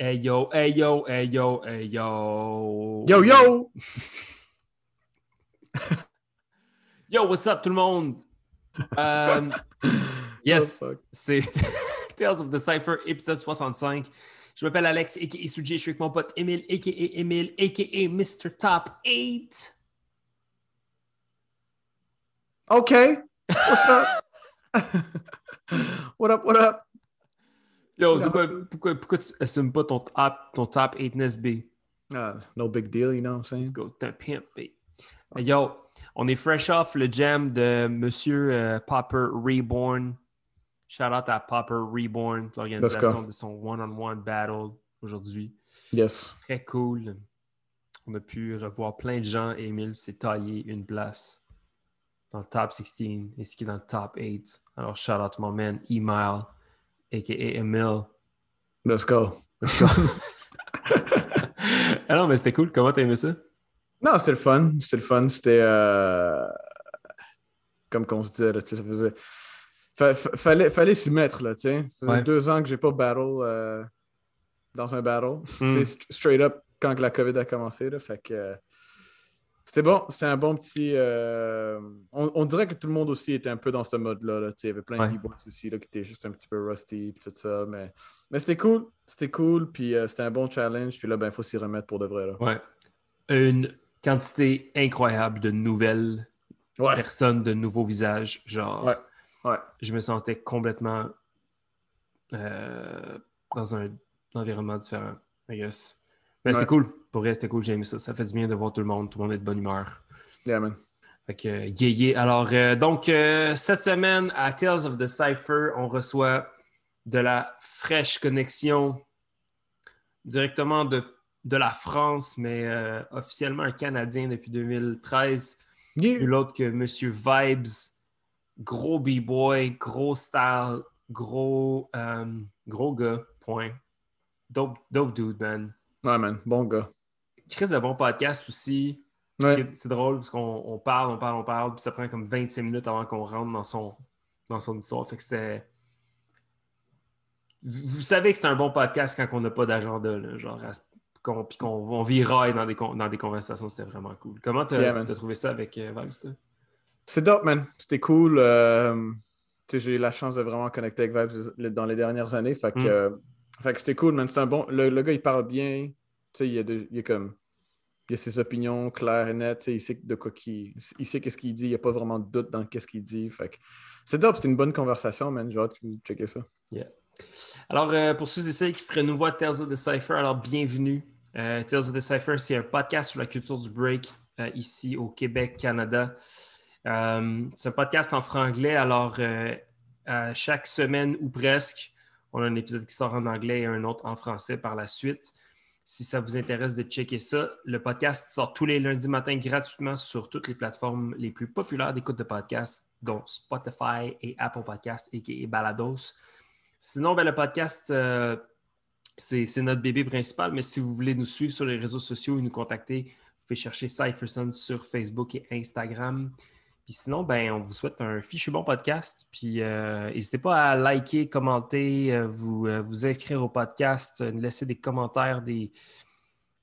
Hey yo, hey yo, hey yo, hey yo. Yo, yo! Yo, what's up tout le monde? Um, yes, Oh, c'est Tales of the Cypher, épisode 65. Je m'appelle Alex, a.k.a. Suji, je suis avec mon pote Emile, a.k.a. Emile, a.k.a. Mr. Top 8. OK. What's up? what up, what up? Yo, c'est quoi, pourquoi, pourquoi tu assumes pas ton top, ton top 8 NSB? Ah, no big deal, you know what I'm Let's saying? go, t'es un pimp, babe. Yo, on est fresh off le jam de Monsieur euh, Popper Reborn. Shout out à Popper Reborn, l'organisation de son one-on-one battle aujourd'hui. Yes. Très cool. On a pu revoir plein de gens et Emile s'est taillé une place dans le top 16 ainsi que dans le top 8. Alors, shout out to my man Email, a.k.a. Emile. Let's go. ah non, mais c'était cool. Comment t'as aimé ça? Non, c'était le fun. C'était le fun. C'était. euh, Comme qu'on se disait, là, tu sais, ça faisait. fa- fa- fallait fallait s'y mettre, là, tu sais. Ça faisait Ouais. deux ans que j'ai pas battle euh, dans un battle. Mm. Straight up quand que la COVID a commencé, là. Fait que. C'était bon, c'était un bon petit. euh, On, on dirait que tout le monde aussi était un peu dans ce mode-là. là, Il y avait plein Ouais. de e-boys aussi là, qui étaient juste un petit peu rusty puis tout ça. Mais, mais c'était cool. C'était cool. Puis euh, c'était un bon challenge. Puis là, ben, il faut s'y remettre pour de vrai. Là. Ouais. Une quantité incroyable de nouvelles Ouais. personnes, de nouveaux visages. Genre, Ouais. Ouais. je me sentais complètement euh, dans un environnement différent, I guess. Mais c'était Ouais. cool. Pour vrai, c'était cool. J'ai aimé ça. Ça fait du bien de voir tout le monde. Tout le monde est de bonne humeur. Yeah, man. Fait que, yeah, yeah. Alors, euh, donc, euh, cette semaine, à Tales of the Cypher, on reçoit de la fraîche connexion directement de, de la France, mais euh, officiellement un Canadien depuis 2013. Yeah. Nul autre que Monsieur Vibes, gros B-boy, gros style, gros, gros gars, point. Dope, dope dude, man. Ouais, man. Bon gars. Chris de bon podcast aussi. Ouais. C'est- drôle parce qu'on on parle, on parle, on parle, puis ça prend comme 25 minutes avant qu'on rentre dans son, dans son histoire. Fait que c'était. Vous savez que c'est un bon podcast quand on n'a pas d'agenda, genre, qu'on- puis qu'on on viraille dans des, dans des conversations, c'était vraiment cool. Comment t'as Yeah, t'as trouvé ça avec euh, Vibes, toi? C'est dope, man. C'était cool. euh, j'ai eu la chance de vraiment connecter avec Vibes dans les dernières années. Fait que, Mm. euh, fait que c'était cool, man. C'est un bon. Le, le gars, il parle bien. Tu sais, il, y a de- comme. Il a ses opinions claires et nettes. Il sait de quoi qu'il. Il sait qu'est-ce qu'il dit. Il n'y a pas vraiment de doute dans qu'est-ce qu'il dit. Fait que c'est dope. C'était une bonne conversation, man. J'ai hâte que vous checkez ça. Alors, euh, pour ceux et celles qui seraient nouveaux à Tales of the Cypher, alors bienvenue. Euh, Tales of the Cypher, c'est un podcast sur la culture du break euh, ici au Québec, Canada. Euh, c'est un podcast en franglais, alors chaque semaine ou presque, on a un épisode qui sort en anglais et un autre en français par la suite. Si ça vous intéresse de checker ça, le podcast sort tous les lundis matins gratuitement sur toutes les plateformes les plus populaires d'écoute de podcasts, dont Spotify et Apple Podcasts, et Balados. Sinon, ben, le podcast, euh, c'est c'est notre bébé principal, mais si vous voulez nous suivre sur les réseaux sociaux et nous contacter, vous pouvez chercher Cypherson sur Facebook et Instagram. Puis sinon, ben, on vous souhaite un fichu bon podcast. Puis euh, n'hésitez pas à liker, commenter, euh, vous, euh, vous inscrire au podcast, nous laisser des commentaires, des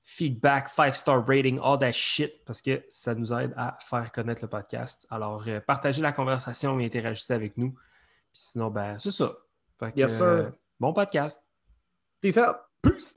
feedback, five-star rating, all that shit, parce que ça nous aide à faire connaître le podcast. Alors, euh, partagez la conversation et interagissez avec nous. Puis sinon, ben, c'est ça. Fait que, Yes, sir. bon podcast. Peace out. Peace.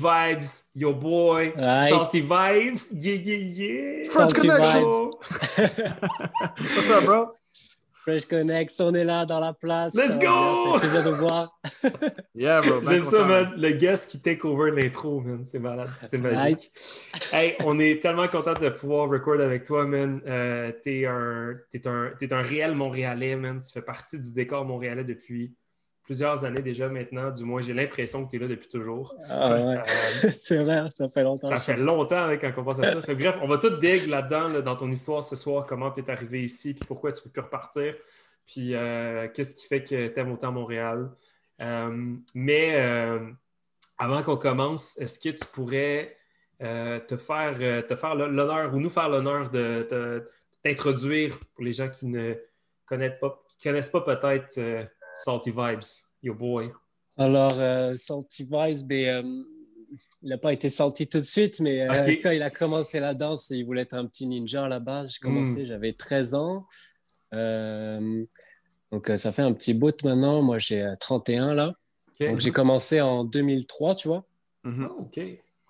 Vibes, your boy, Right. Salty Vibes, yeah, yeah, yeah. French Salty Connection. What's up, bro? Fresh Connect, on est là dans la place. Let's Euh, go! C'est un plaisir de voir. Yeah, bro. J'aime ça, man. Le guest qui take over l'intro, man. C'est malade. C'est magique. hey, on est tellement content de pouvoir record avec toi, man. Euh, t'es un, t'es un, t'es un réel Montréalais, man. Tu fais partie du décor montréalais depuis plusieurs années déjà maintenant. Du moins, j'ai l'impression que tu es là depuis toujours. Ah ouais. Euh, c'est vrai, ça fait longtemps. ça fait longtemps hein, quand on pense à ça. Fait bref, on va tout dig là-dedans, là, dans ton histoire ce soir, comment tu es arrivé ici, puis pourquoi tu veux plus repartir, puis euh, qu'est-ce qui fait que tu aimes autant Montréal. Euh, mais avant qu'on commence, est-ce que tu pourrais te faire, te faire l'honneur ou nous faire l'honneur de, de t'introduire pour les gens qui ne connaissent pas, qui connaissent pas peut-être Salty Vibes, your boy. Alors, euh, Salty Vibes, ben, euh, il n'a pas été salty tout de suite, mais euh, quand il a commencé la danse, il voulait être un petit ninja à la base. J'ai commencé, j'avais 13 ans. Euh, donc, euh, ça fait un petit bout maintenant. Moi, j'ai euh, 31 là. Donc, j'ai commencé en 2003, tu vois. Mhm. Ah, OK.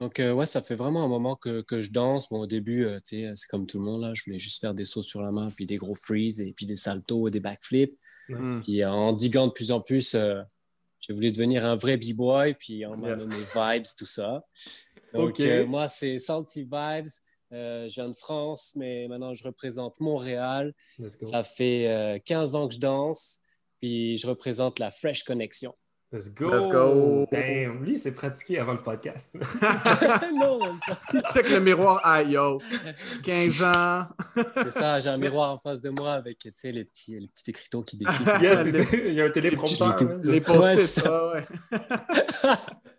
Donc, euh, ouais, ça fait vraiment un moment que, que je danse. Bon, au début, euh, c'est comme tout le monde, là. Je voulais juste faire des sauts sur la main, puis des gros freeze, et puis des saltos, et des backflips. Nice. Mm. Puis euh, en diguant de plus en plus, euh, j'ai voulu devenir un vrai b-boy, puis on m'a nommé Vibes, tout ça. Donc, euh, moi, c'est Salty Vibes. Euh, je viens de France, mais maintenant, je représente Montréal. Ça fait euh, 15 ans que je danse, puis je représente la Fresh Connection. Let's go. Let's go. Damn. Lui, il s'est pratiqué avant le podcast. non, pas. Check le miroir, ah yo, 15 ans. c'est ça, j'ai un miroir en face de moi avec tu sais, les, petits, les petits écriteaux qui défilent. yes, il y a un téléprompteur. petits- hein. Les Ouais, post-it, c'est ça, ouais.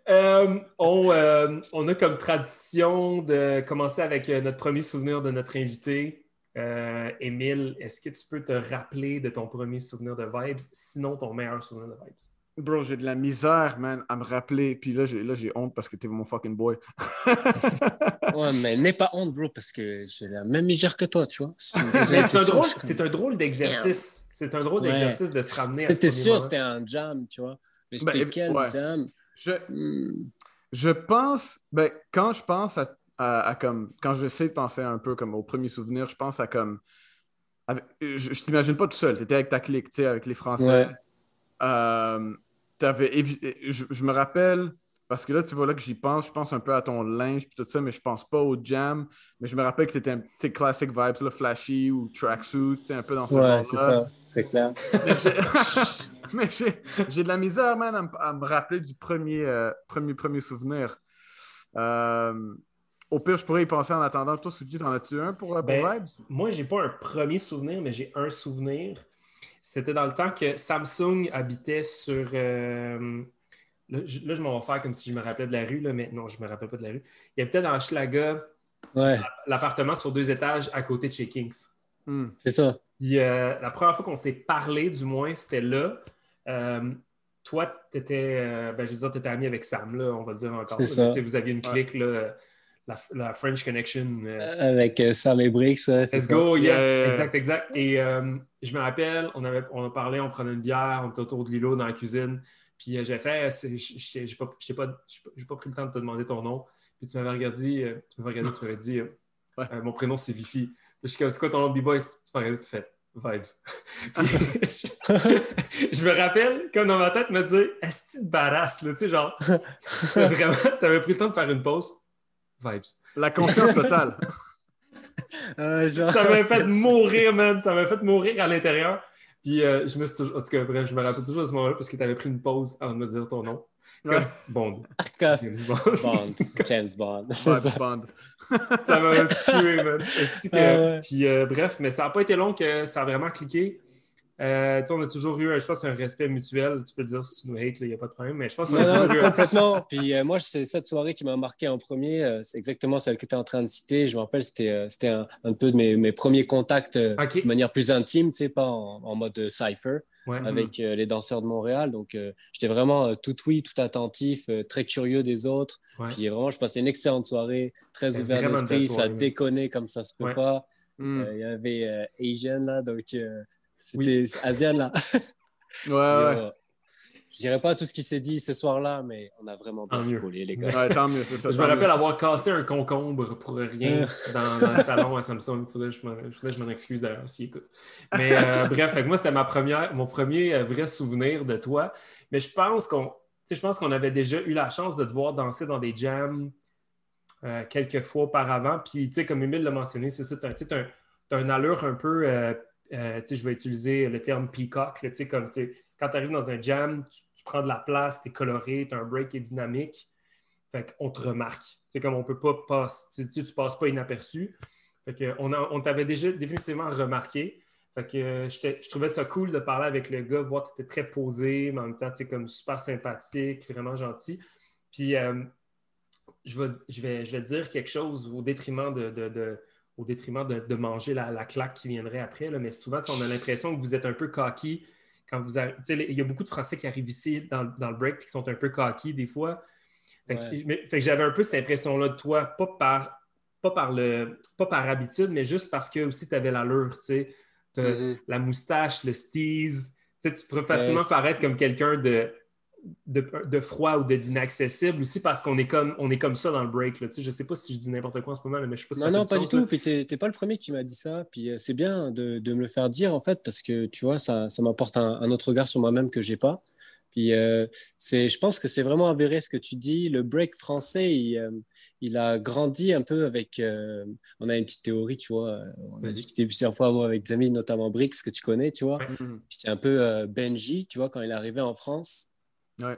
Euh, on, euh, on a comme tradition de commencer avec euh, notre premier souvenir de notre invité. Euh, Émile, est-ce que tu peux te rappeler de ton premier souvenir de Vibes, sinon ton meilleur souvenir de Vibes? Bro, j'ai de la misère, man, à me rappeler. Puis là, j'ai, là, j'ai honte parce que t'es mon fucking boy. Ouais, mais n'aie pas honte, bro, parce que j'ai la même misère que toi, tu vois. C'est un drôle, c'est un drôle d'exercice. C'est un drôle Ouais. d'exercice de se ramener à ce C'était sûr, moment. c'était un jam, tu vois. Mais Ben, c'était quel ouais. jam? Je, Hmm. je pense, ben, quand je pense à, à- à comme, quand j'essaie de penser un peu comme au premier souvenir, je pense à comme, avec- je, je t'imagine pas tout seul, t'étais avec ta clique, tu sais, avec les Français. Ouais. Euh, je, je me rappelle, parce que là, tu vois, là que j'y pense, je pense un peu à ton linge puis tout ça, mais je pense pas au jam. Mais je me rappelle que t'étais un petit classic vibes, là, flashy ou tracksuit, tu un peu dans ce genre-là. Ouais, c'est ça, c'est clair. Mais j'ai- de la misère, man, à, me- à me rappeler du premier, euh, premier, premier souvenir. Euh, au pire, je pourrais y penser en attendant. Toi, Suji, t'en as-tu un pour, pour Ben, Vibes? Moi, j'ai pas un premier souvenir, mais j'ai un souvenir. C'était dans le temps que Samsung habitait sur. euh, Là, je, là, je m'en vais faire comme si je me rappelais de la rue, là, mais non, je me rappelle pas de la rue. Il habitait dans Schlaga, Ouais, l'appartement sur deux étages à côté de chez Kings. Hmm. c'est ça. Puis, euh, la première fois qu'on s'est parlé, du moins, c'était là. Euh, toi, tu étais, ben, je veux dire, t'étais ami avec Sam, là, on va le dire encore. C'est là. Vous aviez une clique, là, la, la French Connection. euh, Avec euh, Sam et Briggs, Let's ça. go, yes, Yeah. exact, exact. Et euh, je me rappelle, on, avait, on a parlé, on prenait une bière, on était autour de l'îlot dans la cuisine. Puis euh, j'ai fait, j'ai pas, j'ai pas, pris le temps de te demander ton nom. Puis tu m'avais regardé, euh, tu m'avais regardé, tu m'avais dit, euh, Ouais. euh, mon prénom c'est Vifi. Puis je suis comme, c'est quoi ton nom de B-Boy? Tu m'as regardé, tu fais Vibes. Puis, je, je me rappelle, comme dans ma tête, me dire, est-ce que badass, là, tu sais, genre, vraiment, t'avais pris le temps de faire une pause. Vibes. La confiance totale. Euh, genre- ça m'a fait mourir, man. Ça m'a fait mourir à l'intérieur. Puis euh, je me suis toujours. En tout cas, bref, je me rappelle toujours de ce moment-là parce que tu avais pris une pause avant de me dire ton nom. Ouais. Bond. James Bond. Bond, James Bond. Ça. Bond. ça m'a tué, man. Que- Ah ouais. Puis euh, bref, mais ça n'a pas été long que ça a vraiment cliqué. Euh, on a toujours eu, je pense, un respect mutuel. Tu peux dire si tu nous hates, il n'y a pas de problème. Mais je pense qu'on a Non, eu complètement. Puis euh, moi, c'est cette soirée qui m'a marqué en premier. euh, c'est exactement celle que tu es en train de citer. Je me rappelle, c'était euh, un, un peu de mes, mes premiers contacts euh, de manière plus intime, tu sais, pas en, en mode cypher Ouais. avec euh, les danseurs de Montréal. Donc, j'étais vraiment tout oui, tout attentif, très curieux des autres. Ouais. Puis vraiment, je passais une excellente soirée, très ouvert d'esprit. Ça déconnait comme ça se peut Ouais. pas. Euh, Il y avait Asian là, donc euh, c'était Asian là. Ouais, ouais. Euh, Je dirais pas tout ce qui s'est dit ce soir-là, mais on a vraiment bien Tant mieux. rigolé, les gars. Ouais, tant mieux, c'est ça. Je me rappelle avoir cassé un concombre pour rien dans, dans le salon à Samsung. Il faudrait que je m'en- excuse d'ailleurs s'il écoute. Mais euh, bref, moi, c'était ma première, mon premier euh, vrai souvenir de toi. Mais je pense qu'on tu sais, je pense qu'on avait déjà eu la chance de te voir danser dans des jams euh, quelques fois auparavant. Puis, tu sais, comme Emile l'a mentionné, c'est ça, tu as, un, t'as une allure un peu, euh, euh, tu je vais utiliser le terme peacock, tu comme tu quand tu arrives dans un jam, tu, tu prends de la place, tu es coloré, tu as un break qui est dynamique. Fait qu'on te remarque. C'est comme on peut pas tu, ne passes pas inaperçu. Fait que on, on t'avait déjà définitivement remarqué. Fait que euh, je trouvais ça cool de parler avec le gars, voir que tu étais très posé, mais en même temps, tu comme super sympathique, vraiment gentil. Puis euh, je, vais, je, vais, je vais dire quelque chose au détriment de, au détriment de, manger la, claque qui viendrait après. Là. Mais souvent, on a l'impression que vous êtes un peu cocky quand vous Il y a beaucoup de Français qui arrivent ici dans, le break et qui sont un peu cocky des fois. Fait que, j'avais un peu cette impression-là de toi, pas par, pas par, le, pas par habitude, mais juste parce que aussi tu avais l'allure, tu sais. Mm-hmm. La moustache, le steeze. Tu, tu pourrais facilement paraître comme quelqu'un de, de, froid ou d'inaccessible aussi parce qu'on est comme on est comme ça dans le break. Là. Tu sais, je sais pas si je dis n'importe quoi en ce moment, mais je sais pas si Non, non, pas du tout. Puis t'es pas le premier qui m'a dit ça. Puis euh, c'est bien de, me le faire dire en fait parce que tu vois, ça, ça m'apporte un, un, autre regard sur moi-même que j'ai pas. Puis euh, c'est, je pense que c'est vraiment avéré ce que tu dis. Le break français, il, euh, il a grandi un peu avec. Euh, on a une petite théorie, tu vois. On a discuté plusieurs fois moi avec des amis, notamment Brix, que tu connais, tu vois. Puis c'est un peu Benji, tu vois, quand il est arrivé en France.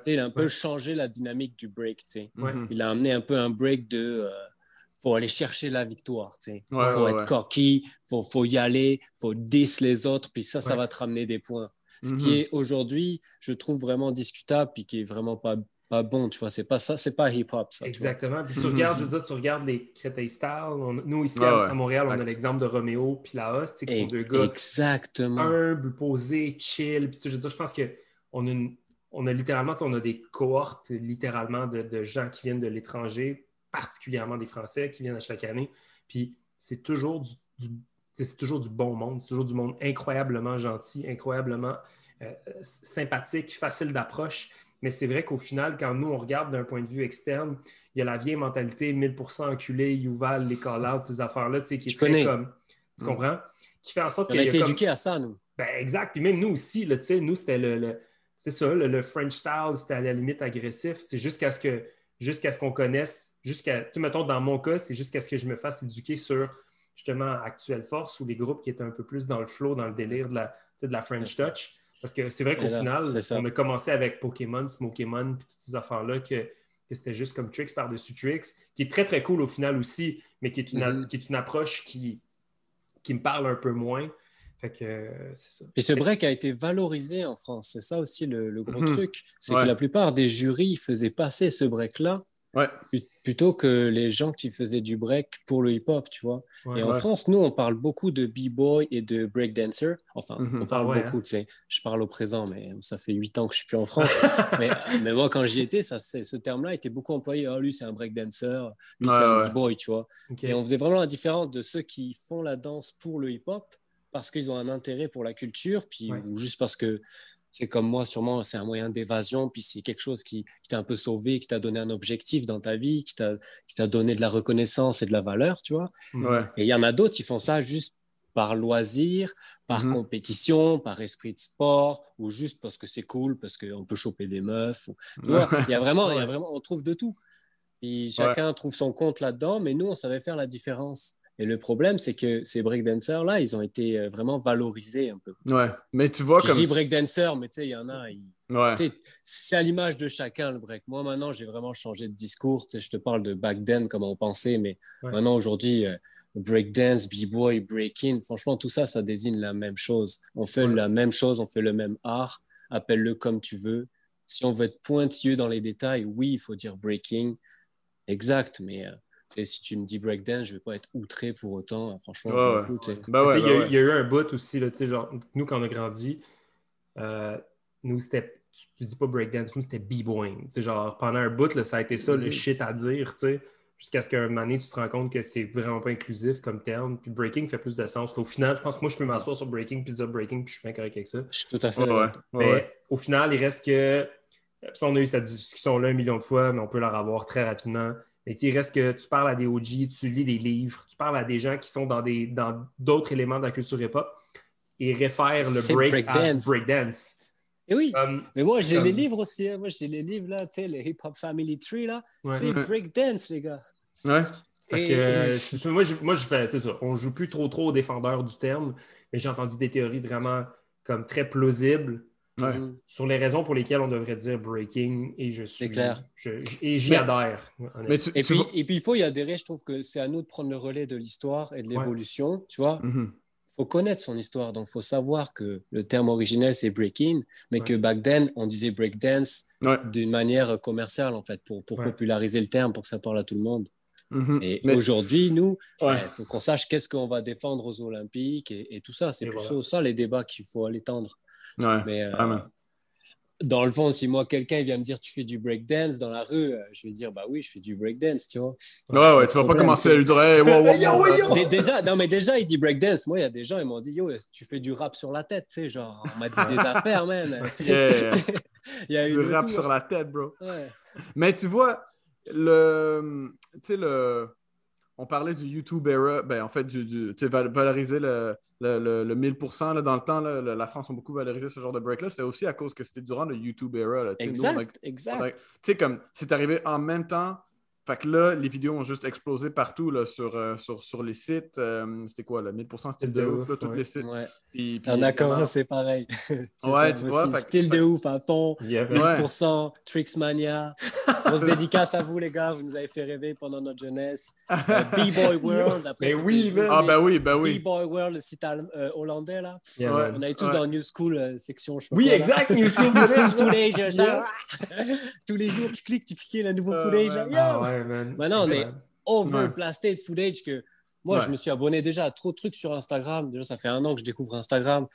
Il a un peu changé la dynamique du break. tu sais. Il a amené un peu un break de faut aller chercher la victoire. Il faut être cocky, faut, faut y aller, faut 10 les autres, puis ça, ça va te ramener des points. Ce qui mhm. est aujourd'hui, je trouve vraiment discutable puis qui est vraiment pas, pas bon, tu vois. C'est pas ça, c'est pas hip-hop, ça. Exactement. Puis tu mhm. regardes, je veux dire, tu regardes les Créteil Style. nous, ici, à, Montréal, on a l'exemple de Roméo puis Laos, tu qui sont deux gars Exactement. humbles, posés, chill. Puis je veux dire, je pense qu'on a on a littéralement, on a des cohortes littéralement de, gens qui viennent de l'étranger, particulièrement des Français qui viennent à chaque année. Puis c'est toujours du c'est toujours du bon monde, c'est toujours du monde incroyablement gentil, incroyablement euh, sympathique, facile d'approche. Mais c'est vrai qu'au final, quand nous, on regarde d'un point de vue externe, il y a la vieille mentalité 1000% enculé, Yuval, les call-outs, ces affaires-là, tu sais, qui est très comme. Tu mm. comprends? Qui fait en sorte qu'on a été éduqués à ça, nous. Ben, exact. Puis même nous aussi, tu sais, nous, c'était le, c'est ça, le, French style, c'était à la limite agressif. C'est jusqu'à ce que jusqu'à ce qu'on connaisse, jusqu'à, tu mettons, dans mon cas, c'est jusqu'à ce que je me fasse éduquer sur justement Actuelle Force ou les groupes qui étaient un peu plus dans le flow, dans le délire de la, de la French Touch. Parce que c'est vrai qu'au final, on a commencé avec Pokémon, Smokemon, puis toutes ces affaires-là que, c'était juste comme Tricks par-dessus Tricks, qui est très très cool au final aussi, mais qui est une, mm-hmm. qui est une approche qui, qui me parle un peu moins. Fait que c'est ça. Et ce break a été valorisé en France. C'est ça aussi le, gros mm-hmm. truc. C'est que la plupart des jurys faisaient passer ce break-là Ouais. Plutôt que les gens qui faisaient du break pour le hip-hop, tu vois. et en France, nous, on parle beaucoup de b-boy et de breakdancer. Enfin, mhm. on parle ah beaucoup, hein. tu sais. Je parle au présent, mais ça fait huit ans que je suis plus en France. mais, mais, moi, quand j'y étais, ça, ce terme-là était beaucoup employé. Oh, lui, c'est un breakdancer. Lui, c'est un b-boy, tu vois. Et on faisait vraiment la différence de ceux qui font la danse pour le hip-hop parce qu'ils ont un intérêt pour la culture, puis ou juste parce que c'est comme moi, sûrement, c'est un moyen d'évasion, puis c'est quelque chose qui, t'a un peu sauvé, qui t'a donné un objectif dans ta vie, qui t'a donné de la reconnaissance et de la valeur, tu vois. Et il y en a d'autres qui font ça juste par loisir, par mhm. compétition, par esprit de sport, ou juste parce que c'est cool, parce qu'on peut choper des meufs. Tu vois, il y a vraiment, il y a vraiment, on trouve de tout. Et chacun trouve son compte là-dedans, mais nous, on savait faire la différence. Et le problème, c'est que ces breakdancers-là, ils ont été euh, vraiment valorisés un peu. Ouais, mais tu vois comme... Je dis breakdancer, mais tu sais, il y en a... C'est à l'image de chacun, le break. Moi, maintenant, j'ai vraiment changé de discours. je te parle de back then, comme on pensait, mais maintenant, aujourd'hui, euh, breakdance, b-boy, breaking, franchement, tout ça, ça désigne la même chose. On fait la même chose, on fait le même art. Appelle-le comme tu veux. Si on veut être pointilleux dans les détails, oui, il faut dire breaking. Exact, mais... Euh, si tu me dis breakdance, je ne vais pas être outré pour autant. Franchement, je m'en bah il, y a, eu un bout aussi, là, genre, nous, quand on a grandi, euh, nous, c'était, tu, ne dis pas breakdance, nous, c'était b-boying. Genre, pendant un bout, là, ça a été ça, le mm-hmm. shit à dire, jusqu'à ce qu'à un moment donné, tu te rends compte que c'est vraiment pas inclusif comme terme. Puis breaking fait plus de sens. Au final, je pense que moi, je peux m'asseoir sur breaking, puis dire breaking, puis je suis bien correct avec ça. Je suis tout à fait. mais au final, il reste que. Puis on a eu cette discussion-là un million de fois, mais on peut la revoir très rapidement. Mais il reste que tu parles à des OG, tu lis des livres, tu parles à des gens qui sont dans des dans d'autres éléments de la culture hip-hop et réfèrent le break breakdance. breakdance. Et oui, mais moi j'ai les livres aussi. Hein. Moi j'ai les livres là, tu sais, le Hip Hop Family Tree là. C'est breakdance, les gars. Ouais. Euh, moi, je, moi, je fais, c'est ça. On joue plus trop trop aux défendeurs du terme, mais j'ai entendu des théories vraiment comme très plausibles sur les raisons pour lesquelles on devrait dire breaking et je suis. C'est clair. et j'y adhère. Mais et, puis, et puis, il faut y adhérer. Je trouve que c'est à nous de prendre le relais de l'histoire et de l'évolution. Tu vois, mm-hmm faut connaître son histoire. Donc, il faut savoir que le terme originel, c'est breaking, mais que back then, on disait breakdance d'une manière commerciale, en fait, pour, pour populariser le terme, pour que ça parle à tout le monde. Mm-hmm. Et aujourd'hui, nous, il faut qu'on sache qu'est-ce qu'on va défendre aux Olympiques et, tout ça. C'est plutôt ça les débats qu'il faut aller tendre. Mais, euh, dans le fond, si moi, quelqu'un vient me dire tu fais du breakdance dans la rue, euh, je vais dire bah oui, je fais du breakdance, tu vois. Ouais, ouais, tu vas pas commencer à lui dire hey, wow, wow, Déjà, non, mais déjà, il dit breakdance. Moi, il y a des gens, ils m'ont dit yo, tu fais du rap sur la tête, tu sais, genre, on m'a dit des affaires, man. il y a eu du rap sur la tête, bro. Mais tu vois, le, tu sais, le on parlait du YouTube era, ben, en fait, du, du valoriser le, le, le, 1000%. Là, dans le temps, là, la France a beaucoup valorisé ce genre de break-là. C'est aussi à cause que c'était durant le YouTube era. exact, exact. Tu sais, comme c'est arrivé en même temps fait que là, les vidéos ont juste explosé partout là, sur, euh, sur, sur, les sites. Euh, c'était quoi, le 1000% style de, ouf, là, tous les sites. Ouais. Puis, puis, a commencé pareil. ouais, tu vois. Style de ouf à fond. 1000%, Trixmania. On se dédicace à vous, les gars. Vous nous avez fait rêver pendant notre jeunesse. Euh, B-Boy World. Après, oui, Ah, ben oui, ben oui. B-Boy World, le site hollandais, là. On a eu tous dans New School section, je Oui, exact. New School Footage. Tous les jours, tu cliques, tu cliques le nouveau footage. Maintenant, on est overblasté de footage que moi, je me suis abonné déjà à trop de trucs sur Instagram. Déjà, ça fait un an que je découvre Instagram.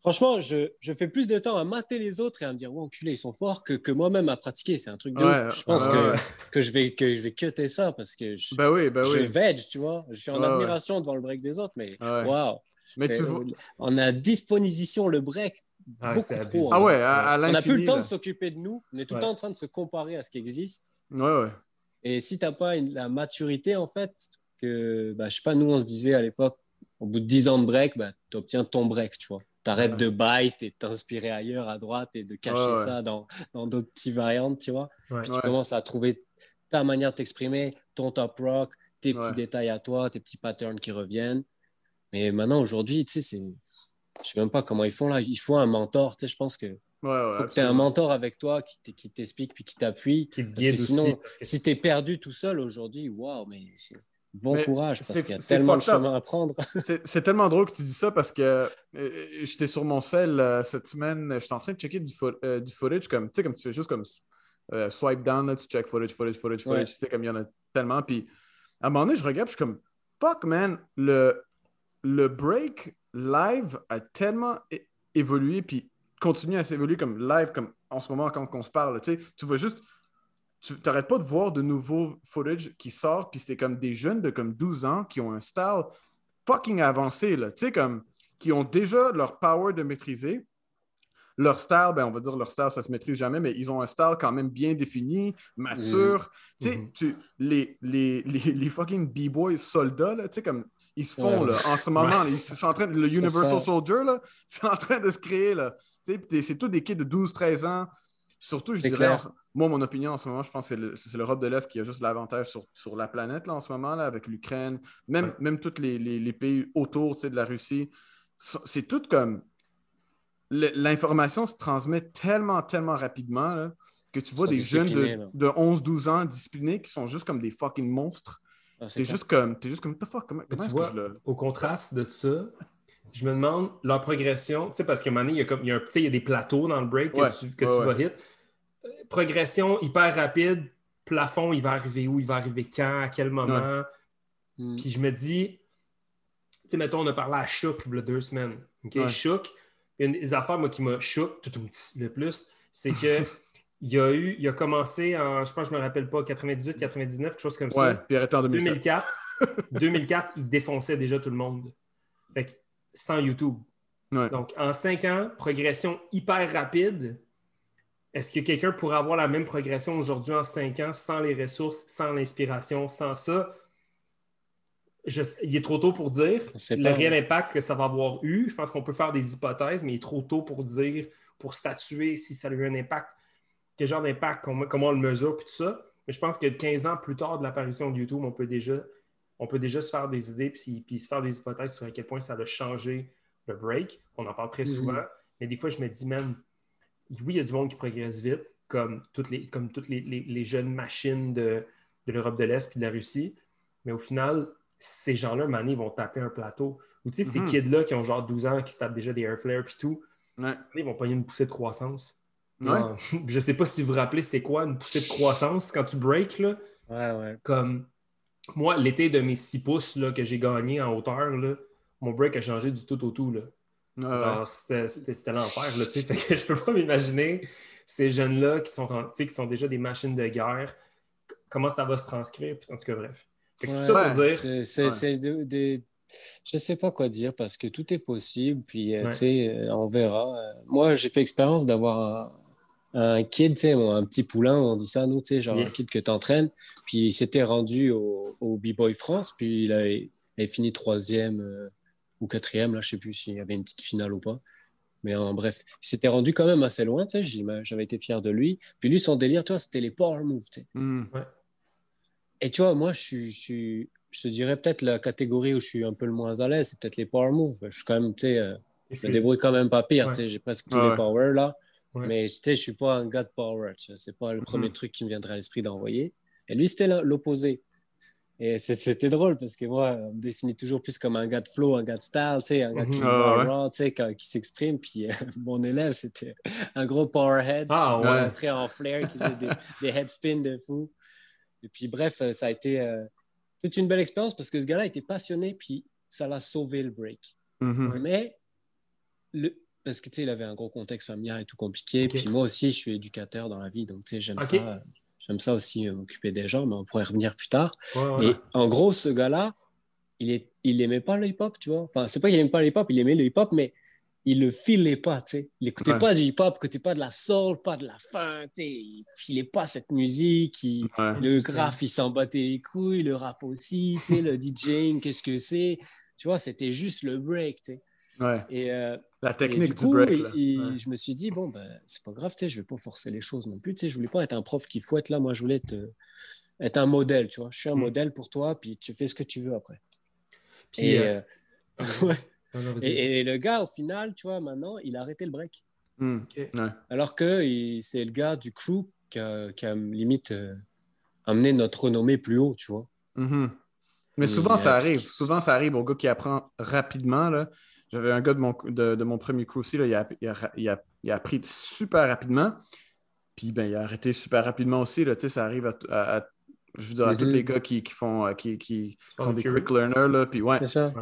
Franchement, je, je, fais plus de temps à mater les autres et à me dire, ouais, enculé, ils sont forts, que, que moi-même à pratiquer. C'est un truc de ouf. Je pense que, que, je vais, que je vais cutter ça parce que je, bah oui, bah je veg, tu vois. Je suis en admiration devant le break des autres, mais waouh. Mais tu On a à disposition le break beaucoup trop. Ah ouais, on n'a plus le temps de s'occuper de nous. On est tout le temps en train de se comparer à ce qui existe. Ouais, ouais. Et si tu n'as pas la maturité, en fait, que, bah, je sais pas, nous, on se disait à l'époque, au bout de 10 ans de break, bah, tu obtiens ton break, tu vois. Tu arrêtes de bite et t'inspirer ailleurs à droite et de cacher ça dans d'autres petites variantes, tu vois. Puis tu commences à trouver ta manière de t'exprimer, ton top rock, tes petits détails à toi, tes petits patterns qui reviennent. Mais maintenant, aujourd'hui, tu sais, je sais même pas comment ils font là. Il faut un mentor, tu sais, je pense que Ouais, faut que tu aies un mentor avec toi qui t'explique puis qui t'appuie. Parce que sinon, si tu es perdu tout seul aujourd'hui, waouh, mais bon courage parce qu'il y a tellement de chemin à prendre. c'est tellement drôle que tu dis ça parce que euh, j'étais sur mon sel euh, cette semaine, j'étais en train de checker du, euh, du footage comme, comme tu fais juste comme swipe down, là, tu check footage, footage, footage, footage, tu sais, comme il y en a tellement. Puis à un moment donné, je regarde, je suis comme, fuck man, le, le break live a tellement évolué, puis continue à s'évoluer comme live, comme en ce moment quand on se parle. Tu vois juste, tu n'arrêtes pas de voir de nouveaux footage qui sortent, puis c'est comme des jeunes de comme 12 ans qui ont un style fucking avancé, là, tu sais, comme qui ont déjà leur power de maîtriser. Leur style, ben, on va dire leur style, ça se maîtrise jamais, mais ils ont un style quand même bien défini, mature. Mm-hmm. Tu sais, les, les, les, fucking b-boys soldats, tu sais, comme ils se font là, en ce moment. ils sont en train, le Universal Soldier, là, c'est en train de se créer. Là. C'est tous des kids de 12-13 ans. Surtout, je dirais, moi, mon opinion en ce moment, je pense que c'est l'Europe de l'Est qui a juste l'avantage sur, sur, la planète là, en ce moment, là, avec l'Ukraine, même, même tous les, les, les, pays autour de la Russie. C'est tout comme. L'information se transmet tellement, tellement rapidement là, que tu vois des jeunes de, de 11-12 ans disciplinés qui sont juste comme des fucking monstres. Ah, t'es juste comme, es juste comme, the fuck, comment, comment tu vois, je Au contraste de ça, je me demande leur progression, tu sais, parce qu'à un moment donné, il y a, comme, il y a, il y a des plateaux dans le break que tu, que tu vas hit. Progression hyper rapide, plafond, il va arriver où, il va arriver quand, à quel moment. Hmm. Puis je me dis, tu sais, mettons, on a parlé à Chouk il y a deux semaines. OK? Chouk, une des affaires, moi, qui m'a chouk tout le plus, c'est que. il a eu, il a commencé en, je pense, je me rappelle pas, 98, 99, quelque chose comme ça. Ouais, puis arrêté en 2004. 2004, il défonçait déjà tout le monde. Fait que sans YouTube. Donc, en cinq ans, progression hyper rapide. Est-ce que quelqu'un pourrait avoir la même progression aujourd'hui en cinq ans sans les ressources, sans l'inspiration, sans ça? il est trop tôt pour dire le réel impact que ça va avoir eu. Je pense qu'on peut faire des hypothèses, mais il est trop tôt pour dire, pour statuer si ça a eu un impact, quel genre d'impact, comment, on le mesure, puis tout ça. Mais je pense que 15 ans plus tard de l'apparition de YouTube, on peut déjà, on peut déjà se faire des idées puis, puis se faire des hypothèses sur à quel point ça a changé le break. On en parle très mhm. souvent. Mais des fois, je me dis, même, oui, il y a du monde qui progresse vite, comme toutes les, comme toutes les, jeunes machines de, l'Europe de l'Est et de la Russie. Mais au final, ces gens-là, Mané, vont taper un plateau. Ou tu sais, ces mhm. kids-là qui ont genre 12 ans, qui se tapent déjà des airflares et tout, ils vont pogner une poussée de croissance. Je je sais pas si vous vous rappelez, c'est quoi une poussée de croissance quand tu breaks. Là? Ouais, ouais. Comme moi, l'été de mes 6 pouces là, que j'ai gagné en hauteur, là, mon break a changé du tout au tout. Là. Genre, c'était l'enfer. Fait que je peux pas m'imaginer ces jeunes-là qui sont, qui sont déjà des machines de guerre, comment ça va se transcrire. en tout cas, bref. ça pour dire. C'est des. Je sais pas quoi dire parce que tout est possible. Puis, euh, euh, on verra. Moi, j'ai fait l'expérience d'avoir un kid, tu sais, un petit poulain, on dit ça, nous, tu sais, genre un kid que tu entraînes. Puis il s'était rendu au, au B-Boy France, puis il avait, fini troisième euh, ou quatrième, là, je sais plus s'il y avait une petite finale ou pas. Mais en bref, il s'était rendu quand même assez loin, tu sais, j'avais été fier de lui. Puis lui, son délire, toi, c'était les power moves, tu sais. Mmh. Et tu vois, moi, je suis, je, te dirais peut-être la catégorie où je suis un peu le moins à l'aise, c'est peut-être les power moves. Je suis quand même, tu sais, euh, je me débrouille quand même pas pire, tu sais, j'ai presque tous les power là. Mais tu sais, je suis pas un gars de power. C'est pas le premier mhm. truc qui me viendrait à l'esprit d'envoyer. Et lui, c'était l'opposé. Et c'était drôle parce que moi, on me définit toujours plus comme un gars de flow, un gars de style, tu sais, un gars qui, mhm. qui s'exprime. Puis euh, mon élève, c'était un gros powerhead ah, qui rentrait en flair, qui faisait des, des headspins de fou. Et puis bref, euh, ça a été euh, toute une belle expérience parce que ce gars-là était passionné, puis ça l'a sauvé le break. Mhm. Mais le, parce que, tu sais, il avait un gros contexte familial et tout compliqué. Puis moi aussi, je suis éducateur dans la vie, donc, tu sais, j'aime ça. J'aime ça aussi, euh, m'occuper des gens, mais on pourrait revenir plus tard. et en gros, ce gars-là, il, est, il aimait pas le hip-hop, tu vois. Enfin, c'est pas qu'il aimait pas le hip-hop, il aimait le hip-hop, mais il le filait pas, tu sais. Il écoutait pas du hip-hop, il écoutait pas de la soul, pas de la funk, tu sais. Il filait pas cette musique. le graphe, il s'en battait les couilles, le rap aussi, tu sais, le DJing, qu'est-ce que c'est? Tu vois, c'était juste le break, tu sais. Et, euh, la technique du, break. Je me suis dit, bon, ben, c'est pas grave, tu sais, je vais pas forcer les choses non plus. Tu sais, je voulais pas être un prof qui fouette là. Moi, je voulais être, euh, être un modèle, tu vois. Je suis un mm. modèle pour toi, puis tu fais ce que tu veux après. et, euh, et, le gars, au final, tu vois, maintenant, il a arrêté le break. Mm. Alors que c'est le gars du crew qui a, qui a limite amené notre renommée plus haut, tu vois. Mm-hmm. Mais souvent, ça arrive. Souvent, ça arrive au gars qui apprend rapidement. Là. J'avais un gars de mon, de, mon premier coup aussi, là, il, a, il, a, il, a, il, a, appris super rapidement. Puis ben, il a arrêté super rapidement aussi. Là, ça arrive à, je veux dire, à tous les gars qui, qui font euh, qui, qui sont des quick learners. Là, puis ouais. C'est ça.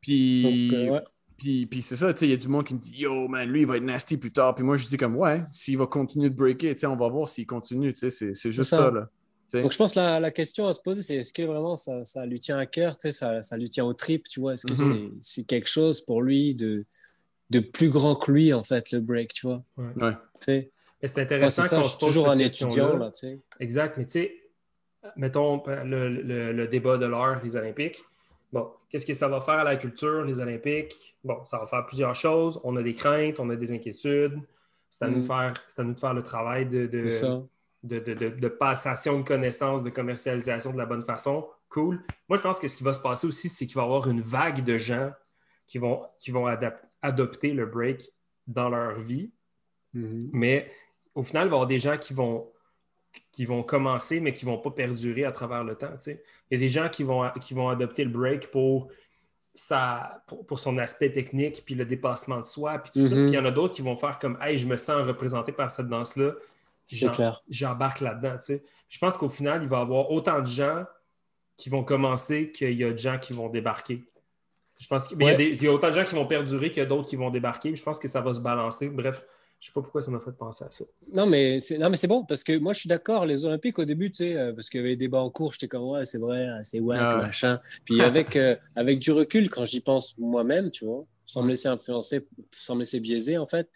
Puis, euh, puis, puis c'est ça, il y a du monde qui me dit Yo, man, lui, il va être nasty plus tard. Puis moi, je dis comme Ouais, s'il va continuer de breaker, on va voir s'il continue. C'est juste ça. là. Donc, je pense que la, la, question à se poser, c'est est-ce que vraiment ça, ça, lui tient à cœur, ça, ça lui tient au trip, tu vois? Est-ce que mhm. c'est quelque chose pour lui de, de plus grand que lui, en fait, le break, tu vois? Ouais. C'est intéressant qu'on se pose toujours un étudiant, là, tu sais. Exact, mais tu sais, mettons le, le, le, débat de l'heure, les Olympiques. Bon, qu'est-ce que ça va faire à la culture, les Olympiques? Bon, ça va faire plusieurs choses. On a des craintes, on a des inquiétudes. C'est à, nous, de mm. faire, à nous de faire le travail de, de, de, passation de connaissances, de commercialisation de la bonne façon. Cool. Moi, je pense que ce qui va se passer aussi, c'est qu'il va y avoir une vague de gens qui vont, qui vont adopter le break dans leur vie. Mm-hmm. Mais au final, il va y avoir des gens qui vont, qui vont commencer, mais qui ne vont pas perdurer à travers le temps. Il y a des gens qui vont, qui vont adopter le break pour, sa, pour, son aspect technique, puis le dépassement de soi, puis tout ça. Mm-hmm. Puis il y en a d'autres qui vont faire comme Hey, je me sens représenté par cette danse-là c'est clair. J'embarque là-dedans. Je pense qu'au final, il va y avoir autant de gens qui vont commencer qu'il y a de gens qui vont débarquer. Je pense qu'il y, a autant de gens qui vont perdurer qu'il y a d'autres qui vont débarquer. Je pense que ça va se balancer. Bref, je ne sais pas pourquoi ça m'a fait penser à ça. Non, mais c'est, non, mais c'est bon parce que moi, je suis d'accord. Les Olympiques, au début, tu sais, euh, parce qu'il y avait des débats en cours, j'étais comme, ouais, c'est vrai, c'est ouais, ah machin. Puis avec, euh, avec du recul, quand j'y pense moi-même, tu vois, sans me laisser influencer, sans me laisser biaiser, en fait,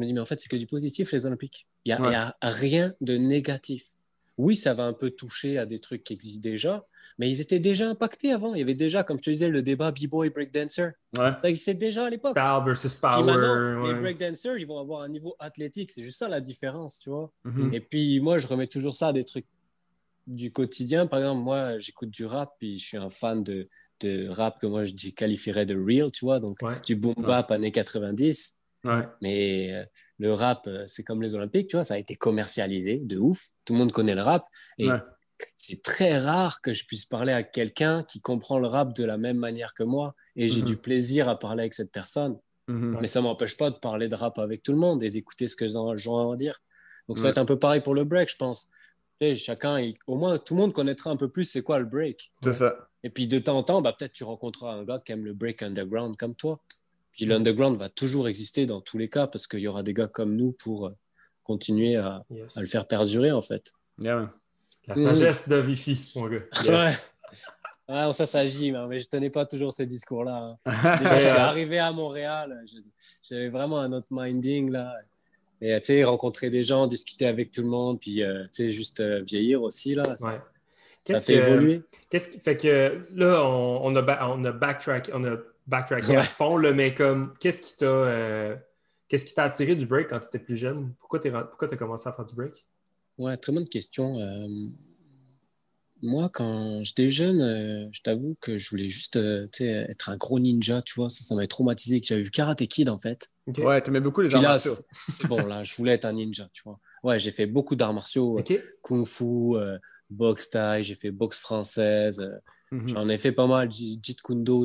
je me dis, mais en fait, c'est que du positif, les Olympiques. Il n'y a, rien de négatif. Oui, ça va un peu toucher à des trucs qui existent déjà, mais ils étaient déjà impactés avant. Il y avait déjà, comme je te disais, le débat B-Boy Breakdancer. Ouais. Ça existait déjà à l'époque. Power versus power. maintenant, les breakdancers, ils vont avoir un niveau athlétique. C'est juste ça la différence, tu vois. Mm-hmm. Et puis, moi, je remets toujours ça à des trucs du quotidien. Par exemple, moi, j'écoute du rap, puis je suis un fan de, de rap que moi, je qualifierais de real, tu vois. Donc, du boom bap années 90 Mais euh, le rap, euh, c'est comme les Olympiques, tu vois, ça a été commercialisé de ouf. Tout le monde connaît le rap. Et c'est très rare que je puisse parler à quelqu'un qui comprend le rap de la même manière que moi. Et j'ai mhm. du plaisir à parler avec cette personne. Mhm. Mais ça ne m'empêche pas de parler de rap avec tout le monde et d'écouter ce que les gens ont à dire. Donc ça va être un peu pareil pour le break, je pense. chacun, au moins, tout le monde connaîtra un peu plus c'est quoi le break. C'est ça. Et puis de temps en temps, bah, peut-être tu rencontreras un gars qui aime le break underground comme toi. Puis l'underground va toujours exister dans tous les cas parce qu'il y aura des gars comme nous pour euh, continuer à, le faire perdurer en fait. La sagesse de Vifi, mon gars. Ouais. Ouais, ça s'agit, mais je tenais pas toujours ces discours-là. Hein. Déjà, je suis arrivé à Montréal, j'avais vraiment un autre minding là. Et tu sais, rencontrer des gens, discuter avec tout le monde, puis euh, tu sais, juste euh, vieillir aussi là. Ça, ça fait évoluer. Qu'est-ce qui fait que là, on, a, on a backtrack, on a backtracké à fond, là, mais comme, qu'est-ce qui t'a euh, qu'est-ce qui t'a attiré du break quand tu étais plus jeune? Pourquoi tu as commencé à faire du break? Ouais, très bonne question. Euh, moi, quand j'étais jeune, euh, je t'avoue que je voulais juste être un gros ninja, tu vois. Ça, ça m'avait traumatisé. J'avais vu Karate Kid, en fait. Ouais, tu aimais beaucoup les arts martiaux. C'est bon, là, je voulais être un ninja, tu vois. Ouais, j'ai fait beaucoup d'arts martiaux. Kung Fu, boxe thaï, j'ai fait boxe française. Mhm. J'en ai fait pas mal. Jeet Kune Do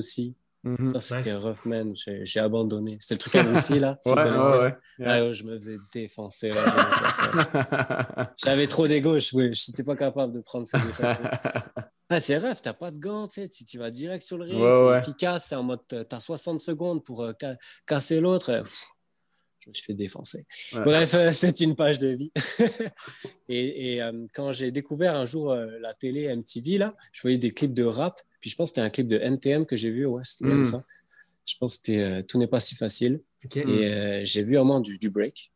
Mhm. Ça, c'était rough, man. J'ai abandonné. C'était le truc à Russie, là. Tu ouais, ouais, ouais. je me faisais défoncer. J'avais trop d'ego. Je n'étais pas capable de prendre ces défenses. ah, c'est rough. Tu n'as pas de gants. Tu, tu vas direct sur le ring. c'est efficace. C'est en mode, tu as 60 secondes pour euh, casser l'autre je me suis fait défoncer. Bref, euh, c'est une page de vie. et, euh, quand j'ai découvert un jour euh, la télé MTV, là, je voyais des clips de rap. Puis je pense que c'était un clip de NTM que j'ai vu. Ouais, c'était hmm. ça. Je pense que c'était Tout n'est pas si facile. Et j'ai vu un moment du, du break.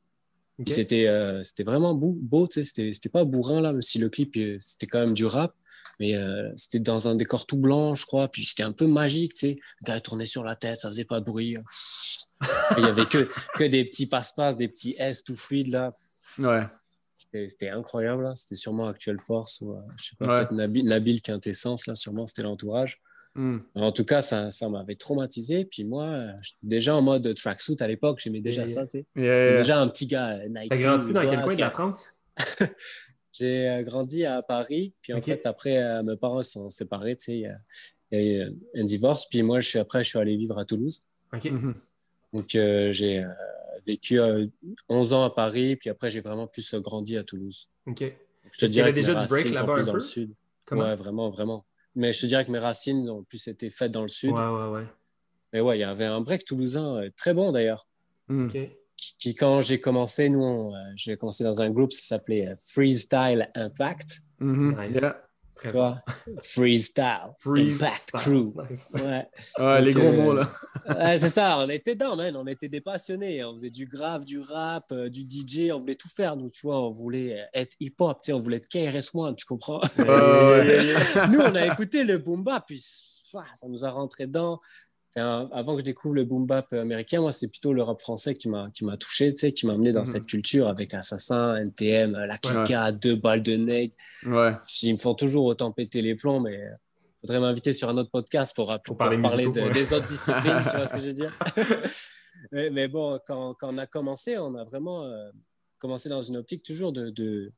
C'était c'était vraiment beau, beau c'était pas bourrin, là, même si le clip, c'était quand même du rap mais c'était dans un décor tout blanc, je crois. Puis c'était un peu magique, tu sais. Le gars tournait sur la tête, ça faisait pas de bruit. Il y avait que, que des petits passe-passe, des petits S tout fluides là. Ouais. C'était incroyable. C'était sûrement Actual Force ou, euh, je sais pas, peut-être Nabil, Nabil, Quintessence, là, sûrement, c'était l'entourage. Hmm. En tout cas, ça, ça m'avait traumatisé. Puis moi, j'étais déjà en mode tracksuit à l'époque, j'aimais déjà ça, tu sais. Déjà un petit gars euh, Nike. T'as grandi dans quel coin de la France? J'ai euh, grandi à Paris. Puis en fait, après, mes parents sont séparés, tu sais. Il y a eu un divorce. Puis moi, je suis, après, je suis allé vivre à Toulouse. Donc, euh, j'ai euh, vécu 11 euh, ans à Paris, puis après, j'ai vraiment plus grandi à Toulouse. OK. Je te dirais déjà du break là-bas un peu? dans le sud. ouais, vraiment, vraiment. Mais je te dirais que mes racines ont plus été faites dans le sud. Ouais, ouais, ouais. Mais ouais, il y avait un break toulousain très bon d'ailleurs. Hmm. OK. Qui, quand j'ai commencé, nous, j'ai commencé dans un groupe, ça s'appelait Freestyle Impact. Mm nice. Tu vois, freestyle, impact crew. Ouais. les gros mots, là. Ouais, c'est ça, on était dedans, man. On était des passionnés. On faisait du grave, du rap, euh, du DJ. On voulait tout faire, nous, tu vois. On voulait être hip-hop. On voulait être KRS-One, tu comprends? Nous, on a écouté le boom bap, puis ça nous a rentré dedans avant que je découvre le boom bap américain, moi, c'est plutôt le rap français qui m'a qui m'a touché, tu sais, qui m'a amené dans mhm. cette culture avec Assassin, NTM, La Clica, Deux balles de nez. Ouais. Ils me font toujours autant péter les plombs, mais faudrait m'inviter sur un autre podcast pour, parler, des autres disciplines, tu vois ce que je veux dire? Mais, bon, quand, quand, on a commencé, on a vraiment euh, commencé dans une optique toujours de, de,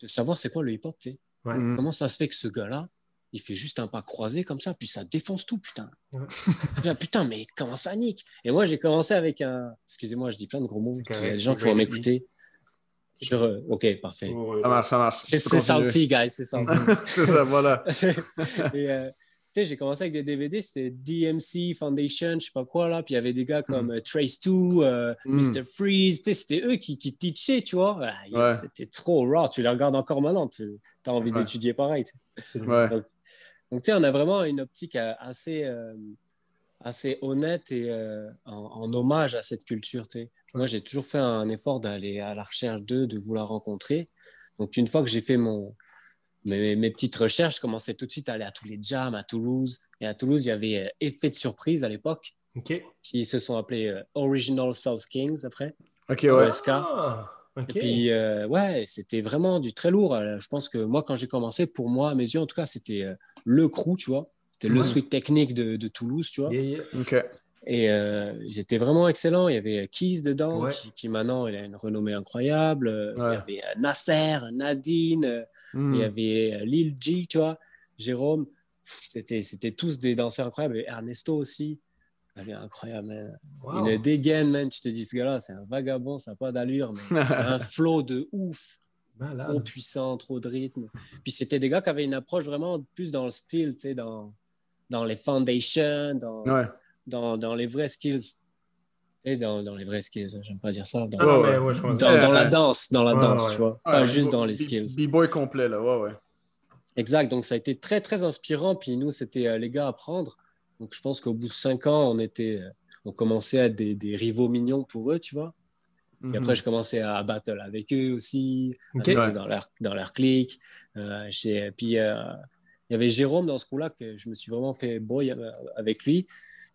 de savoir c'est quoi le hip-hop, tu sais. Comment ça se fait que ce gars-là, il fait juste un pas croisé comme ça, puis ça défonce tout, putain. putain, mais comment ça nique? Et moi, j'ai commencé avec un. Excusez-moi, je dis plein de gros mots. Il y a des gens qui vont m'écouter. Ok, parfait. Ça marche, ça marche. C'est salty, guys, c'est salty. c'est ça, voilà. Et, euh, tu sais, j'ai commencé avec des DVD, c'était DMC, Foundation, je sais pas quoi, là. Puis il y avait des gars comme mm. euh, Trace2, euh, mm. Mr. Freeze, c'était eux qui, qui teachaient, tu vois. Ah, c'était trop raw. Tu les regardes encore maintenant, tu as envie d'étudier pareil. Ouais. Donc, tu sais, on a vraiment une optique euh, assez, euh, assez honnête et euh, en, hommage à cette culture, tu sais. Moi, j'ai toujours fait un effort d'aller à la recherche d'eux, de vouloir rencontrer. Donc, une fois que j'ai fait mon, mes, mes, petites recherches, je commençais tout de suite à aller à tous les jams à Toulouse. Et à Toulouse, il y avait Effet de surprise à l'époque, qui se sont appelés Original South Kings après. Ok, ouais. Ah, et puis, ouais, c'était vraiment du très lourd. Je pense que moi, quand j'ai commencé, pour moi, à mes yeux, en tout cas, c'était le crew, tu vois. C'était le suite technique de, de, Toulouse, tu vois. Et euh, ils étaient vraiment excellents. Il y avait Keys dedans, qui, maintenant il a une renommée incroyable. Il y avait Nasser, Nadine, il y avait Lil G, tu vois, Jérôme. C'était, c'était tous des danseurs incroyables. Et Ernesto aussi. Il incroyable, Une dégaine, man. Tu te dis, ce gars-là, c'est un vagabond, ça n'a pas d'allure, mais un flow de ouf. Trop puissant, trop de rythme. Puis c'était des gars qui avaient une approche vraiment plus dans le style, tu sais, dans, dans les foundations, dans, dans, dans, les vrais skills. Sais, dans, dans les vrais skills, j'aime pas dire ça. Dans, dans, la danse, dans la danse, tu vois. pas juste dans les skills. B-boy complet, là, ouais, ouais. Exact, donc ça a été très, très inspirant. Puis nous, c'était euh, les gars à prendre. Donc je pense qu'au bout de cinq ans, on était, euh, on commençait à être des, des rivaux mignons pour eux, tu vois. Et après, mhm. je commençais à battle avec eux aussi, dans, leur, dans leur clique. Euh, puis, euh, il y avait Jérôme dans ce coup-là que je me suis vraiment fait boy euh, avec lui.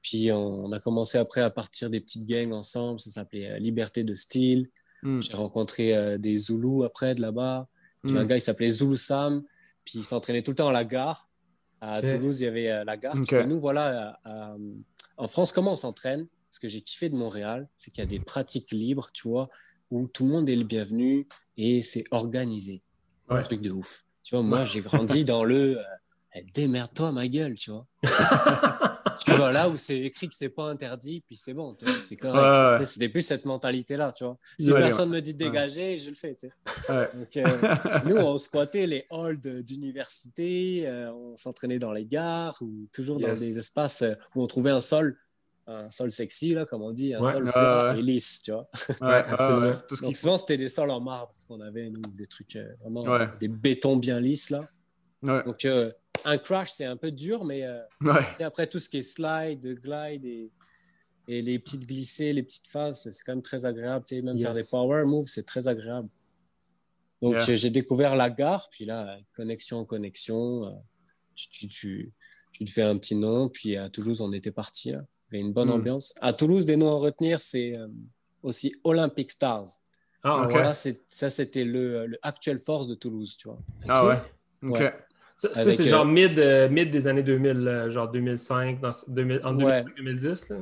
Puis, on, a commencé après à partir des petites gangs ensemble. Ça s'appelait Liberté de style. Mhm. J'ai rencontré des Zoulous après de là-bas. Un mhm. gars, il s'appelait Zoulou Sam. Puis, il s'entraînait tout le temps à la gare. À Toulouse, il y avait la gare. Nous, voilà, en France, comment on s'entraîne? Ce que j'ai kiffé de Montréal, c'est qu'il y a des pratiques libres, tu vois, où tout le monde est le bienvenu et c'est organisé. Un truc de ouf. Tu vois, moi, j'ai grandi dans le euh, démerde-toi, ma gueule, tu vois. tu vois, là où c'est écrit que c'est pas interdit, puis c'est bon, c'est correct. C'était plus cette mentalité-là, tu vois. Si personne me dit de dégager, je le fais, tu sais. Donc, euh, nous, on squattait les halls d'université, euh, on s'entraînait dans les gares ou toujours dans des espaces où on trouvait un sol un sol sexy, là, comme on dit, un sol plat et lisse, tu vois. Ouais, absolument. Donc souvent, c'était des sols en marbre, qu'on avait, nous, des trucs euh, vraiment, des bétons bien lisses, là. Donc, euh, un crash, c'est un peu dur, mais euh, après, tout ce qui est slide, glide et, et, les petites glissées, les petites phases, c'est quand même très agréable. Tu sais, même faire des power moves, c'est très agréable. Donc, j'ai découvert la gare, puis là, connexion, connexion, tu, tu, tu, tu, te fais un petit nom, puis à Toulouse, on était parti. Là une bonne hmm. ambiance. À Toulouse, des noms à retenir, c'est euh, aussi Olympic Stars. Ah, Ça, c'était le, le, actuel force de Toulouse, tu vois. Ah ouais? OK. Ça, c'est genre euh, mid, euh, mid, des années 2000, genre 2005, dans, 2000, en 2010, là?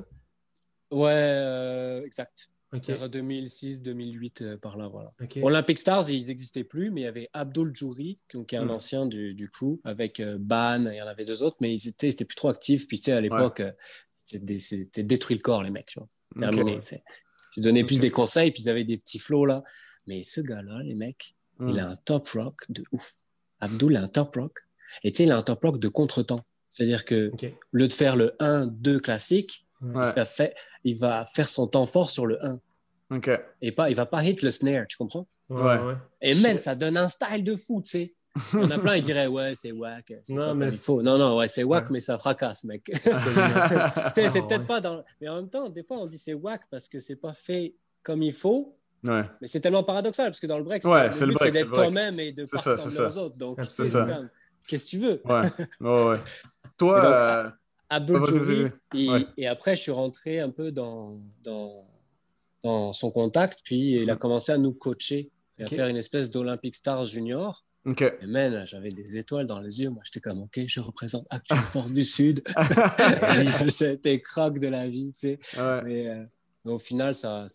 Ouais, exact. Okay. 2006, 2008, par là, voilà. Olympic Stars, ils n'existaient plus, mais il y avait Abdul Jouri, qui est un hmm. ancien du, du, crew, avec Ban, il y en avait deux autres, mais ils étaient, étaient plus trop actifs. Puis, tu sais, à l'époque, c'était détruit le corps, les mecs. Tu vois. Terminé. J'ai donné plus des conseils, puis ils avaient des petits flots là. Mais ce gars-là, les mecs, il a un top rock de ouf. Abdul a un top rock. Et tu sais, il a un top rock de contretemps. C'est-à-dire que au lieu de faire le 1-2 classique, il, va faire, il, va faire, son temps fort sur le 1. Et pas, il va pas hit le snare, tu comprends? Ouais. Et même, ça donne un style de fou, tu sais. On a plein, ils diraient ouais, c'est wack. Non, mais faux. Non, non, ouais, c'est wack, mais ça fracasse, mec. c'est ah, peut-être pas dans. Mais en même temps, des fois, on dit c'est wack parce que c'est pas fait comme il faut. Ouais. Mais c'est tellement paradoxal parce que dans le break, ouais, le but c'est d'être toi-même et de pas ressembler aux autres. Donc, qu'est-ce que tu veux? Ouais, ouais, ouais. Toi, donc, euh... Abdul et, et, après, je suis rentré un peu dans, dans, dans son contact, puis il a commencé à nous coacher et à faire une espèce d'Olympic Stars Junior. Ok. Et man, j'avais des étoiles dans les yeux. Moi, j'étais comme, OK, je représente Actuelle Force du Sud. J'étais croque de la vie, tu sais. Mais, euh, au final, ça,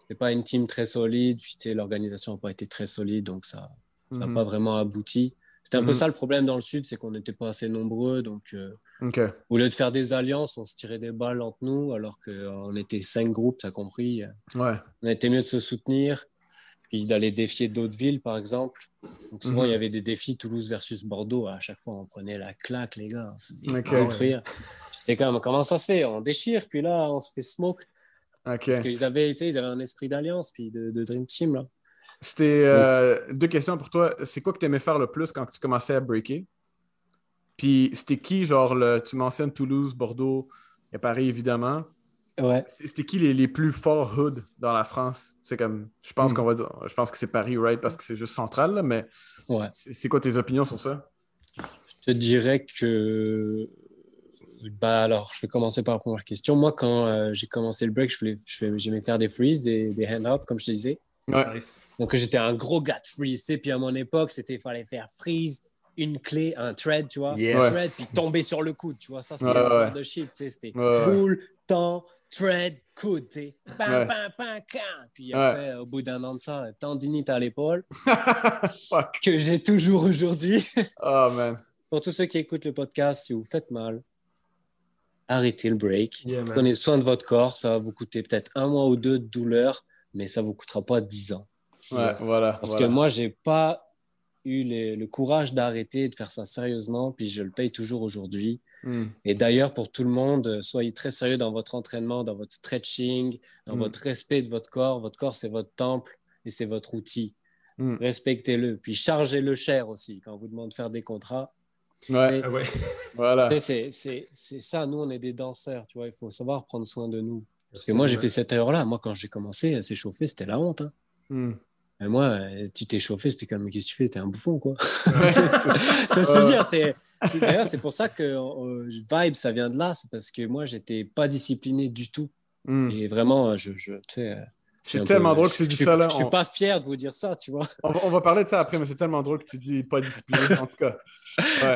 c'était pas une team très solide. Puis, tu sais, l'organisation n'a pas été très solide, donc ça n'a mhm. pas vraiment abouti. C'était un peu mhm. ça le problème dans le Sud, c'est qu'on n'était pas assez nombreux. Donc, euh, au lieu de faire des alliances, on se tirait des balles entre nous, alors qu'on était cinq groupes, tu as compris. Ouais. On était mieux de se soutenir d'aller défier d'autres villes, par exemple. Donc souvent, il y mhm. avait des défis Toulouse versus Bordeaux. À chaque fois, on prenait la claque, les gars. On se disait, détruire. J'étais comme, comment ça se fait? On déchire, puis là, on se fait smoke. Parce qu'ils avaient, ils avaient un esprit d'alliance, puis de, Dream Team, là. C'était euh, deux questions pour toi. C'est quoi que tu aimais faire le plus quand tu commençais à breaker? Puis c'était qui, genre, le, tu mentionnes Toulouse, Bordeaux et Paris, évidemment. Ouais. C'était qui les, les, plus forts hoods dans la France? C'est comme, je pense hmm. qu'on va dire, je pense que c'est Paris, right? Parce que c'est juste central, mais ouais. c'est quoi tes opinions sur ça? Je te dirais que, bah alors, je vais commencer par la première question. Moi, quand euh, j'ai commencé le break, je voulais, j'aimais faire des freeze, des, des hand-out, comme je te disais. Ouais. Donc, j'étais un gros gars de freeze, Puis à mon époque, c'était, fallait faire freeze, une clé, un thread, tu vois, yes. thread, puis tomber sur le coude, tu vois, ça c'était ouais, de shit, tu sais, c'était cool, temps, tread, coude, tu sais. Puis après, au bout d'un an de ça, tendinite à l'épaule. que j'ai toujours aujourd'hui. oh, man. Pour tous ceux qui écoutent le podcast, si vous faites mal, arrêtez le break. Prenez soin de votre corps. Ça va vous coûter peut-être un mois ou deux de douleur, mais ça ne vous coûtera pas dix ans. Ouais, voilà. Parce que moi, je n'ai pas eu le courage d'arrêter, de faire ça sérieusement, puis je le paye toujours aujourd'hui. Hmm. Et d'ailleurs, pour tout le monde, soyez très sérieux dans votre entraînement, dans votre stretching, dans hmm. votre respect de votre corps. Votre corps, c'est votre temple et c'est votre outil. Hmm. Respectez-le. Puis chargez-le cher aussi. Quand on vous demande de faire des contrats, Ouais, voilà. C'est ça, nous, on est des danseurs, tu vois, il faut savoir prendre soin de nous. Parce que moi, j'ai fait cette erreur-là. Moi, quand j'ai commencé à s'échauffer, c'était la honte. Hein. Hmm. Et moi, tu t'es chauffé, c'était comme, qu'est-ce que tu fais? T'es un bouffon, quoi. tu veux dire, c'est, d'ailleurs, c'est pour ça que euh, Vibe, ça vient de là. C'est parce que moi, j'étais pas discipliné du tout. Hmm. Et vraiment, je, je tu sais, c'est tellement drôle que tu dis ça là. Je suis pas fier de vous dire ça, tu vois. On va, parler de ça après, mais c'est tellement drôle que tu dis pas discipliné, en tout cas.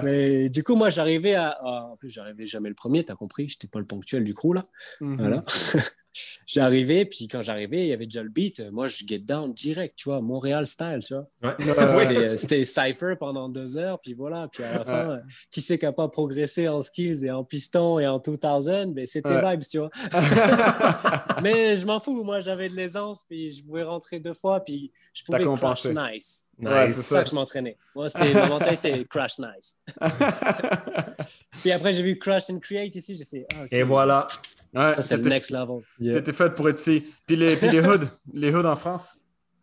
Mais du coup, moi, j'arrivais à. En plus, j'arrivais jamais le premier, tu as compris. J'étais pas le ponctuel du crew, là. Mhm. Voilà. J'arrivais, puis quand j'arrivais, il y avait déjà le beat. Moi, je get down direct, tu vois, Montréal style, tu vois. C'était Cypher pendant deux heures, puis voilà. Puis à la fin, qui sait qui n'a pas progressé en skills et en piston et en 2000, ben, c'était vibes, tu vois. Mais je m'en fous, moi, j'avais de l'aisance, puis je pouvais rentrer deux fois, puis je pouvais crash nice. c'est ça. que je m'entraînais. Moi, c'était le c'était crash nice. puis après, j'ai vu crash and create ici, j'ai fait. Ah, et voilà ça, c'est le next level. Tu étais fait pour être ici. Puis les, puis les hoods, les hoods en France?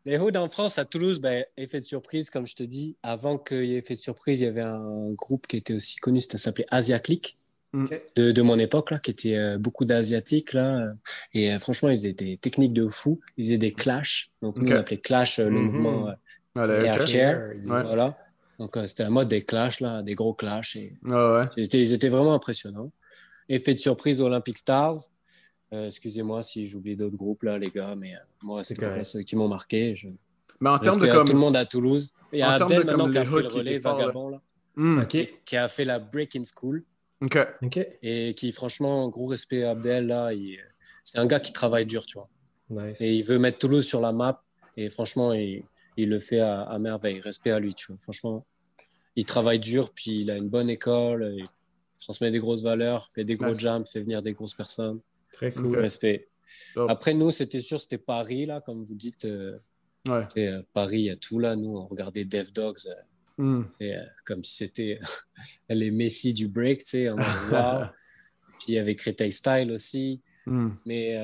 Les hoods en France, à Toulouse, ben, effet de surprise, comme je te dis. Avant qu'il y ait effet de surprise, il y avait un groupe qui était aussi connu, ça s'appelait Asia Click. Mm. De, de, mon époque, là, qui était euh, beaucoup d'Asiatiques. Là, et euh, franchement, ils faisaient des techniques de fou. Ils faisaient des clashs. Donc, nous, on appelait clash euh, le mm-hmm. mouvement air chair. Voilà. Donc, c'était la mode des clashs, là, des gros clashs. Et... ils étaient vraiment impressionnants. Effet de surprise Olympic Stars. Euh, excusez-moi si j'oublie d'autres groupes là, les gars, mais euh, moi, c'est ceux qui m'ont marqué. Je... Mais en termes de comme... tout le monde à Toulouse. Il y a Abdel maintenant qui a pris le relais, Vagabond, là, hmm. qui a fait la Breaking School. Et qui, franchement, gros respect à Abdel, là, c'est un gars qui travaille dur, tu vois. Et il veut mettre Toulouse sur la map. Et franchement, il, il le fait à, à, merveille. Respect à lui, tu vois. Franchement, il travaille dur, puis il a une bonne école transmet des grosses valeurs, fait des gros jumps, fait venir des grosses personnes. Très cool. Respect. Après, nous, c'était sûr, c'était Paris, là, comme vous dites. Euh, ouais. Euh, Paris, il y a tout là. Nous, on regardait Dev Dogs. Euh, hmm. comme si c'était les Messi du break, tu sais. Wow. Puis il y avait Créteil Style aussi. Hmm. Mais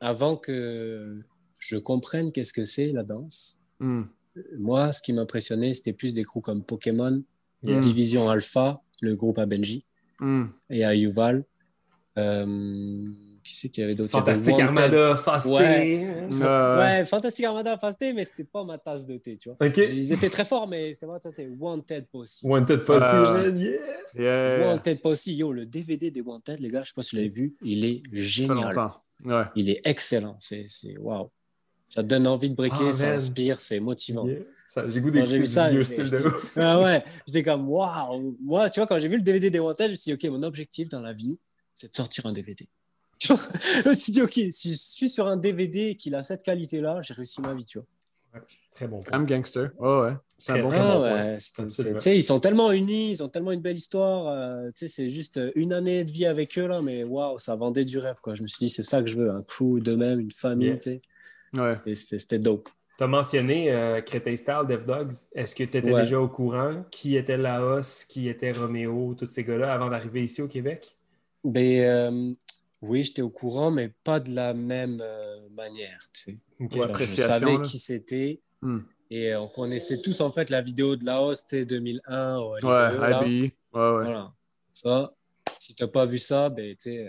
avant que je comprenne qu'est-ce que c'est la danse, hmm. moi, ce qui m'impressionnait, c'était plus des crews comme Pokémon, Division Alpha, le groupe à Benji. Hmm. et à Yuval. Euh, qui c'est qu'il y avait d'autres Fantastic Armada, Fasté. Ouais. ouais, Fantastic Armada, Fasté, mais c'était pas ma tasse de thé, tu vois. Ils étaient très forts, mais c'était pas c'était Wanted Posse. Wanted Posse, yeah. Wanted Posse, yo, le DVD des Wanted, les gars, je sais pas si vous l'avez vu, il est génial. Ouais. Il est excellent, c'est waouh. Ça donne envie de breaker, ah, ça inspire, c'est motivant. J'ai goût d'écouter ça, vieux style de Ah ouais, j'étais comme waouh. Moi, tu vois, quand j'ai vu le DVD des Wanted, je me suis dit, OK, mon objectif dans la vie, c'est de sortir un DVD. je me suis dit, OK, si je suis sur un DVD qui a cette qualité-là, j'ai réussi ma vie, tu vois. très bon. I'm gangster. Oh ouais. C'est un bon, ouais, ouais. Ils sont tellement unis, ils ont tellement une belle histoire. Euh, c'est juste une année de vie avec eux, là, mais waouh, ça vendait du rêve. Quoi. Je me suis dit, c'est ça que je veux, un crew de même, une famille. sais Ouais. Et c'était dope. Tu as mentionné euh, Créteil Style, Dev Dogs. Est-ce que tu étais déjà au courant? Qui était Laos, qui était Roméo, tous ces gars-là avant d'arriver ici au Québec? Ben, euh, oui, j'étais au courant, mais pas de la même euh, manière. Tu sais. je savais qui c'était. Hmm. Et on connaissait tous en fait la vidéo de Laos, c'était 2001. Ouais, ouais, ouais, Voilà. Ça, si t'as pas vu ça, ben, tu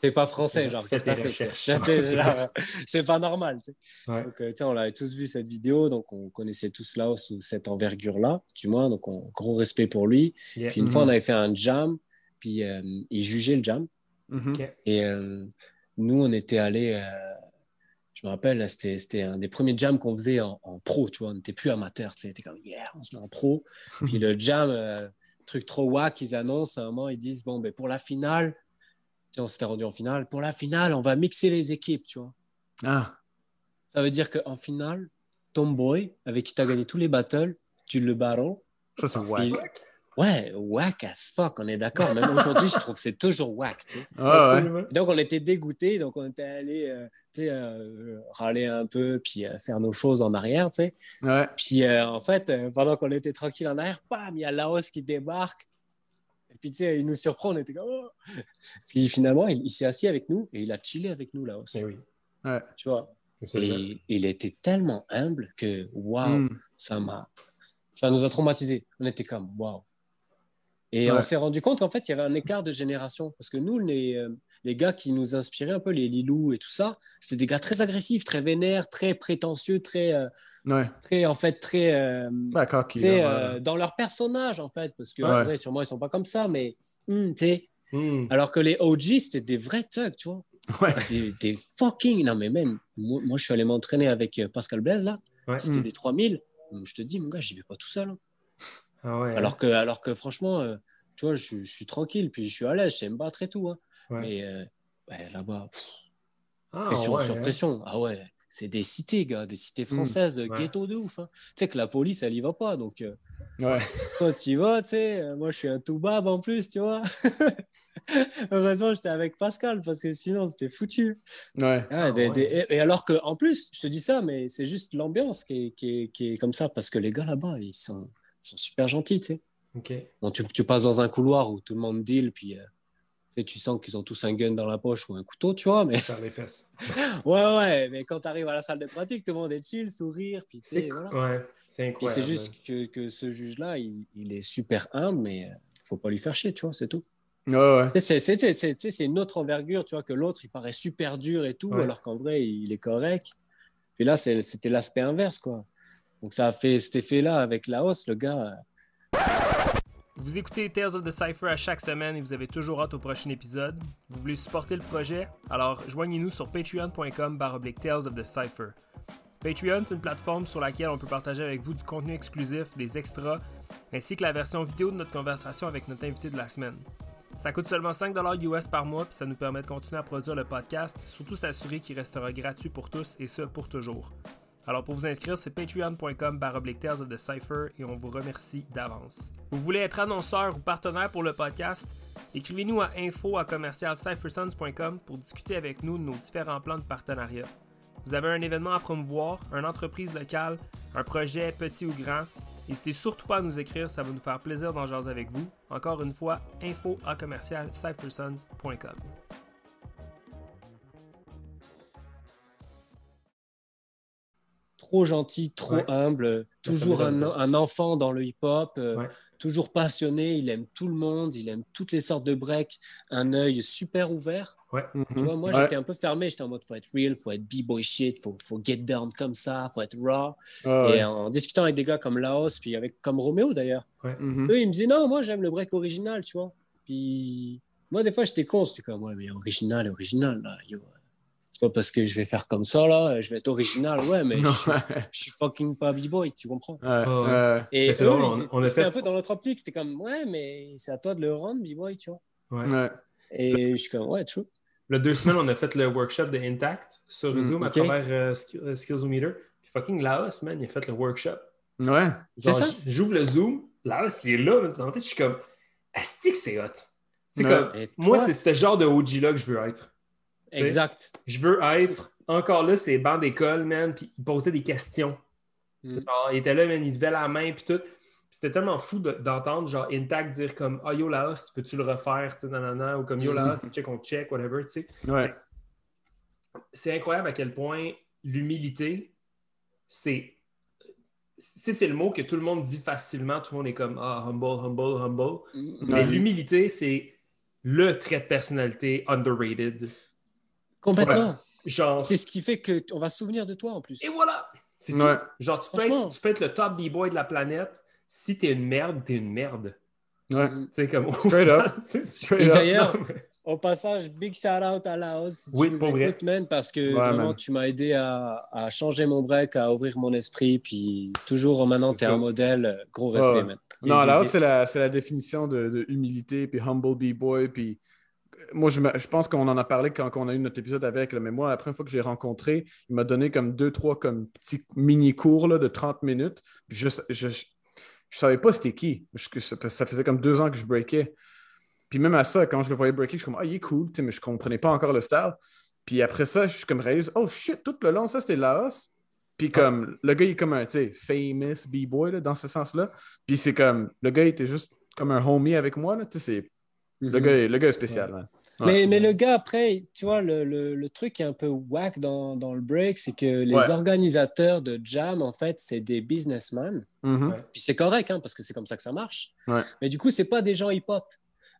t'es pas français, genre, qu'est-ce que t'as fait C'est pas normal, Donc, euh, on l'avait tous vu cette vidéo, donc on connaissait tous là sous cette envergure-là, du moins, donc on, gros respect pour lui. Puis une fois, on mm-hmm. avait fait un jam, puis euh, il jugeait le jam. Mm-hmm. Et euh, nous, on était allés je me rappelle, c'était un des premiers jams qu'on faisait en, pro, tu vois, on n'était plus amateur, c'était comme, yeah, on se met en pro. Puis le jam, truc trop wack, ils annoncent à un moment, ils disent bon, ben, pour la finale, on s'était rendu en finale. Pour la finale, on va mixer les équipes, tu vois. Ah. Ça veut dire qu'en finale, Tomboy, avec qui tu as gagné tous les battles, tu le battle. Ça, c'est whack. Ouais, whack as fuck, on est d'accord. Même aujourd'hui, je trouve que c'est toujours whack. Tu sais. ouais. Donc, on était dégoûtés. Donc, on était allé euh, euh, râler un peu, puis euh, faire nos choses en arrière. Tu sais. Ouais. Puis, en fait, pendant qu'on était tranquille en arrière, bam, il y a Laos qui débarque. Et puis, tu sais, il nous surprend. On était comme. Oh. Puis, finalement, il, s'est assis avec nous et il a chillé avec nous, Laos. Et oui. Ouais. Tu vois? Et il était tellement humble que, waouh, hmm. ça m'a. Ça nous a traumatisés. On était comme, waouh et on s'est rendu compte qu'en fait, il y avait un écart de génération. Parce que nous, les, euh, les gars qui nous inspiraient un peu, les Lilou et tout ça, c'était des gars très agressifs, très vénères, très prétentieux, très, euh, très en fait, très. Euh, euh, dans leur personnage, en fait. Parce que, en vrai, sûrement, ils sont pas comme ça, mais. Hmm. Alors que les OG, c'était des vrais thugs, tu vois. Des, des, fucking. Non, mais même, moi, je suis allé m'entraîner avec Pascal Blaise, là. C'était hmm. des 3000. Je te dis, mon gars, j'y vais pas tout seul. Hein. Ah alors, que, alors que franchement, euh, tu vois, je, suis tranquille, puis je suis à l'aise, je sais me battre et tout. Hein. Mais euh, là-bas, ah, pression sur pression. Ah ouais, c'est des cités, gars, des cités hmm. françaises, ghetto de ouf. Hein. Tu sais que la police, elle y va pas. Donc, euh, quand tu y vas, tu sais, moi, je suis un tout bab en plus, tu vois. Heureusement, j'étais avec Pascal parce que sinon, c'était foutu. Ouais. Ah, et, alors que, en plus, je te dis ça, mais c'est juste l'ambiance qui est, qui, qui est, comme ça parce que les gars là-bas, ils sont ils sont super gentils, tu sais. Bon, tu, tu, passes dans un couloir où tout le monde deal, puis euh, tu sens qu'ils ont tous un gun dans la poche ou un couteau, tu vois. Mais... Faire les fesses. ouais, ouais, mais quand tu arrives à la salle de pratique, tout le monde est chill, sourire, puis tu sais, voilà. Ouais, c'est incroyable. c'est juste que, que ce juge-là, il, il, est super humble, mais il euh, faut pas lui faire chier, tu vois, c'est tout. Ouais, ouais. C'est une autre envergure, tu vois, que l'autre, il paraît super dur et tout, alors qu'en vrai, il est correct. Puis là, c'était l'aspect inverse, quoi. Donc ça a fait cet effet-là avec la le gars. Euh. Vous écoutez Tales of the Cypher à chaque semaine et vous avez toujours hâte au prochain épisode. Vous voulez supporter le projet? Alors joignez-nous sur patreon.com Tales of the Cypher. Patreon, c'est une plateforme sur laquelle on peut partager avec vous du contenu exclusif, des extras, ainsi que la version vidéo de notre conversation avec notre invité de la semaine. Ça coûte seulement 5$ US par mois, puis ça nous permet de continuer à produire le podcast, surtout s'assurer qu'il restera gratuit pour tous et ce pour toujours. Alors pour vous inscrire, c'est patreon.com Tales of the Cypher et on vous remercie d'avance. Vous voulez être annonceur ou partenaire pour le podcast? Écrivez-nous à info pour discuter avec nous de nos différents plans de partenariat. Vous avez un événement à promouvoir, une entreprise locale, un projet petit ou grand, n'hésitez surtout pas à nous écrire, ça va nous faire plaisir d'en jaser avec vous. Encore une fois, info trop gentil, trop humble, toujours un, enfant dans le hip-hop, euh, toujours passionné, il aime tout le monde, il aime toutes les sortes de breaks, un œil super ouvert. Tu vois, moi, j'étais un peu fermé, j'étais en mode, faut être real, faut être b-boy shit, faut, faut get down comme ça, faut être raw. Et en discutant avec des gars comme Laos, puis avec, comme Roméo d'ailleurs, mhm. eux, ils me disaient, non, moi, j'aime le break original, tu vois. Puis moi, des fois, j'étais con, c'était comme, ouais, mais original, original, là, yo c'est pas parce que je vais faire comme ça là, je vais être original, ouais, mais je, suis fucking pas b-boy, tu comprends? Et c'est on, on un peu dans notre optique, c'était comme ouais, mais c'est à toi de le rendre b-boy, tu vois? Ouais. Et je suis comme ouais, true. Le deux semaines, on a fait le workshop de Intact sur mm, Zoom à travers euh, euh, Skillsometer. Puis fucking Laos, man, il a fait le workshop. Ouais. C'est ça? J'ouvre le Zoom, Laos, il est là, en tête, je suis comme, est-ce que c'est hot? C'est comme, moi, c'est ce genre de OG là que je veux être. Exact. Je veux être. Encore là, c'est banc d'école, man, puis il posait des questions. Mm. il était là, man, il devait la main, puis tout. C'était tellement fou d'entendre, genre, Intact dire comme Ah, oh, yo, Laos, peux-tu le refaire, tu sais, ou comme Yo, mm. Laos, check, on check, whatever, tu sais. Ouais. C'est incroyable à quel point l'humilité, c'est. c'est le mot que tout le monde dit facilement. Tout le monde est comme Ah, humble, humble, humble. Mm. Mais l'humilité, c'est le trait de personnalité underrated Complètement. Genre... C'est ce qui fait qu'on va se souvenir de toi en plus. Et voilà! C'est Genre, tu peux, être, tu peux, être, le top b-boy de la planète. Si t'es une merde, t'es une merde. Ouais. C'est comme. Straight up. Et d'ailleurs, au passage, big shout out à Laos. oui, pour vrai. parce que vraiment, tu m'as aidé à, à, changer mon break, à ouvrir mon esprit. Puis toujours, maintenant, tu es un modèle. Gros respect, man. Non, Laos, c'est la, la, définition de, de, humilité, puis humble b-boy, puis moi, je, je pense qu'on en a parlé quand, on a eu notre épisode avec, mais moi, la première fois que j'ai rencontré, il m'a donné comme deux, trois comme petits mini-cours de 30 minutes. je, je, je, savais pas c'était qui. ça faisait comme deux ans que je breakais. Puis même à ça, quand je le voyais breaker, je suis comme, ah, il est cool, mais je comprenais pas encore le style. Puis après ça, je suis comme réalise, oh shit, tout le long, ça c'était Laos. Puis comme, le gars, il est comme un, tu sais, famous B-boy dans ce sens-là. Puis c'est comme, le gars était juste comme un homie avec moi, tu sais, le, mhm. gars, le gars est spécial, Mais, mais, le gars, après, tu vois, le, le, truc qui est un peu whack dans, dans le break, c'est que les organisateurs de Jam, en fait, c'est des businessmen. Mhm. Puis c'est correct, hein, parce que c'est comme ça que ça marche. Mais du coup, c'est pas des gens hip-hop.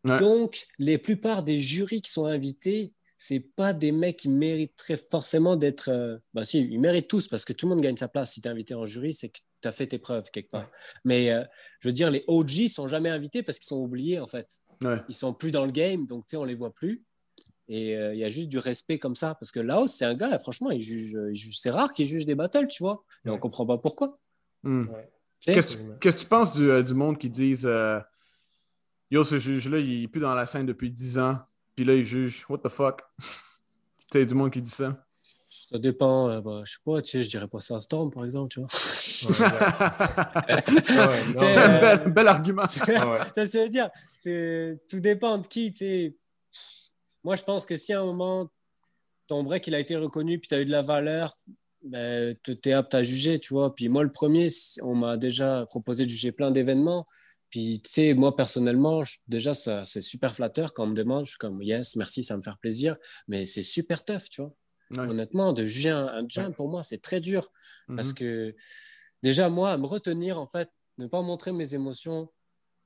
Donc, les plupart des jurys qui sont invités, c'est pas des mecs qui mériteraient forcément d'être. Euh, bah, si, ils méritent tous parce que tout le monde gagne sa place. Si tu es invité en jury, c'est que tu as fait tes preuves quelque part. Mais euh, je veux dire, les OG sont jamais invités parce qu'ils sont oubliés en fait. Ouais. Ils sont plus dans le game, donc tu sais, on les voit plus. Et euh, il y a juste du respect comme ça. Parce que Laos, c'est un gars, franchement, il juge, c'est rare qu'il juge des battles, tu vois. Et on comprend pas pourquoi. Hmm. Qu'est-ce que tu penses du, du, monde qui disent Yo, ce juge-là, il est plus dans la scène depuis 10 ans. Puis là, il juge. What the fuck? tu sais, du monde qui dit ça. Ça dépend. Euh, bah, je sais pas, tu sais, je dirais pas ça à Storm, par exemple, tu vois. c'est un bel, argument. tu veux dire? Tout dépend de qui, tu sais. Moi, je pense que si à un moment, ton break, il a été reconnu, puis tu as eu de la valeur, ben, tu es apte à juger, tu vois. Puis moi, le premier, on m'a déjà proposé de juger plein d'événements. Puis, tu sais, moi, personnellement, déjà, ça, c'est super flatteur quand on me demande. Je suis comme, yes, merci, ça me fait plaisir. Mais c'est super tough, tu vois. Honnêtement, de juger un, un pour moi, c'est très dur. Parce mhm. que, déjà, moi, me retenir, en fait, ne pas montrer mes émotions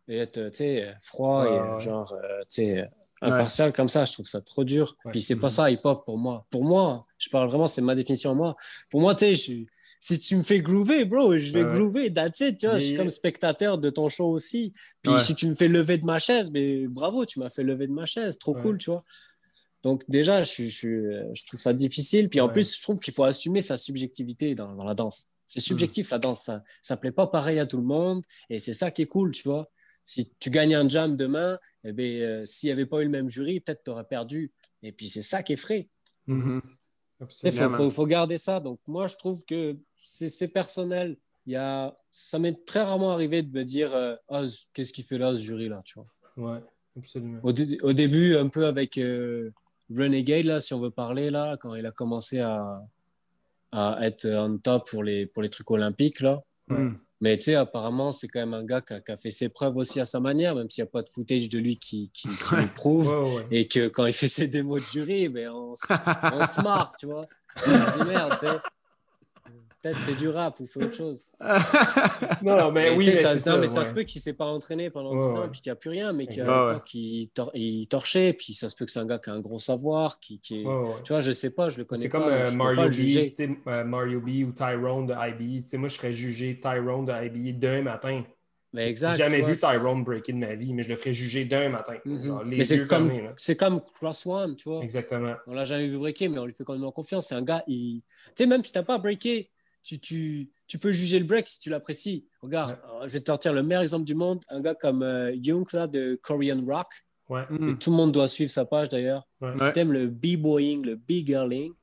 et être, tu sais, froid et genre, euh, tu sais, impartial comme ça, je trouve ça trop dur. Puis, c'est pas mhm. ça, hip-hop, pour moi. Pour moi, je parle vraiment, c'est ma définition, moi. Pour moi, tu sais, je suis si tu me fais groover, bro, je vais groover, that's it, tu vois, je suis comme spectateur de ton show aussi. Puis si tu me fais lever de ma chaise, mais bravo, tu m'as fait lever de ma chaise, trop cool, tu vois. Donc déjà, je, je, je, trouve ça difficile. Puis en plus, je trouve qu'il faut assumer sa subjectivité dans, dans la danse. C'est subjectif, la danse, ça ne plaît pas pareil à tout le monde. Et c'est ça qui est cool, tu vois. Si tu gagnes un jam demain, eh ben, euh, s'il n'y avait pas eu le même jury, peut-être tu aurais perdu. Et puis c'est ça qui est frais. Mm-hmm. Il faut, faut, garder ça. Donc moi, je trouve que c'est personnel. Il y a, ça m'est très rarement arrivé de me dire euh, ah, qu'est-ce qu'il fait là, ce jury-là, tu vois. Ouais, absolument. Au, au, début, un peu avec euh, Renegade, là, si on veut parler, là, quand il a commencé à, à être en top pour les, pour les trucs olympiques, là. Hmm. Mais tu sais, apparemment, c'est quand même un gars qui a, fait ses preuves aussi à sa manière, même s'il n'y a pas de footage de lui qui, qui, le prouve. Et que quand il fait ses démos de jury, ben, on, on se marre, tu vois. On dit merde, tu sais peut-être fait du rap ou fait autre chose. non, non, mais, oui, mais ça, ça, mais ça se peut qu'il ne s'est pas entraîné pendant 10 ans et puis qu'il n'y a plus rien, mais qu'il il torchait, puis ça se peut que c'est un gars qui a un gros savoir, qui, qui est... Tu vois, je ne sais pas, je le connais pas. C'est comme euh, Mario, B, euh, Mario B ou Tyrone de IB. moi, je ferais juger Tyrone de IB d'un matin. Mais exact. J'ai jamais vu Tyrone breaker de ma vie, mais je le ferais juger d'un matin. Mhm. mais c'est comme, c'est comme Cross One, tu vois. Exactement. On l'a jamais vu breaker, mais on lui fait quand même confiance. C'est un gars, il... tu sais, même si tu n'as pas breaké, tu, tu, tu, peux juger le break si tu l'apprécies. Regarde, euh, je vais te sortir le meilleur exemple du monde, un gars comme euh, Young de Korean Rock. Ouais. Mm. tout le monde doit suivre sa page d'ailleurs. Si tu aimes le b-boying, le b-girling,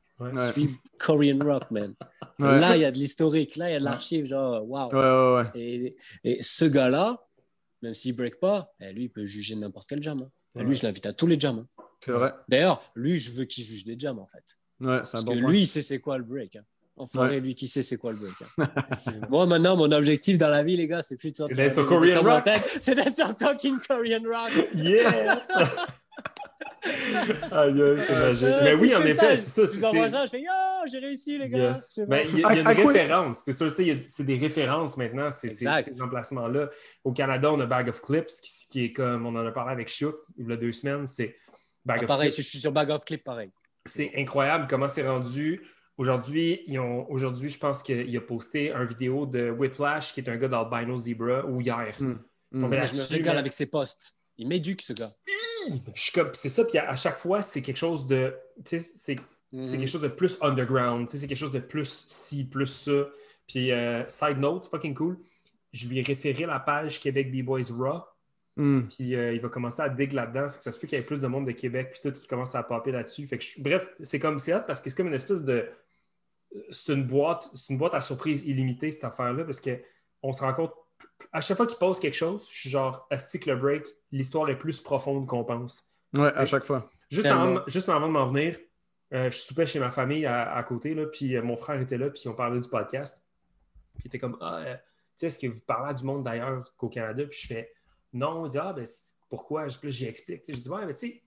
suis Korean Rock, man. Là, il y a de l'historique, là, il y a de l'archive, genre, waouh. Et, et, ce gars-là, même s'il ne break pas, eh, lui, il peut juger n'importe quel jam. Hein. lui, je l'invite à tous les jams. Hein. C'est vrai. D'ailleurs, lui, je veux qu'il juge des jams, en fait. Ouais, Parce que lui, il sait c'est quoi le break. Hein. Enfoiré, lui qui sait c'est quoi le break. Hein. Moi, maintenant, mon objectif dans la vie, les gars, c'est plus de sortir. C'est d'être sur Korean Rock. C'est d'être sur fucking Korean Rock. Yes! Aïe, c'est euh, magique. mais oui, en effet, c'est ça. Je ça, je fais Yo, j'ai réussi, les gars. Ben, il y, a, une référence. C'est sûr, c'est des références maintenant, c'est ces emplacements-là. Au Canada, on a Bag of Clips, qui, qui, est comme on en a parlé avec Shook il y a deux semaines. C'est Bag ah, of pareil, Clips. je suis sur Bag of Clips, pareil. C'est incroyable comment c'est rendu Aujourd'hui, aujourd'hui, je pense qu'il a posté une vidéo de Whiplash, qui est un gars d'Albino Zebra, ou hier. Hmm. Hmm. je me régale avec ses posts. Il m'éduque, ce gars. C'est ça, puis à, chaque fois, c'est quelque chose de. C'est hmm. quelque chose de plus underground. C'est quelque chose de plus ci, plus ça. Puis, euh, side note, fucking cool, je lui ai référé la page Québec B-Boys Raw. Hmm. Puis euh, il va commencer à dig là-dedans. ça se peut qu'il y ait plus de monde de Québec, puis tout qui commence à popper là-dessus. Fait que bref, c'est comme c'est hot parce que c'est comme une espèce de. C'est une boîte, c'est une boîte à surprise illimitée, cette affaire-là, parce qu'on se rend compte. À chaque fois qu'il pose quelque chose, je suis genre, stick le break, l'histoire est plus profonde qu'on pense? Ouais, à chaque fois. Juste, avant, juste avant de m'en venir, euh, je soupais chez ma famille à, côté, là, puis euh, mon frère était là, puis on parlait du podcast. Puis il était comme, ah, tu sais, est-ce que vous parlez du monde d'ailleurs qu'au Canada? Puis je fais, non, il dit Ah, ben, pourquoi? J'y explique. Je dis Ouais, mais tu sais,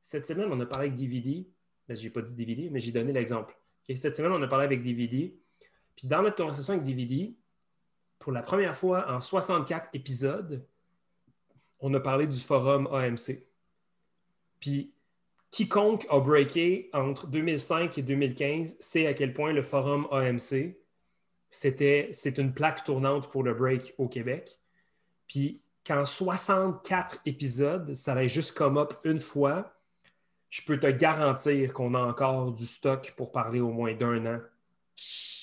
cette semaine, on a parlé avec DVD. Ben, je n'ai pas dit DVD, mais j'ai donné l'exemple. Cette semaine, on a parlé avec DVD. Puis dans notre conversation avec DVD, pour la première fois en 64 épisodes, on a parlé du forum AMC. Puis quiconque a breaké entre 2005 et 2015 sait à quel point le forum AMC, c'était, c'est une plaque tournante pour le break au Québec. Puis qu'en 64 épisodes, ça va juste come up une fois, je peux te garantir qu'on a encore du stock pour parler au moins d'un an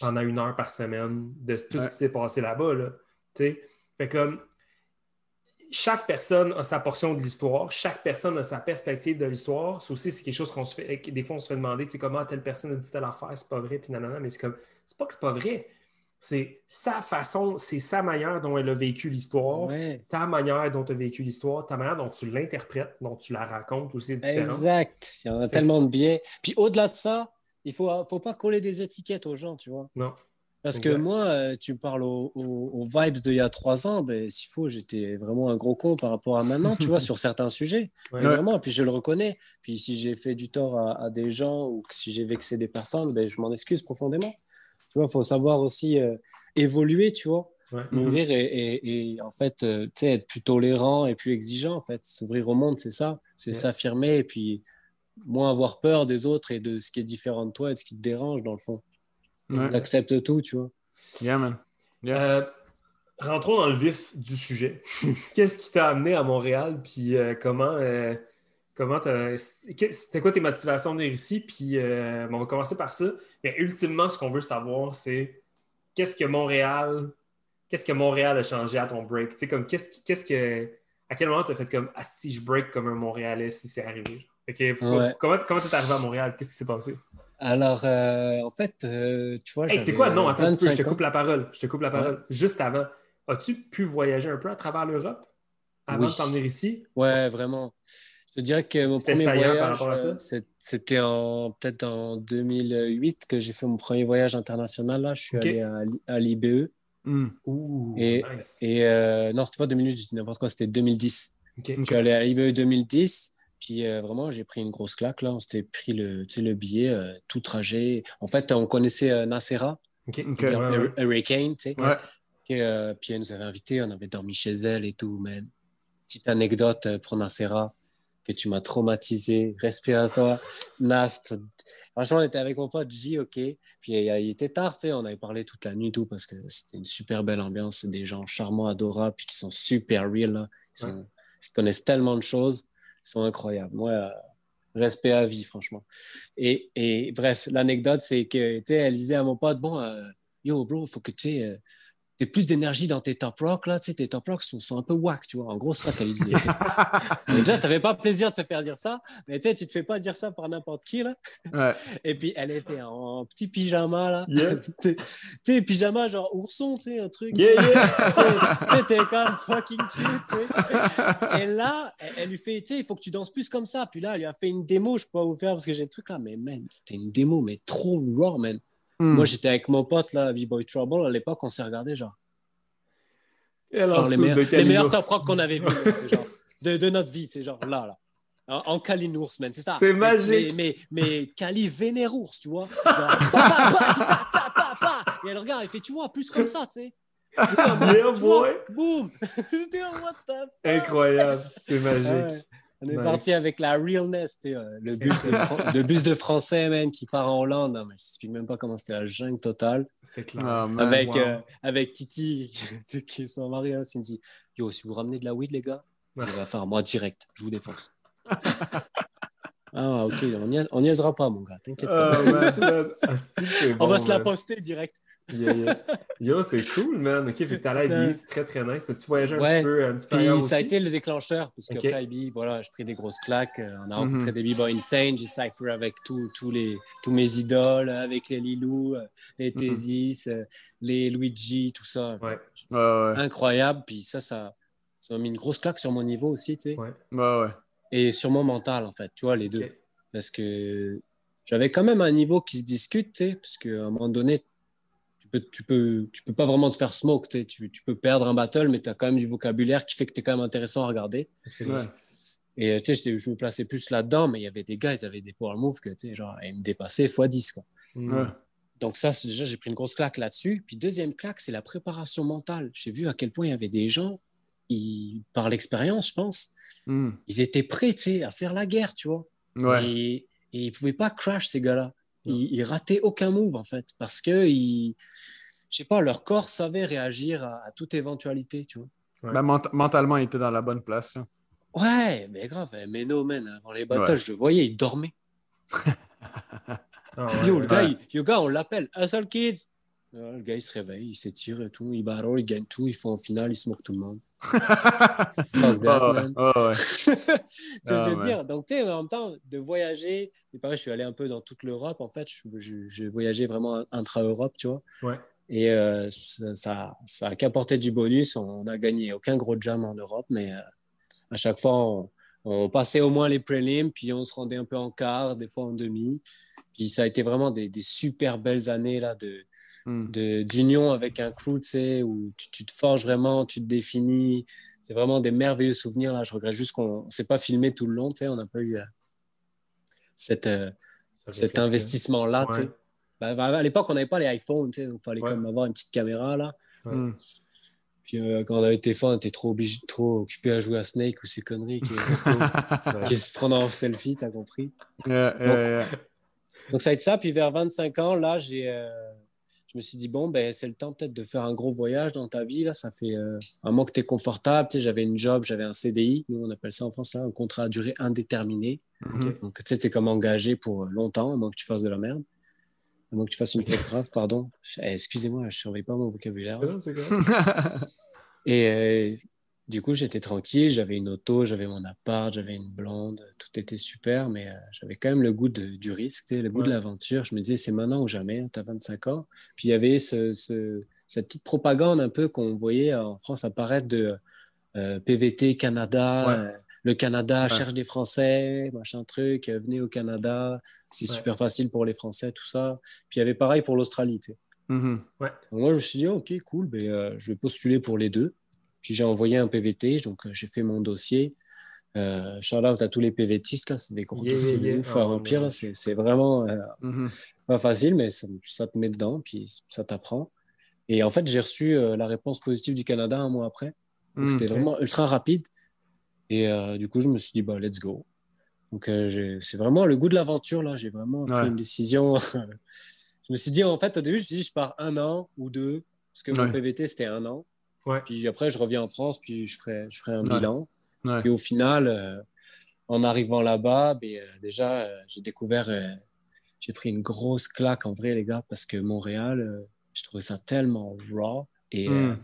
pendant une heure par semaine de tout ce qui s'est passé là-bas. Là, fait comme chaque personne a sa portion de l'histoire, chaque personne a sa perspective de l'histoire. Ça aussi, c'est quelque chose qu'on se fait. Des fois, on se fait demander comment telle personne a dit telle affaire, c'est pas vrai, puis nanana, mais c'est comme c'est pas que c'est pas vrai c'est sa façon, c'est sa manière dont elle a vécu l'histoire, ta manière dont tu as vécu l'histoire, ta manière dont tu l'interprètes, dont tu la racontes aussi différent. Exact. Il y en a tellement de biais. Puis au-delà de ça, il ne faut, faut pas coller des étiquettes aux gens, tu vois. Non. Parce que moi, euh, tu me parles aux, vibes d'il y a trois ans, ben, s'il faut, j'étais vraiment un gros con par rapport à maintenant, tu vois, sur certains sujets. Vraiment, puis je le reconnais. Puis si j'ai fait du tort à, des gens ou si j'ai vexé des personnes, ben, je m'en excuse profondément. Tu vois, il faut savoir aussi euh, évoluer, tu vois. Mourir et, en fait, euh, tu sais, être plus tolérant et plus exigeant, en fait. S'ouvrir au monde, c'est ça. C'est s'affirmer et puis moins avoir peur des autres et de ce qui est différent de toi et de ce qui te dérange, dans le fond. Ouais. Accepte tout, tu vois. Yeah, man. Euh, rentrons dans le vif du sujet. Qu'est-ce qui t'a amené à Montréal, puis comment Comment C'était quoi tes motivations de venir ici? Puis euh, on va commencer par ça. Mais ultimement, ce qu'on veut savoir, c'est qu'est-ce que Montréal, qu'est-ce que Montréal a changé à ton break? Tu sais, comme qu'est-ce, qu'est-ce que. À quel moment tu as fait comme Ah si je break comme un Montréalais si c'est arrivé? Comment comment t'es arrivé à Montréal? Qu'est-ce qui s'est passé? Alors, euh, en fait, euh, tu vois. c'est quoi? Non, attends peu, je te coupe la parole. Je te coupe la parole. Juste avant. As-tu pu voyager un peu à travers l'Europe avant de t'en venir ici? Ouais, vraiment. Je dirais que mon premier voyage, euh, c'était en, peut-être en 2008 que j'ai fait mon premier voyage international. Là. Je suis allé à, l'IBE. Hmm. et, et euh, non, c'était pas 2008, je dis n'importe quoi, c'était 2010. Je suis allé à l'IBE 2010. Puis euh, vraiment, j'ai pris une grosse claque. Là. On s'était pris le, le billet, tout trajet. En fait, on connaissait Nacera, Hurricane, tu sais. Et, puis elle nous avait invités, on avait dormi chez elle et tout, man. Petite anecdote pour Nacera que tu m'as traumatisé. Respect à toi. Nast. Franchement, on était avec mon pote J, ok. Puis il était tard, on avait parlé toute la nuit, tout, parce que c'était une super belle ambiance. C'est des gens charmants, adorables, puis qui sont super real. Ils, connaissent tellement de choses. Ils sont incroyables. Moi, euh, respect à vie, franchement. Et, et bref, l'anecdote, c'est que, tu sais, elle disait à mon pote, bon, euh, yo, bro, faut que tu sais euh, t'es plus d'énergie dans tes top rock, là, tu sais, tes top rock sont, un peu whack, tu vois. En gros, c'est ça qu'elle disait. déjà, ça fait pas plaisir de se faire dire ça, mais tu sais, tu te fais pas dire ça par n'importe qui, là. Ouais. Et puis, elle était en, petit pyjama, là. tu sais, pyjama genre ourson, tu sais, un truc. Yeah, yeah. t'es quand même fucking cute, tu sais. Et là, elle, lui fait, tu sais, il faut que tu danses plus comme ça. Puis là, elle lui a fait une démo, je peux pas vous faire parce que j'ai le truc là, mais man, c'était une démo, mais trop raw, man. Hmm. Moi, j'étais avec mon pote, là, B-Boy Trouble. À l'époque, on s'est regardé, genre. genre les, les, meilleurs top rock qu'on avait vus, de, de, notre vie, c'est genre là, là. En, en Cali Nours, man, c'est ça. C'est magique. Mais, mais, mais Cali Vénérours, tu vois. et elle regarde, elle fait, tu vois, plus comme ça, tu sais. Yeah, boy. Boum. Incroyable. C'est magique. On est parti avec la realness, euh, le, bus de, bus de français, man, qui part en Hollande. Non, mais je t'explique même pas comment c'était la jungle totale. C'est clair. Ah, avec, euh, avec Titi, qui est son mari, hein, qui me dit Yo, si vous ramenez de la weed, les gars, vous allez faire moi direct. Je vous défonce. ah, ok, on n'y aisera pas, mon gars. T'inquiète pas. Ah, ah, on va se la poster direct. Yo, c'est cool, man. Ok, fait que t'as l'IB, c'est très très nice. T'as-tu voyagé un petit peu, un petit peu Puis ça a été le déclencheur, parce qu'après okay. IB, voilà, j'ai pris des grosses claques. Euh, on a rencontré mm -hmm. des b-boys insane. J'ai cypher avec tous les, tous mes idoles, avec les Lilou, euh, les mhm. Thésis, mm -hmm. les Luigi, tout ça. Ouais. Incroyable. Puis ça, ça m'a mis une grosse claque sur mon niveau aussi, tu sais. Ouais. ouais, ouais. Et sur mon mental, en fait, tu vois, les deux. Parce que j'avais quand même un niveau qui se discute, tu sais, parce qu'à un moment donné, tu peux, tu peux, tu peux pas vraiment te faire smoke, tu, tu, tu peux perdre un battle, mais tu as quand même du vocabulaire qui fait que tu es quand même intéressant à regarder. Et tu sais, je me plaçais plus là-dedans, mais il y avait des gars, ils avaient des power moves que, tu sais, genre, ils me dépassaient x 10, quoi. Donc ça, déjà, j'ai pris une grosse claque là-dessus. Puis deuxième claque, c'est la préparation mentale. J'ai vu à quel point il y avait des gens, ils, par l'expérience, je pense, hmm. ils étaient prêts, tu sais, à faire la guerre, tu vois. Et, et ils pouvaient pas crash, ces gars-là. Ils, ils, rataient aucun move, en fait, parce que, ils, je sais pas, leur corps savait réagir à, toute éventualité, tu vois. Ouais. Ben, mentalement, ils étaient dans la bonne place. Hein. Ouais, mais grave, hein, mais no, man, avant les batailles, je le voyais, il dormait. oh, yo, le gars, il, yo, gars, on l'appelle Hustle Kids. Le gars, il se réveille, il s'étire et tout, il barre, il gagne tout, il fait en finale, il se moque tout le monde. Fuck that, oh, man. Oh, ouais. tu oh, je veux dire, donc tu sais, en même temps, de voyager, et pareil, je suis allé un peu dans toute l'Europe, en fait, j'ai voyagé vraiment intra-Europe, tu vois. Ouais. Et euh, ça, ça, ça, a qu'apporté du bonus, on n'a gagné aucun gros jam en Europe, mais euh, à chaque fois, on, on, passait au moins les prélims, puis on se rendait un peu en quart, des fois en demi. Puis ça a été vraiment des, des super belles années là, de, Hmm. d'union avec un crew, tu sais, où tu, tu, te forges vraiment, tu te définis. C'est vraiment des merveilleux souvenirs. Là. Je regrette juste qu'on ne s'est pas filmé tout le long, tu sais, on n'a pas eu euh, cette, euh, cet investissement-là. Ouais. Bah, bah, à l'époque, on n'avait pas les iPhones, tu sais, donc il fallait ouais. quand même avoir une petite caméra. là. Hmm. Puis euh, quand on avait téléphone, on était trop, obligé, trop occupé à jouer à Snake ou ces conneries qui, qui se prendre en selfie, t'as compris. Yeah, donc, yeah, yeah. donc, ça a été ça. Puis vers 25 ans, là, j'ai euh, me suis dit, bon, ben, c'est le temps peut-être de faire un gros voyage dans ta vie. Là. Ça fait euh, un mois que tu es confortable. Tu sais, j'avais une job, j'avais un CDI. Nous, on appelle ça en France là, un contrat à durée indéterminée. Donc, tu sais, tu es comme engagé pour longtemps, à moins que tu fasses de la merde. À moins que tu fasses une faute grave, pardon. Eh, excusez-moi, je ne surveille pas mon vocabulaire. Non, c'est Et euh, du coup, j'étais tranquille, j'avais une auto, j'avais mon appart, j'avais une blonde, tout était super, mais euh, j'avais quand même le goût de, du risque, le goût ouais. de l'aventure. Je me disais, c'est maintenant ou jamais, tu as 25 ans. Puis il y avait ce, ce, cette petite propagande un peu qu'on voyait en France apparaître de euh, PVT Canada. Ouais. Euh, le Canada ouais. cherche des Français, machin truc, venez au Canada, c'est super facile pour les Français, tout ça. Puis il y avait pareil pour l'Australie. Mm -hmm. moi, je me suis dit, ok, cool, ben, je vais postuler pour les deux. Puis j'ai envoyé un PVT, donc euh, j'ai fait mon dossier. Euh, shout out à tous les PVTistes, là, c'est des gros yeah, dossiers yeah, de ouf à remplir, c'est, c'est vraiment euh, mm -hmm. pas facile, mais ça, ça, te met dedans, puis ça t'apprend. Et en fait, j'ai reçu euh, la réponse positive du Canada un mois après. Donc, mm, c'était vraiment ultra rapide. Et euh, du coup, je me suis dit, bah, let's go. Donc, c'est vraiment le goût de l'aventure, là. J'ai vraiment ouais. pris une décision. je me suis dit, en fait, au début, je me suis dit, je pars un an ou deux, parce que mon PVT, c'était un an. Ouais. Puis après, je reviens en France, puis je ferai, je ferai un ouais. bilan. Ouais. Puis au final, euh, en arrivant là-bas, ben, euh, déjà, euh, j'ai découvert, j'ai pris une grosse claque en vrai, les gars, parce que Montréal, je trouvais ça tellement raw et, mm.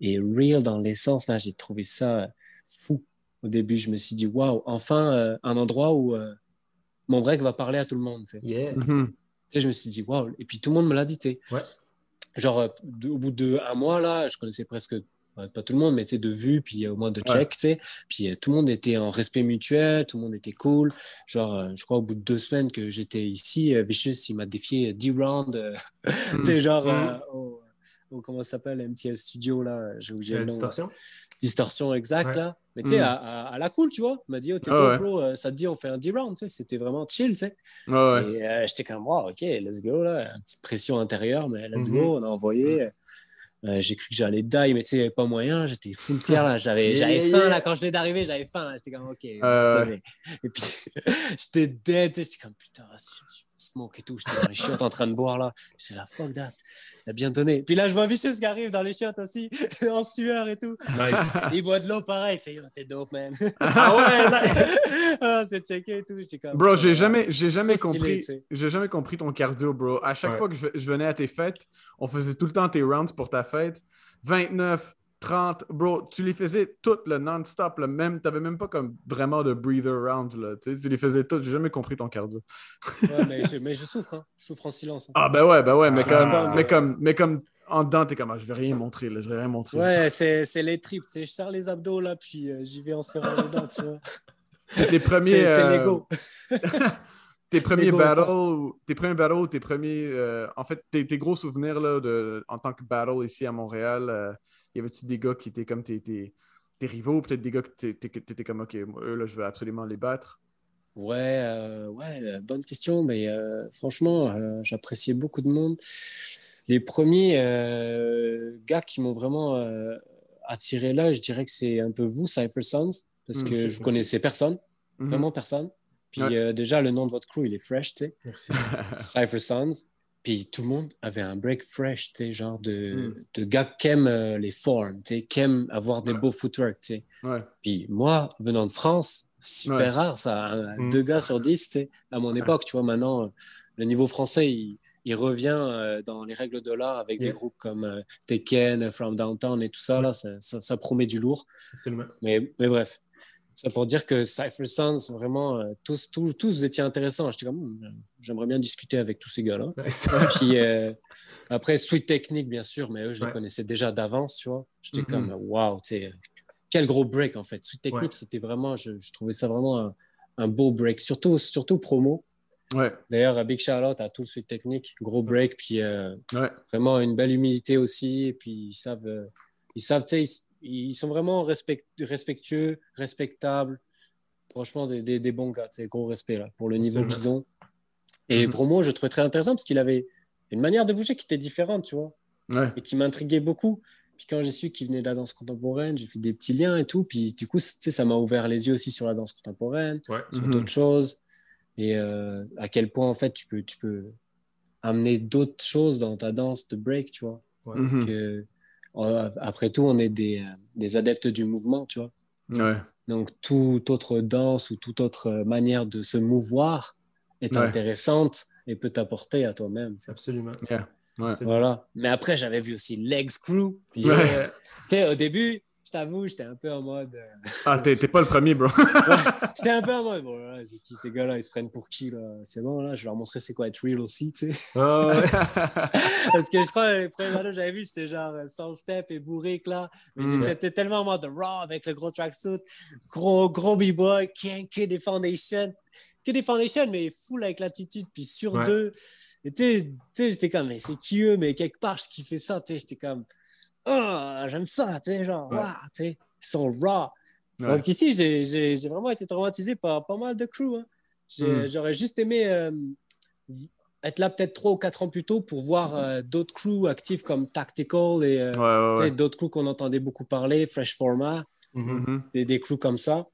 et real dans l'essence. Là, j'ai trouvé ça fou. Au début, je me suis dit, waouh, enfin, un endroit où mon break va parler à tout le monde. Tu sais. Yeah. Mm -hmm. tu sais, je me suis dit, waouh. Et puis tout le monde me l'a dit, tu sais. Ouais genre de, au bout d'un mois là je connaissais presque pas tout le monde mais de vue puis au moins de check tu sais puis tout le monde était en respect mutuel tout le monde était cool genre je crois au bout de deux semaines que j'étais ici Vicious il m'a défié 10 rounds mm. genre mm. euh, au, comment ça s'appelle MTL Studio là j'ai oublié le nom distorsion distorsion exact ouais. là mais tu sais, mmh. à, à, à, la cool, tu vois. Il m'a dit, oh, t'es oh, ouais. pro, ça te dit, on fait un D-round, tu sais. C'était vraiment chill, tu sais. Oh, ouais. Et euh, j'étais comme, wow, OK, let's go, là. Une petite pression intérieure, mais let's mmh. go, on a envoyé. Mmh. Euh, j'ai cru que j'allais die, mais tu sais, il n'y avait pas moyen. J'étais full fier, là. J'avais yeah, faim, yeah. là. Quand je venais d'arriver, j'avais faim, là. J'étais comme, OK. Euh... Et puis, j'étais dead, j'étais comme, putain, je smoke et tout. J'étais dans les chiottes en train de boire là. J'étais là, fuck that. Il a bien donné. Puis là, je vois Vicious qui arrive dans les chiottes aussi, en sueur et tout. Nice. Il boit de l'eau pareil. Il fait, oh, t'es dope, man. Ah ouais, ah, c'est checké et tout. Comme, bro, j'ai jamais, j'ai jamais compris. J'ai jamais compris ton cardio, bro. À chaque fois que je, je venais à tes fêtes, on faisait tout le temps tes rounds pour ta fête. 29, 30, bro, tu les faisais toutes le non-stop, le même, t'avais même pas comme vraiment de breather rounds, là, tu les faisais toutes, j'ai jamais compris ton cardio. ouais, mais je, mais je souffre, hein. je souffre en silence. Hein. Ah ben ouais, ben ouais, mais, ah, comme, mais, comme, mais comme en dedans, t'es comme, ah, je vais rien montrer, là, je vais rien montrer. Ouais, c'est les tripes, tu sais, je sers les abdos, là, puis euh, j'y vais en serrant les dents, tu vois. Tes premiers... C'est euh... l'ego. tes premiers battles, tes premiers battles, tes premiers, euh, en fait, tes, tes, gros souvenirs, là, de, en tant que battle ici à Montréal, euh, y avait-tu des gars qui étaient comme tes, tes, rivaux, peut-être des gars que tu étais comme, OK, eux, là, je veux absolument les battre? Ouais, euh, ouais, euh, bonne question, mais euh, franchement, j'appréciais beaucoup de monde. Les premiers gars qui m'ont vraiment attiré là, je dirais que c'est un peu vous, Cypher Sons, parce mmh, que je connaissais personne, mmh. vraiment personne. Puis déjà, le nom de votre crew, il est fresh, tu sais. Cypher Sons. Puis tout le monde avait un break fresh, tu sais, genre de, hmm. de gars qui aiment euh, les formes, tu sais, qui aiment avoir des beaux footwork, tu sais. Puis moi, venant de France, super rare ça, hmm. deux gars sur dix, tu sais, à mon époque, tu vois, maintenant, le niveau français, il, il revient euh, dans les règles de l'art avec des groupes comme euh, Tekken, From Downtown et tout ça, là, ça, ça, promet du lourd. Mais, mais bref, ça pour dire que Cypher Sons, vraiment, euh, tous, tous, tous étaient intéressants. J'étais comme, hmm, j'aimerais bien discuter avec tous ces gars-là. Puis euh, après, Sweet Technique, bien sûr, mais eux, je les connaissais déjà d'avance, tu vois. J'étais mm-hmm. comme, waouh, tu sais, quel gros break, en fait. Sweet Technique, c'était vraiment, je, trouvais ça vraiment un, beau break, surtout, surtout promo. Ouais. D'ailleurs, Big shout out à tout le Sweet Technique, gros break, puis euh, vraiment une belle humilité aussi. Et puis ils savent, ils savent, tu sais, ils sont vraiment respectueux, respectables. Franchement, des, des, bons gars. C'est gros respect là, pour le niveau qu'ils ont. Et mhm. pour moi, je trouvais très intéressant parce qu'il avait une manière de bouger qui était différente, tu vois. Et qui m'intriguait beaucoup. Puis quand j'ai su qu'il venait de la danse contemporaine, j'ai fait des petits liens et tout. Puis du coup, ça m'a ouvert les yeux aussi sur la danse contemporaine, sur mhm. d'autres choses. Et euh, à quel point, en fait, tu peux, tu peux amener d'autres choses dans ta danse de break, tu vois. Mhm. Que, après tout, on est des, euh, des adeptes du mouvement, tu vois. Ouais. Donc, toute autre danse ou toute autre manière de se mouvoir est intéressante et peut t'apporter à toi-même. Absolument. Voilà. Mais après, j'avais vu aussi Legs Crew. Euh, tu sais, au début, t'avoue, j'étais un peu en mode. Euh, ah, t'es pas le premier, bro. j'étais un peu en mode, bon, là, c'est qui ces gars-là Ils se prennent pour qui, là? C'est bon, là, je vais leur montrer c'est quoi être real aussi, tu sais. Parce que je crois, les premiers que j'avais vu, c'était genre euh, Stone Step et Bourrique, là. Mais mm. j'étais tellement en mode raw avec le gros tracksuit, gros, gros b-boy, que des foundations. Que des foundations, mais full avec l'attitude, puis sur deux. Et tu sais, j'étais comme, mais c'est qui eux? Mais quelque part, je kiffais ça, tu sais, j'étais comme oh, j'aime ça, tu sais, genre, tu sais, ils sont raw. Donc ici, j'ai vraiment été traumatisé par pas mal de crew. Hein. Hmm. J'aurais juste aimé euh, être là peut-être trois ou quatre ans plus tôt pour voir hmm. euh, d'autres crews actifs comme Tactical et euh, d'autres crews qu'on entendait beaucoup parler, Fresh Format, mm-hmm. des, des, crews comme ça.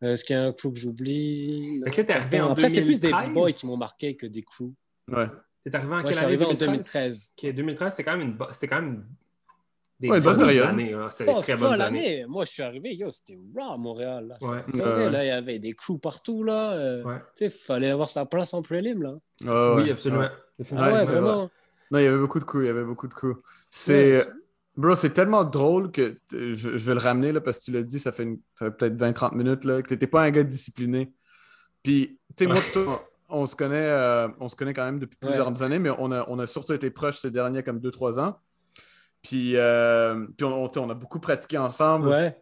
Est-ce qu'il y a un crew que j'oublie? Après, c'est plus des b-boys qui m'ont marqué que des crews. Ouais. T'es arrivé en quelle année? en 2013. 2013, c'est quand même une, quand même des ouais, bonnes années. Hein. C'était très bonnes années. Moi, je suis arrivé, yo, c'était raw à Montréal. Là. Ouais. là, il y avait des crews partout. Là. Euh, il fallait avoir sa place en prélim. Là. oui, absolument. Ah ouais, vraiment. Non, il y avait beaucoup de crews. Il y avait beaucoup de crews. C'est... Bro, c'est tellement drôle que je, vais le ramener là, parce que tu l'as dit, ça fait, fait peut-être 20-30 minutes là, que tu n'étais pas un gars discipliné. Puis, tu sais, moi, toi, on se, connaît, euh, on se connaît quand même depuis plusieurs années, mais on a, on a surtout été proches ces derniers comme 2-3 ans. Puis, euh, puis on, on, a beaucoup pratiqué ensemble. Ouais.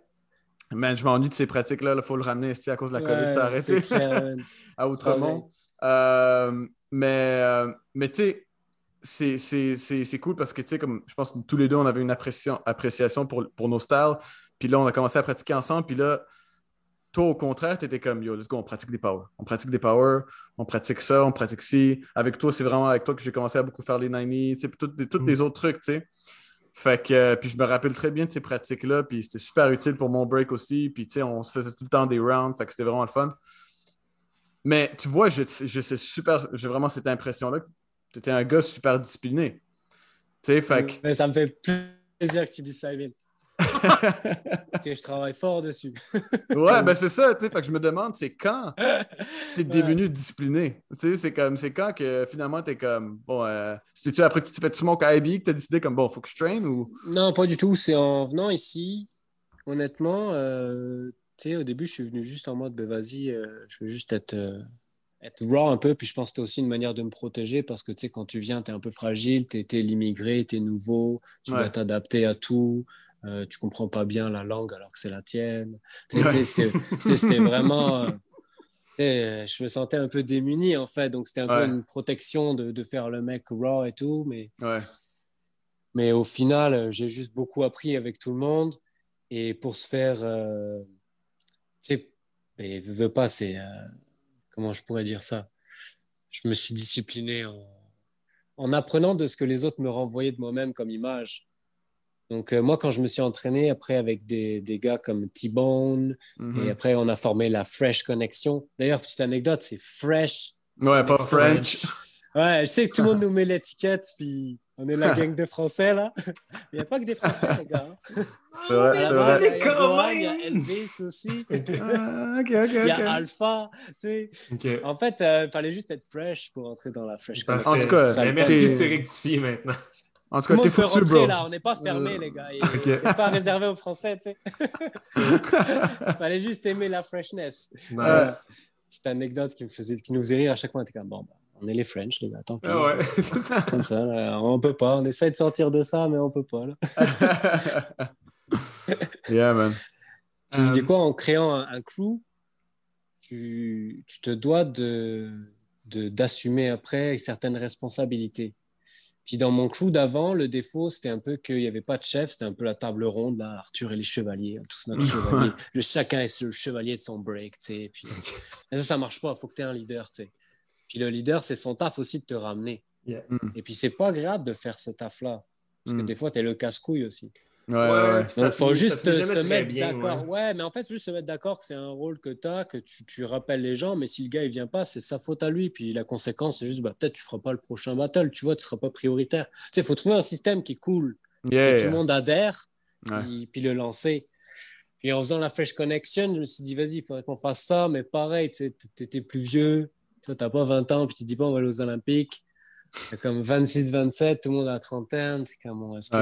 Man, je m'ennuie de ces pratiques-là. Il faut le ramener à cause de la COVID, ça a arrêté? à Outremont. Euh, mais euh, mais tu sais, c'est cool parce que, tu sais, comme je pense que tous les deux, on avait une appréciation, appréciation pour, pour nos styles. Puis là, on a commencé à pratiquer ensemble. Puis là, toi, au contraire, tu étais comme, yo, let's go, on pratique des powers. On pratique des powers, on pratique ça, on pratique ci. Avec toi, c'est vraiment avec toi que j'ai commencé à beaucoup faire les 90, tu sais, tous mm. les autres trucs, tu sais. Fait que, euh, puis je me rappelle très bien de ces pratiques-là, puis c'était super utile pour mon break aussi. Puis, tu sais, on se faisait tout le temps des rounds, fait que c'était vraiment le fun. Mais tu vois, j'ai vraiment cette impression-là que tu étais un gars super discipliné. Tu sais, fait Mais ça me fait plaisir que tu dises ça, Emile. Je travaille fort dessus. ouais, ben c'est ça, tu sais, fait que je me demande, c'est quand tu es devenu discipliné? Tu sais, c'est comme, c'est quand que finalement tu es comme, bon, euh, c'était-tu après que tu t'es fait smoke à IB que tu as décidé comme, bon, faut que je traîne ou? Non, pas du tout, c'est en venant ici, honnêtement, euh, tu sais, au début, je suis venu juste en mode, ben vas-y, euh, je veux juste être, euh, être raw un peu, puis je pense que c'était aussi une manière de me protéger parce que, tu sais, quand tu viens, tu es un peu fragile, tu es, l'immigré, tu es nouveau, tu dois t'adapter à tout. Euh, tu comprends pas bien la langue alors que c'est la tienne. C'était vraiment. Euh, je me sentais un peu démuni en fait, donc c'était un peu une protection de, de, faire le mec raw et tout, mais, mais au final, euh, j'ai juste beaucoup appris avec tout le monde et pour se faire, tu sais, mais veux pas, c'est comment je pourrais dire ça? Je me suis discipliné en, en apprenant de ce que les autres me renvoyaient de moi-même comme image. Donc, euh, moi, quand je me suis entraîné après avec des, des gars comme T-Bone, mhm. et après, on a formé la Fresh Connection. D'ailleurs, petite anecdote, c'est Fresh. Ouais, pas French. Ouais, je sais que tout le monde nous met l'étiquette, puis on est la gang de Français, là. Il n'y a pas que des Français, les gars. Hein. C'est vrai, c'est vrai. Il y a Elvis aussi. Ah, ok, ok, Il y a Alpha, tu sais. En fait, il euh, fallait juste être fresh pour entrer dans la Fresh Connection. En tout cas, merci, c'est rectifié maintenant. En tout cas, t'es foutu, bro. là, on n'est pas fermé, les gars. C'est pas réservé aux Français, tu sais. Fallait juste aimer la freshness. Nice. Petite anecdote qui, me faisait, qui nous faisait rire à chaque fois. On était comme, bon, bah, on est les French, les gars. Tant pis. Ah ouais, c'est ça. Comme ça, là, on peut pas. On essaie de sortir de ça, mais on peut pas. Là. yeah, man. Tu dis quoi, en créant un, un crew, tu, tu, te dois de d'assumer après certaines responsabilités. Puis dans mon crew d'avant, le défaut, c'était un peu qu'il n'y avait pas de chef, c'était un peu la table ronde, là, Arthur et les chevaliers, hein, tous notre chevalier. Le, chacun est le chevalier de son break, tu sais. Puis, ça, ça marche pas, il faut que tu aies un leader, tu sais. Puis le leader, c'est son taf aussi de te ramener. Mm. Et puis c'est pas agréable de faire ce taf-là, parce que Mm. des fois, tu es le casse-couille aussi. Ouais, il faut juste se mettre d'accord. ouais. Ouais. mais en fait, juste se mettre d'accord que c'est un rôle que tu as, que tu, tu rappelles les gens, mais si le gars il vient pas, c'est sa faute à lui. Puis la conséquence, c'est juste, bah, peut-être tu feras pas le prochain battle, tu vois, tu seras pas prioritaire. Tu sais, il faut trouver un système qui est cool, Yeah, que tout le monde adhère, Ouais. puis, puis le lancer. Puis en faisant la Fresh Connection, je me suis dit, vas-y, il faudrait qu'on fasse ça, mais pareil, tu étais plus vieux, tu n'as pas 20 ans, puis tu dis pas, on va aller aux Olympiques. Comme 26, 27, tout le monde a la trentaine. C'est comme, bon, est-ce que-.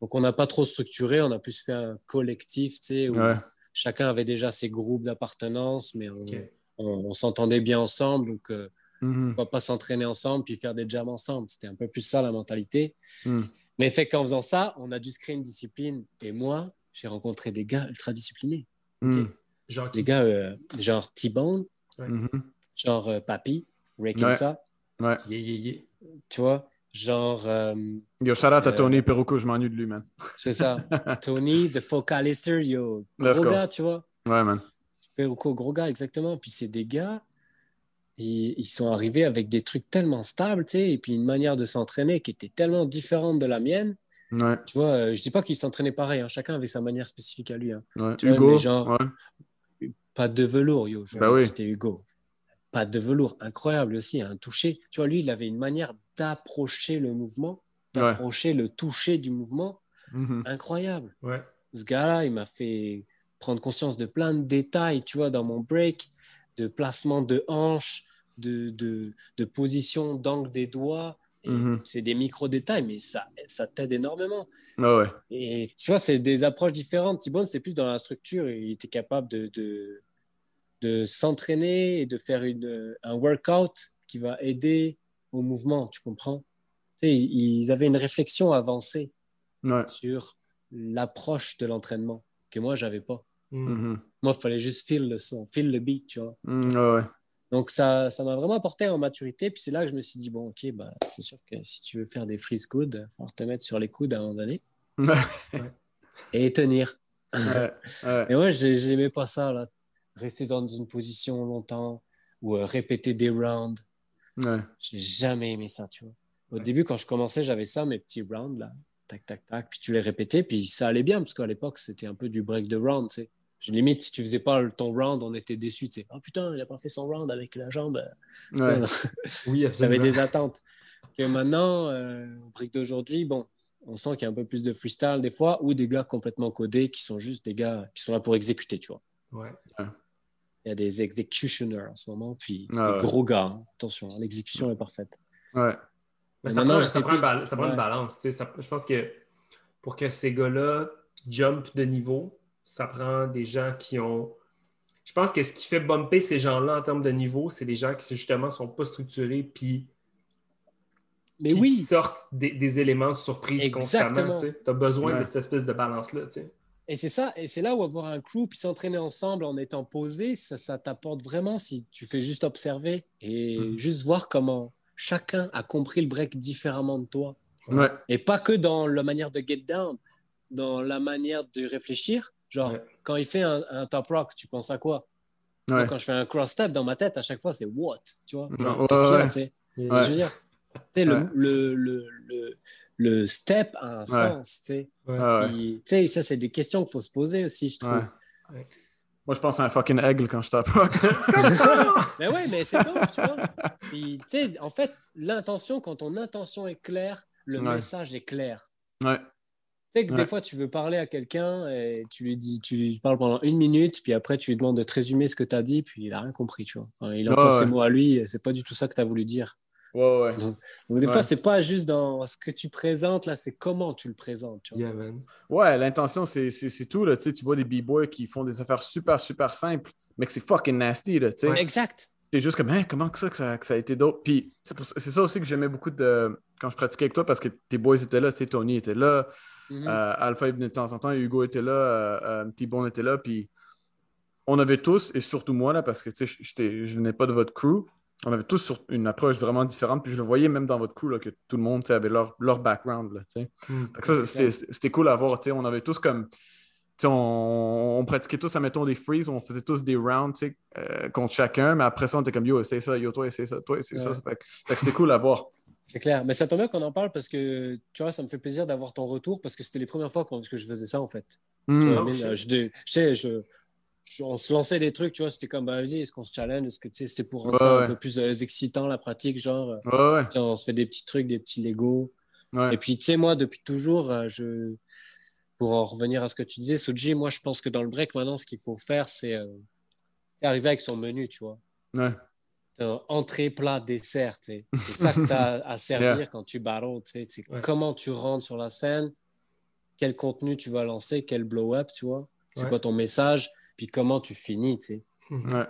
Donc, on n'a pas trop structuré, on a plus fait un collectif, tu sais, où Ouais. chacun avait déjà ses groupes d'appartenance, mais on, Ok. on- on s'entendait bien ensemble. Donc, euh, Mhm. pourquoi pas s'entraîner ensemble puis faire des jams ensemble. C'était un peu plus ça la mentalité. Mm. Mais fait qu'en faisant ça, on a dû se créer une discipline. Et moi, j'ai rencontré des gars ultra disciplinés. Mm. Genre, Des gars euh, genre T-Bone, Mhm. genre euh, Papi, Ray Ouais. Kinsa, Ouais. yeah, yeah, yeah. tu vois, genre, euh, Yo, shout out à Euh, Tony Perruco, je m'ennuie de lui, man. c'est ça, Tony, The Focalister, yo, gros gars, tu vois. Ouais, man. Peruco, gros gars, exactement. Puis c'est des gars, ils, ils sont arrivés avec des trucs tellement stables, tu sais, et puis une manière de s'entraîner qui était tellement différente de la mienne. Ouais, Tu vois, euh, je dis pas qu'ils s'entraînaient pareil, hein, chacun avait sa manière spécifique à lui. hein. ouais. Tu vois, Hugo, mais genre- ouais. Pas de velours, yo. Bah oui. C'était Hugo. Pas de velours, incroyable aussi, un toucher. Tu vois, lui, il avait une manière d'approcher le mouvement, d'approcher le toucher du mouvement, Mhm. incroyable. Ouais. ce gars-là, il m'a fait prendre conscience de plein de détails, tu vois, dans mon break, de placement de hanches, de, de, de position d'angle des doigts. Mhm. C'est des micro-détails, mais ça, ça t'aide énormément. Ouais. Et tu vois, c'est des approches différentes. Thibon, c'est plus dans la structure. Il était capable de, de, de s'entraîner et de faire une, un workout qui va aider au mouvement, tu comprends? Tu sais, ils avaient une réflexion avancée Ouais. sur l'approche de l'entraînement que moi, j'avais pas. Mm. Mhm. Moi, il fallait juste feel le son, feel le beat, tu vois? Mm, ouais, ouais. Donc, ça ça m'a vraiment apporté en maturité. Puis c'est là que je me suis dit, bon, OK, bah, c'est sûr que si tu veux faire des freeze coudes, il va falloir te mettre sur les coudes à un moment donné et tenir. Ouais, ouais. Et moi, j'ai- j'aimais pas ça, là. Rester dans une position longtemps ou euh, répéter des rounds. Ouais. J'ai jamais aimé ça, tu vois. Au début, quand je commençais, j'avais ça, mes petits rounds, là. Tac, tac, tac. Puis tu les répétais, puis ça allait bien, parce qu'à l'époque, c'était un peu du break de round, tu sais. Je, limite, si tu faisais pas ton round, on était déçus. Tu sais, oh putain, il a pas fait son round avec la jambe. Ouais. oui, J'avais des attentes. Que maintenant, euh, au brick d'aujourd'hui, bon, on sent qu'il y a un peu plus de freestyle des fois, ou des gars complètement codés qui sont juste des gars qui sont là pour exécuter, tu vois. Ouais. Il y a des executioners en ce moment, puis des gros gars. Hein. Attention, l'exécution est parfaite. Ouais. Mais ça, prend, ça, prend, une balance. je pense que pour que ces gars-là jump de niveau, ça prend des gens qui ont. Je pense que ce qui fait bumper ces gens-là en termes de niveau, c'est des gens qui justement sont pas structurés puis mais oui. sortent des, éléments de surprise constamment. Tu as besoin de cette espèce de balance-là. Et c'est ça, et c'est là où avoir un crew puis s'entraîner ensemble en étant posé, ça, ça t'apporte vraiment si tu fais juste observer et mm. juste voir comment chacun a compris le break différemment de toi. Et pas que dans la manière de get down, dans la manière de réfléchir. Genre, quand il fait un, top rock, tu penses à quoi? Quand je fais un cross step dans ma tête, à chaque fois, c'est what Tu vois? Qu'est-ce qu'il y a tu sais? Je veux dire, le, le, le, le, step a un sens. Tu sais, ça, c'est des questions qu'il faut se poser aussi, je trouve. Moi, je pense à un fucking aigle quand je tape mais oui, mais c'est bon, tu vois. Puis, tu sais, en fait, l'intention, quand ton intention est claire, le message est clair. Ouais. Tu sais que des fois, tu veux parler à quelqu'un et tu lui dis, tu lui parles pendant une minute, puis après, tu lui demandes de te résumer ce que tu as dit, puis il a rien compris, tu vois. il a ses mots à lui, c'est pas du tout ça que tu as voulu dire. Ouais, ouais. Donc, des fois, c'est pas juste dans ce que tu présentes, là, c'est comment tu le présentes. Tu vois? Ouais, l'intention, c'est tout. Là. Tu, sais, tu vois des b-boys qui font des affaires super, super simples, mais que c'est fucking nasty. Là, tu sais. Exact. C'est juste comme, hein, comment ça que, ça que, ça, a été d'autres. Puis c'est ça aussi que j'aimais beaucoup de, quand je pratiquais avec toi parce que tes boys étaient là, tu sais, Tony était là, mm-hmm. euh, Alpha il venait de temps en temps, Hugo était là, euh, euh T-Bone était là, puis on avait tous, et surtout moi, là, parce que tu sais, je venais pas de votre crew, on avait tous une approche vraiment différente. Puis je le voyais même dans votre crew là, que tout le monde avait leur, leur background. Là, hmm. c'était cool à voir. On avait tous comme. On, on, pratiquait tous, admettons, des freezes, on faisait tous des rounds euh, contre chacun, mais après ça, on était comme yo, c'est ça, yo, toi, c'est ça, toi, c'est ça. c'était cool à voir. C'est clair. Mais ça tombe bien qu'on en parle parce que, tu vois, ça me fait plaisir d'avoir ton retour parce que c'était les premières fois que je faisais ça, en fait. Hmm. je, je, je, on se lançait des trucs, tu vois, c'était comme, bah, vas-y, est-ce qu'on se challenge? Est-ce que c'était pour rendre ça un peu plus euh, excitant, la pratique, genre euh, On se fait des petits trucs, des petits Lego. Et puis, tu sais, moi, depuis toujours, euh, je... pour en revenir à ce que tu disais, Suji, moi, je pense que dans le break, maintenant, ce qu'il faut faire, c'est arriver avec son menu, tu vois. Ouais. Entrée, plat, dessert, c'est ça que tu as à servir quand tu battles, tu sais. Comment tu rentres sur la scène, quel contenu tu vas lancer, quel blow-up, tu vois. C'est quoi ton message? Puis comment tu finis, tu sais. Ouais.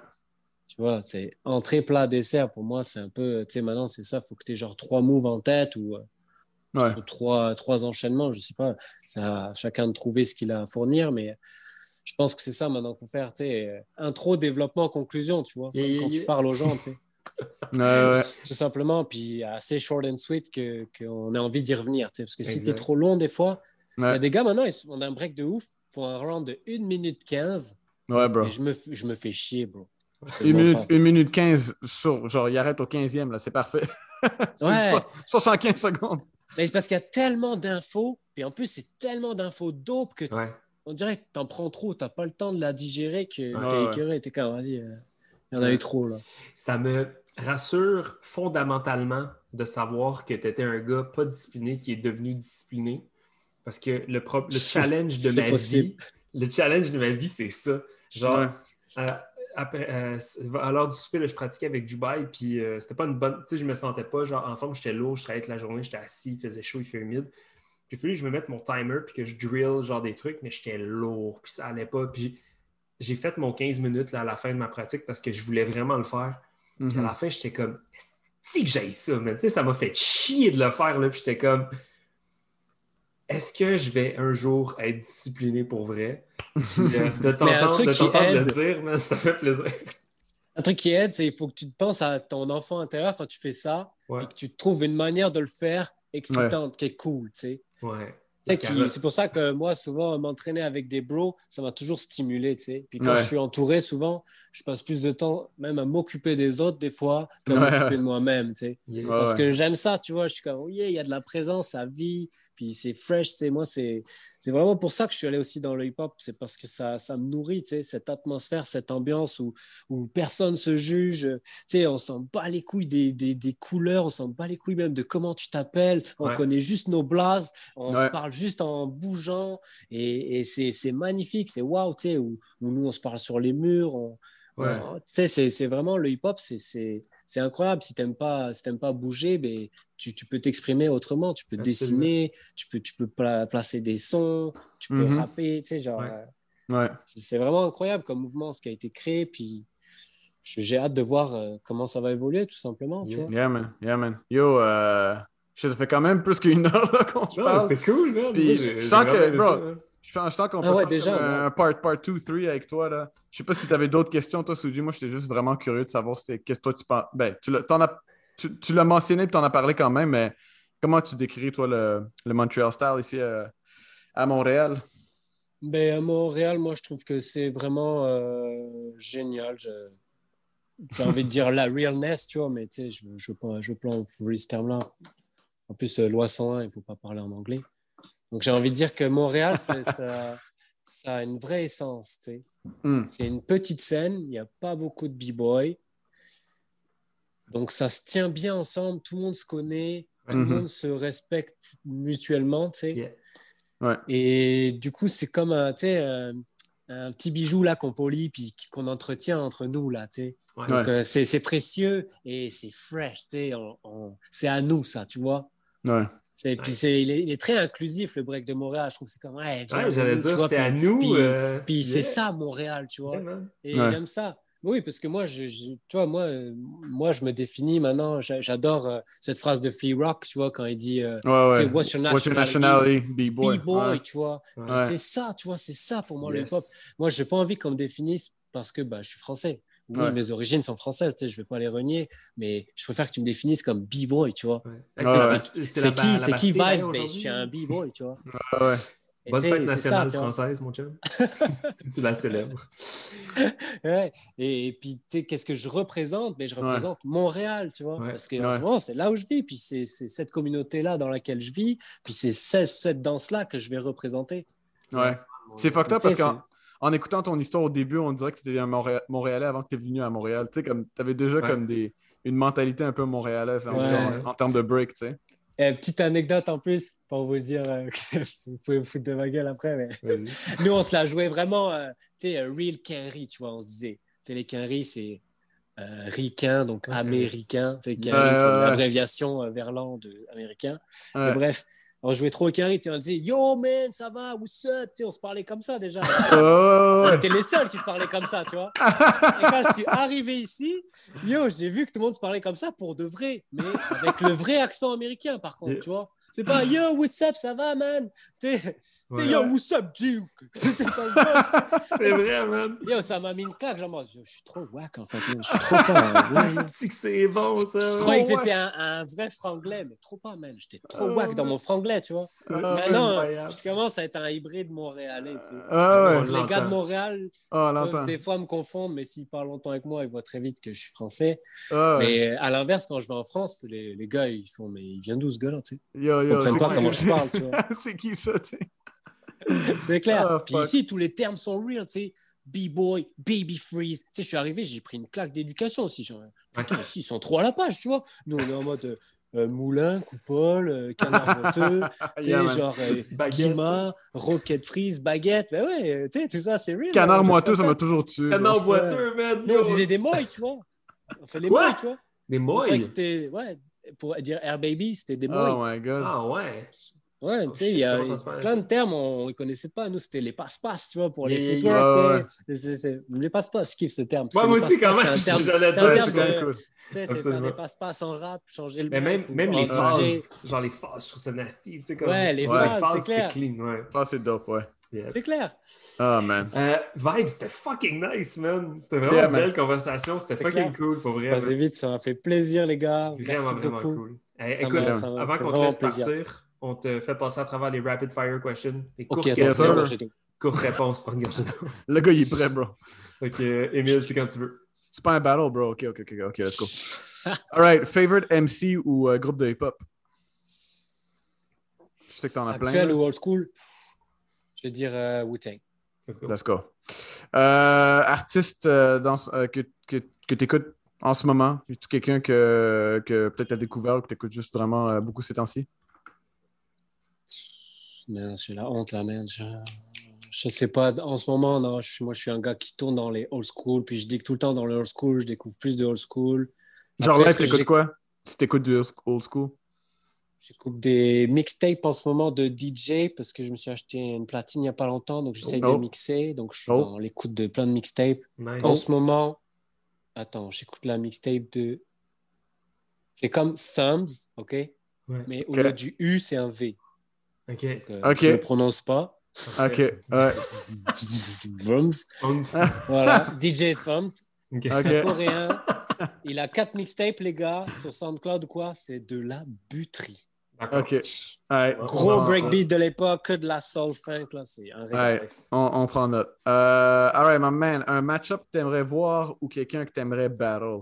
Tu vois, c'est entrée, plat, dessert. Pour moi, c'est un peu, tu sais, maintenant, c'est ça. Il faut que tu aies genre trois moves en tête ou, euh, trois, trois enchaînements. Je sais pas. C'est à chacun de trouver ce qu'il a à fournir, mais je pense que c'est ça maintenant qu'il faut faire. Tu sais, intro, développement, conclusion, tu vois. Comme quand tu parles aux gens, tu sais. ouais, Tout simplement, puis assez short and sweet qu'on a envie d'y revenir. Tu sais, parce que si tu es trop long, des fois, il y a des gars maintenant, ils, on a un break de ouf, font un round de 1 minute 15 Ouais, bro. je me, je me fais chier, bro. Une minute, une minute 15 sur, genre, il arrête au 15e, là, c'est parfait. ouais. 75 secondes. Mais c'est parce qu'il y a tellement d'infos, puis en plus, c'est tellement d'infos dope que on dirait que t'en prends trop, t'as pas le temps de la digérer, que ouais, t'es écœuré, t'es comme, vas-y, euh, il y en a eu trop, là. Ça me rassure fondamentalement de savoir que tu étais un gars pas discipliné qui est devenu discipliné. Parce que le, le challenge de ma vie, le challenge de ma vie, c'est ça. Genre, euh, après, euh, à l'heure du souper, je pratiquais avec Dubaï, puis euh, c'était pas une bonne. Tu sais, je me sentais pas, genre, en forme, j'étais lourd, je travaillais toute la journée, j'étais assis, il faisait chaud, il fait humide. Puis il fallait que je me mette mon timer, puis que je drill, genre, des trucs, mais j'étais lourd, puis ça allait pas. Puis j'ai fait mon 15 minutes là, à la fin de ma pratique parce que je voulais vraiment le faire. Puis à mhm. la fin, j'étais comme, si que j'aille ça, mais tu sais, ça m'a fait chier de le faire, là, puis j'étais comme est-ce que je vais un jour être discipliné pour vrai? de t'entendre le dire, mais ça fait plaisir. Un truc qui aide, c'est qu'il faut que tu te penses à ton enfant intérieur quand tu fais ça et que tu trouves une manière de le faire excitante, qui est cool, tu sais. Ouais. C'est pour ça que moi, souvent, m'entraîner avec des bros, ça m'a toujours stimulé, tu sais. Puis quand je suis entouré, souvent, je passe plus de temps même à m'occuper des autres, des fois, qu'à m'occuper de moi-même, tu sais. Parce que j'aime ça, tu vois. Je suis comme, oh yeah, il y a de la présence, ça vit, puis c'est fresh, sais. Moi, c'est vraiment pour ça que je suis allé aussi dans le hip-hop, c'est parce que ça, ça me nourrit, tu sais, cette atmosphère, cette ambiance où, où personne se juge, tu sais, on s'en bat les couilles des, des, des couleurs, on s'en bat les couilles même de comment tu t'appelles, on connaît juste nos blases, on se parle juste en bougeant, et, et c'est magnifique, c'est waouh, tu sais, où, où, nous, on se parle sur les murs, on, tu sais, c'est vraiment le hip-hop, c'est incroyable. Si tu n'aimes pas, si pas bouger, ben, tu, tu peux t'exprimer autrement. Tu peux dessiner, tu peux, tu peux placer des sons, tu peux mm-hmm. rapper. Tu sais, genre, ouais. C'est vraiment incroyable comme mouvement, ce qui a été créé. Puis j'ai hâte de voir euh, comment ça va évoluer, tout simplement. Tu vois? Yeah, man. Yeah, man. Yo, euh, ça fait quand même plus qu'une heure qu'on se parle. C'est cool, man. Puis, je sens que, bro, je pense, qu'on ah peut faire un part, part 2, 3 avec toi. Là. Je sais pas si tu avais d'autres questions, toi, Suji. Moi, j'étais juste vraiment curieux de savoir qu'est-ce que toi tu penses. Ben, tu l'as, tu, mentionné et tu en as parlé quand même, mais comment tu décris, toi, le, le Montreal Style ici euh, à Montréal? Ben, à Montréal, moi, je trouve que c'est vraiment euh, génial. J'ai envie de dire la realness, tu vois, mais tu sais, je veux, je, pas employer ce terme-là. En plus, euh, loi 101, il ne faut pas parler en anglais. Donc j'ai envie de dire que Montréal, ça, ça, a une vraie essence. Hmm. C'est une petite scène, il n'y a pas beaucoup de b-boys. Donc ça se tient bien ensemble, tout le monde se connaît, tout le mhm. monde se respecte mutuellement. Et du coup, c'est comme un, un, petit bijou là qu'on polie puis qu'on entretient entre nous. là. Donc euh, c'est précieux et c'est fresh. C'est à nous, ça, tu vois. Ouais. Et puis c'est, il, est, très inclusif, le break de Montréal. Je trouve que c'est comme, ouais, j'allais dire, c'est à nous. Puis, euh, c'est ça, Montréal, tu vois. et j'aime ça. Oui, parce que moi, je, tu vois, moi, moi, je me définis maintenant, j'adore euh, cette phrase de Flea Rock, tu vois, quand il dit ouais, ouais. What's your nationality? B-boy. B-boy, tu vois. C'est ça, tu vois, c'est ça pour moi, le hip-hop. Moi, je n'ai pas envie qu'on me définisse parce que bah, je suis français oui, mes origines sont françaises, tu sais, je vais pas les renier, mais je préfère que tu me définisses comme b-boy, tu vois. C'est qui, c'est qui Vibes? Ben, je suis un b-boy, tu vois. Ouais. Bonne fête nationale française, mon chum. si tu la célèbres. ouais. Et, puis, tu sais, qu'est-ce que je représente? Ben, je représente Montréal, tu vois. Parce qu'en ce moment, c'est là où je vis. Puis c'est cette communauté-là dans laquelle je vis. Puis c'est cette danse-là que je vais représenter. Ouais. C'est fucked up parce que en écoutant ton histoire au début, on dirait que tu étais un Montréalais avant que tu es venu à Montréal. Tu sais, comme tu avais déjà comme des, une mentalité un peu montréalaise en, termes de break, tu sais. Eh, petite anecdote en plus pour vous dire, euh, vous pouvez vous foutre de ma gueule après, mais nous on se la jouait vraiment, euh, tu sais, real Kenry, tu vois, on se disait. Tu sais, les Kenry, c'est euh, ricain, donc américain. Tu sais, Kenry, c'est l'abréviation verlan de américain. bref, on jouait trop au carré, on disait Yo man, ça va, what's up? On se parlait comme ça déjà. Oh. On était les seuls qui se parlaient comme ça, tu vois. Et quand je suis arrivé ici, yo, j'ai vu que tout le monde se parlait comme ça pour de vrai, mais avec le vrai accent américain par contre, tu vois. C'est pas Yo, what's up, ça va, man? Ouais. Yo, what's up, Duke? C'était ça. C'est vrai, man. Yo, ça m'a mis une claque. Genre, je, suis trop wack, en fait. Je suis trop pas. c'est bon, ça. Je croyais que j'étais un, un, vrai franglais, mais trop pas, man. J'étais trop oh, wack dans mon franglais, tu vois. Oh, Maintenant, je commence à être un hybride montréalais, tu sais. Oh, les gars de Montréal peuvent des fois me confondre, mais s'ils parlent longtemps avec moi, ils voient très vite que je suis français. Mais à l'inverse, quand je vais en France, les, les gars, ils font, mais il vient d'où ce gars-là, tu sais? Yo, yo, Ils comprennent pas comment je parle, tu vois. c'est qui ça, tu sais? c'est clair. Ah, Puis ici, tous les termes sont real, tu sais. B-boy, baby freeze. Tu sais, je suis arrivé, j'ai pris une claque d'éducation aussi. Genre, putain, ici, ils sont trop à la page, tu vois. Nous, on est en mode euh, euh, moulin, coupole, euh, canard monteux, tu sais, genre guima, rocket freeze, baguette. Ben ouais, tu sais, tout ça, c'est real. Canard moiteux, ça m'a toujours tué. Canard moiteux, man. on disait des moilles, tu vois. On fait les moilles, tu vois. Des moilles? C'était, ouais, pour dire air baby, c'était des moilles. Oh my god. Ah ouais. Ouais, tu sais, il y a plein de termes, on ne connaissait pas. Nous, c'était les passe-passe, tu vois, pour les footwork. Les passe-passe, je kiffe ce terme. moi aussi, quand même. C'est un terme, de. C'est faire des passe-passe en rap, changer le. Mais même, même les phases, genre les phases, je trouve ça nasty. Tu sais, comme... Ouais, les phases, c'est clean. Ouais. c'est dope, ouais. C'est clair. Oh man. Euh, vibe, c'était fucking nice, man. C'était vraiment une belle conversation. C'était fucking cool, pour vrai. vite, ça m'a fait plaisir, les gars. Vraiment, vraiment cool. écoute, avant qu'on te laisse partir, on te fait passer à travers les rapid fire questions. Les courtes okay, questions. Courte réponse, pas une gorgée Le gars, il est prêt, bro. Ok, Emile, c'est quand tu veux. C'est pas un battle, bro. Ok, ok, ok, ok, let's go. Alright, favorite MC ou euh, groupe de hip-hop? Je sais que t'en as plein. Actuel ou old school? Je vais dire euh, Wu-Tang. Let's go. Let's go. Euh, artiste dans, que, que, que tu écoutes en ce moment? Es-tu quelqu'un que, que peut-être tu as découvert ou que tu écoutes juste vraiment beaucoup ces temps-ci? C'est la honte, là, man. Je... je sais pas. En ce moment, non, je, moi, je suis un gars qui tourne dans les old school, puis je dis que tout le temps dans le old school, je découvre plus de old school. Genre là, t'écoutes quoi? Si t'écoutes du old school? J'écoute des mixtapes en ce moment de DJ parce que je me suis acheté une platine il n'y a pas longtemps, donc j'essaye de oh. mixer. Donc je suis oh. dans l'écoute de plein de mixtapes. En ce moment, attends, j'écoute la mixtape de. C'est comme Thumbs, ok? Mais au lieu du U, c'est un V. Ok. Euh, je ne le prononce pas. Ok. Ouais. Voilà. DJ Thumbs. Okay. coréen. Il a quatre mixtapes, les gars, sur SoundCloud ou quoi. C'est de la buterie. OK. Gros breakbeat de l'époque, que de la soul funk. Là, c'est un on, on, prend note. Euh, all right, my man. Un match-up que tu aimerais voir ou quelqu'un que tu aimerais battle?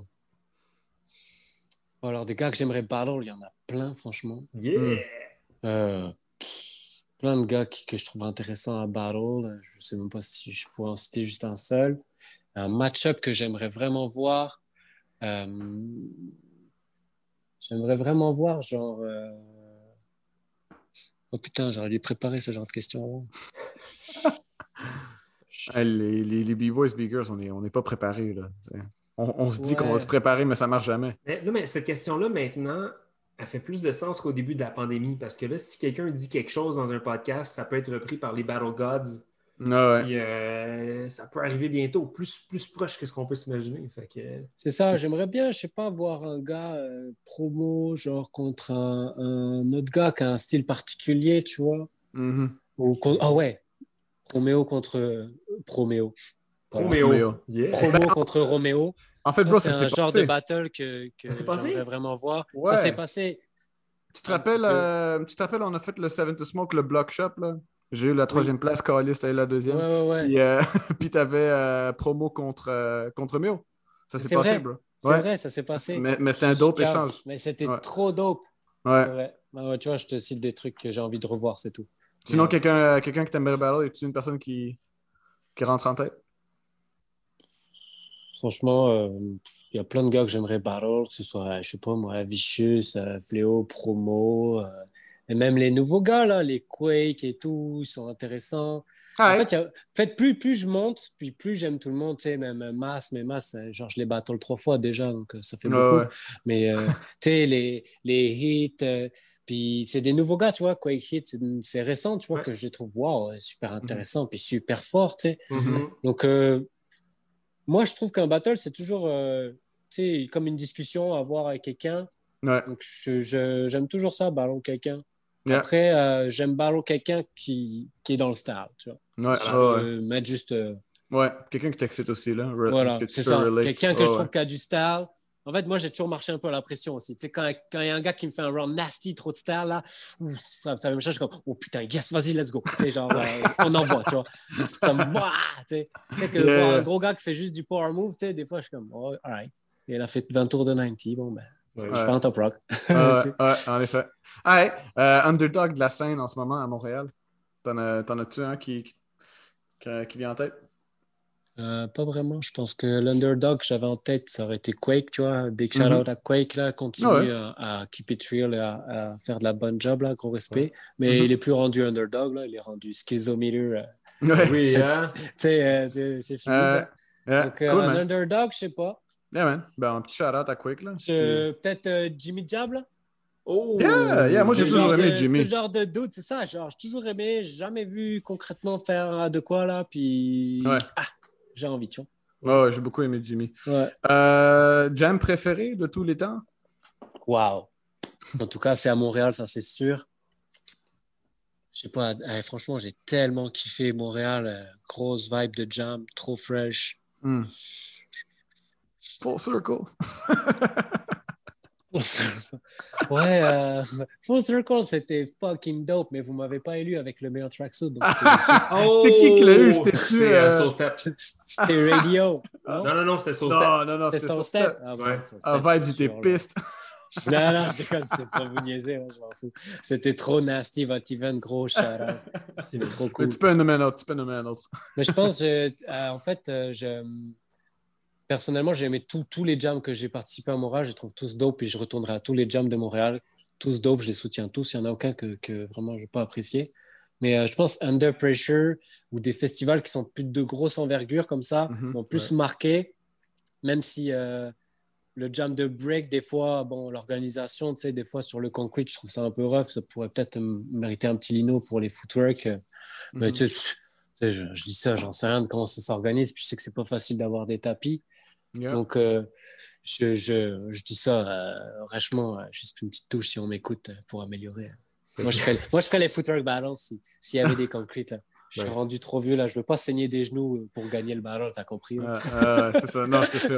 Alors, des gars que j'aimerais battle, il y en a plein, franchement. Yeah! Euh, plein de gars que je trouve intéressants à battle. Je ne sais même pas si je pourrais en citer juste un seul. Un match-up que j'aimerais vraiment voir. Euh, j'aimerais vraiment voir, genre. Euh, oh putain, j'aurais dû préparer ce genre de questions les, les, les B-Boys, B-Girls, on n'est on est pas préparés. Là. On, on se dit qu'on va se préparer, mais ça marche jamais. Mais, non, mais cette question-là, maintenant, elle fait plus de sens qu'au début de la pandémie parce que là, si quelqu'un dit quelque chose dans un podcast, ça peut être repris par les Battle Gods. Ah euh, ça peut arriver bientôt, plus, plus proche que ce qu'on peut s'imaginer. C'est ça, j'aimerais bien, je sais pas, voir un gars euh, promo, genre contre un, autre gars qui a un style particulier, tu vois. Mm-hmm. Ah ouais, Roméo contre Proméo. Roméo. Promo contre Roméo. En fait, c'est un genre de battle que, que j'aimerais vraiment voir. Ça s'est passé. Tu te, rappelles, euh, tu te rappelles, on a fait le Seven to Smoke, le Block Shop, là? J'ai eu la troisième place, Calis, t'as eu la deuxième. Ouais, ouais, Puis, euh, puis t'avais euh, promo contre, euh, contre Mio. Ça s'est passé, bro. C'est vrai, ça s'est passé. Mais, mais c'était un dope échange. Mais c'était trop dope. Ouais. ouais. Tu vois, je te cite des trucs que j'ai envie de revoir, c'est tout. Sinon, quelqu'un quelqu'un qui t'aimerait battle, es-tu une personne qui, qui rentre en tête? Franchement, euh, il y a plein de gars que j'aimerais battle, que ce soit, je sais pas moi, Vicious, euh, Fléau, Promo, euh, et même les nouveaux gars, là, les Quake et tout, ils sont intéressants. Ah en, fait, plus, plus je monte, puis plus j'aime tout le monde, tu sais, même Mass, mais Mass, genre, je les battle trois fois déjà, donc ça fait beaucoup. Mais, tu sais, les, les hits, puis c'est des nouveaux gars, tu vois, Quake Hit, c'est récent, tu vois, que je trouve, waouh, super mhm. intéressant, puis super fort, tu sais. Mhm. Donc, moi, je trouve qu'un battle, c'est toujours euh, comme une discussion à avoir avec quelqu'un. Donc, j'aime toujours ça, ballon quelqu'un. Après, euh, j'aime ballon quelqu'un qui, qui, est dans le style, tu vois. Ouais, mettre juste... Euh, ouais, quelqu'un qui t'excite aussi, là. voilà, c'est ça. Quelqu'un que je trouve qui a du style. En fait, moi, j'ai toujours marché un peu à la pression aussi. Tu sais, quand il y a un gars qui me fait un round nasty, trop de style, là, ça, ça me change comme, oh putain, yes, vas-y, let's go. Tu sais, genre, euh, on envoie, tu vois. C'est comme, bah, tu sais. Tu sais, que voir un gros gars qui fait juste du power move, tu sais, des fois, je suis comme, oh, alright. Et il a fait 20 tours de 90, bon, ben, je suis un top rock. ouais, en effet. Hey, euh, underdog de la scène en ce moment à Montréal. T'en as-tu un qui, qui, qui vient en tête? Euh, pas vraiment. Je pense que l'underdog que j'avais en tête, ça aurait été Quake, tu vois. Big shout out mhm. à Quake, là, continue à, keep it real et à, faire de la bonne job, là, gros respect. Mais mhm. il est plus rendu underdog, là, il est rendu schizometer. Euh. Oui, hein? euh, c'est fini, ça. Donc, un underdog, je sais pas. Yeah, man. Ben, un petit shout out à Quake, là. Peut-être Jimmy Diable, Oh! Yeah, yeah, moi j'ai toujours aimé Jimmy. Ce genre de doute, c'est ça. Genre, j'ai toujours aimé, jamais vu concrètement faire de quoi là. Puis. Ouais. Ah, j'ai envie, tu vois. Ouais, j'ai beaucoup aimé Jimmy. Euh, jam préféré de tous les temps? Wow. En tout cas, c'est à Montréal, ça c'est sûr. Je sais pas, eh, franchement, j'ai tellement kiffé Montréal. Euh, grosse vibe de jam, trop fresh. Hmm. Full circle. ouais, euh, Full Circle, c'était fucking dope, mais vous m'avez pas élu avec le meilleur tracksuit. oh, c'était qui qui l'a eu? C'était C'était euh, Step. C'était Radio. Non, non, non, c'est Soul Non, Step. non, non, C'était Soul Step. Step. Ah, Ouais. Ah, Vibes, c'est j'étais piste. Non, non, je déconne, c'est pour vous niaiser, moi, je m'en fous. C'était trop nasty, votre event, gros shout out. C'était trop Mais cool. tu peux en nommer un autre. Tu peux en nommer un autre. Mais je pense, euh, euh, en fait, euh, je, personnellement, j'ai aimé tous tous les jams que j'ai participé à Montréal. Je les trouve tous dope et je retournerai à tous les jams de Montréal. Tous dope, je les soutiens tous. Il n'y en a aucun que, que vraiment je n'ai pas apprécié. Mais euh, je pense Under Pressure ou des festivals qui sont plus de grosse envergure comme ça m'ont plus marqué, même si euh, le jam de break, des fois, bon, l'organisation, tu sais, des fois sur le concrete, je trouve ça un peu rough. Ça pourrait peut-être mériter un petit lino pour les footwork. Mais Mhm. tu sais, je, je dis ça, j'en sais rien de comment ça s'organise. Puis je sais que c'est pas facile d'avoir des tapis. Yeah. Donc, euh, je, je, je dis ça, euh, euh, juste une petite touche si on m'écoute euh, pour améliorer. Moi, je ferais, moi, je ferais les footwork battles si- s'il y avait des concrete. là. Je suis Ouais. rendu trop vieux là, je veux pas saigner des genoux pour gagner le battle, t'as compris? c'est ça. Non, je te.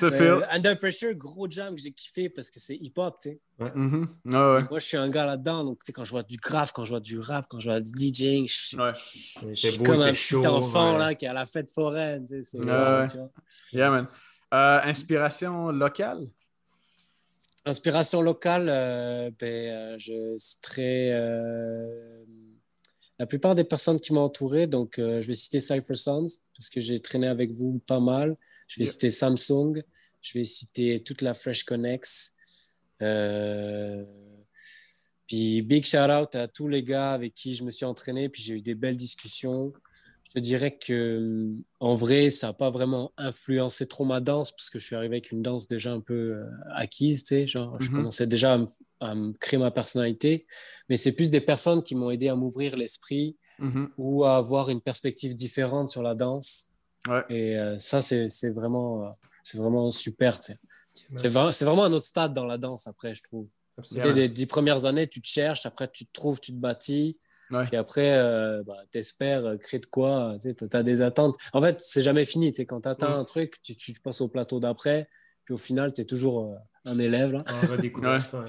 Je file. euh, Under Pressure, gros jam que j'ai kiffé parce que c'est hip-hop, tu sais. Ouais, ouais. Moi, je suis un gars là-dedans, donc tu sais, quand je vois du graphe, quand je vois du rap, quand je vois du DJing, je suis, Ouais. je C'est suis beau, comme un petit chaud, enfant ouais. là qui est à la fête foraine, tu sais. c'est Ouais, vraiment, ouais. tu vois. Yeah, man. Euh, inspiration locale? Inspiration locale, euh, ben, euh, je citerai euh, la plupart des personnes qui m'ont entouré. Donc, euh, je vais citer Cypher Sons parce que j'ai traîné avec vous pas mal. Je vais Yeah. citer Samsung. Je vais citer toute la Fresh Connex. Euh, puis, big shout out à tous les gars avec qui je me suis entraîné. Puis, j'ai eu des belles discussions. Je dirais que, en vrai, ça n'a pas vraiment influencé trop ma danse parce que je suis arrivé avec une danse déjà un peu euh, acquise, tu sais, genre, je Mhm. commençais déjà à me, à me créer ma personnalité, mais c'est plus des personnes qui m'ont aidé à m'ouvrir l'esprit Mhm. ou à avoir une perspective différente sur la danse. Ouais. Et euh, ça, c'est vraiment, euh, c'est vraiment super, tu sais. C'est vra- c'est vraiment un autre stade dans la danse après, je trouve. Tu sais, les dix premières années, tu te cherches, après tu te trouves, tu te bâtis. Ouais. Puis après, euh, bah, t'espères euh, créer de quoi. Tu as des attentes. En fait, c'est jamais fini. Tu sais, quand tu atteins Mm. un truc, tu, tu passes au plateau d'après. Puis au final, tu es toujours euh, un élève. Là. Redécouverte, ouais.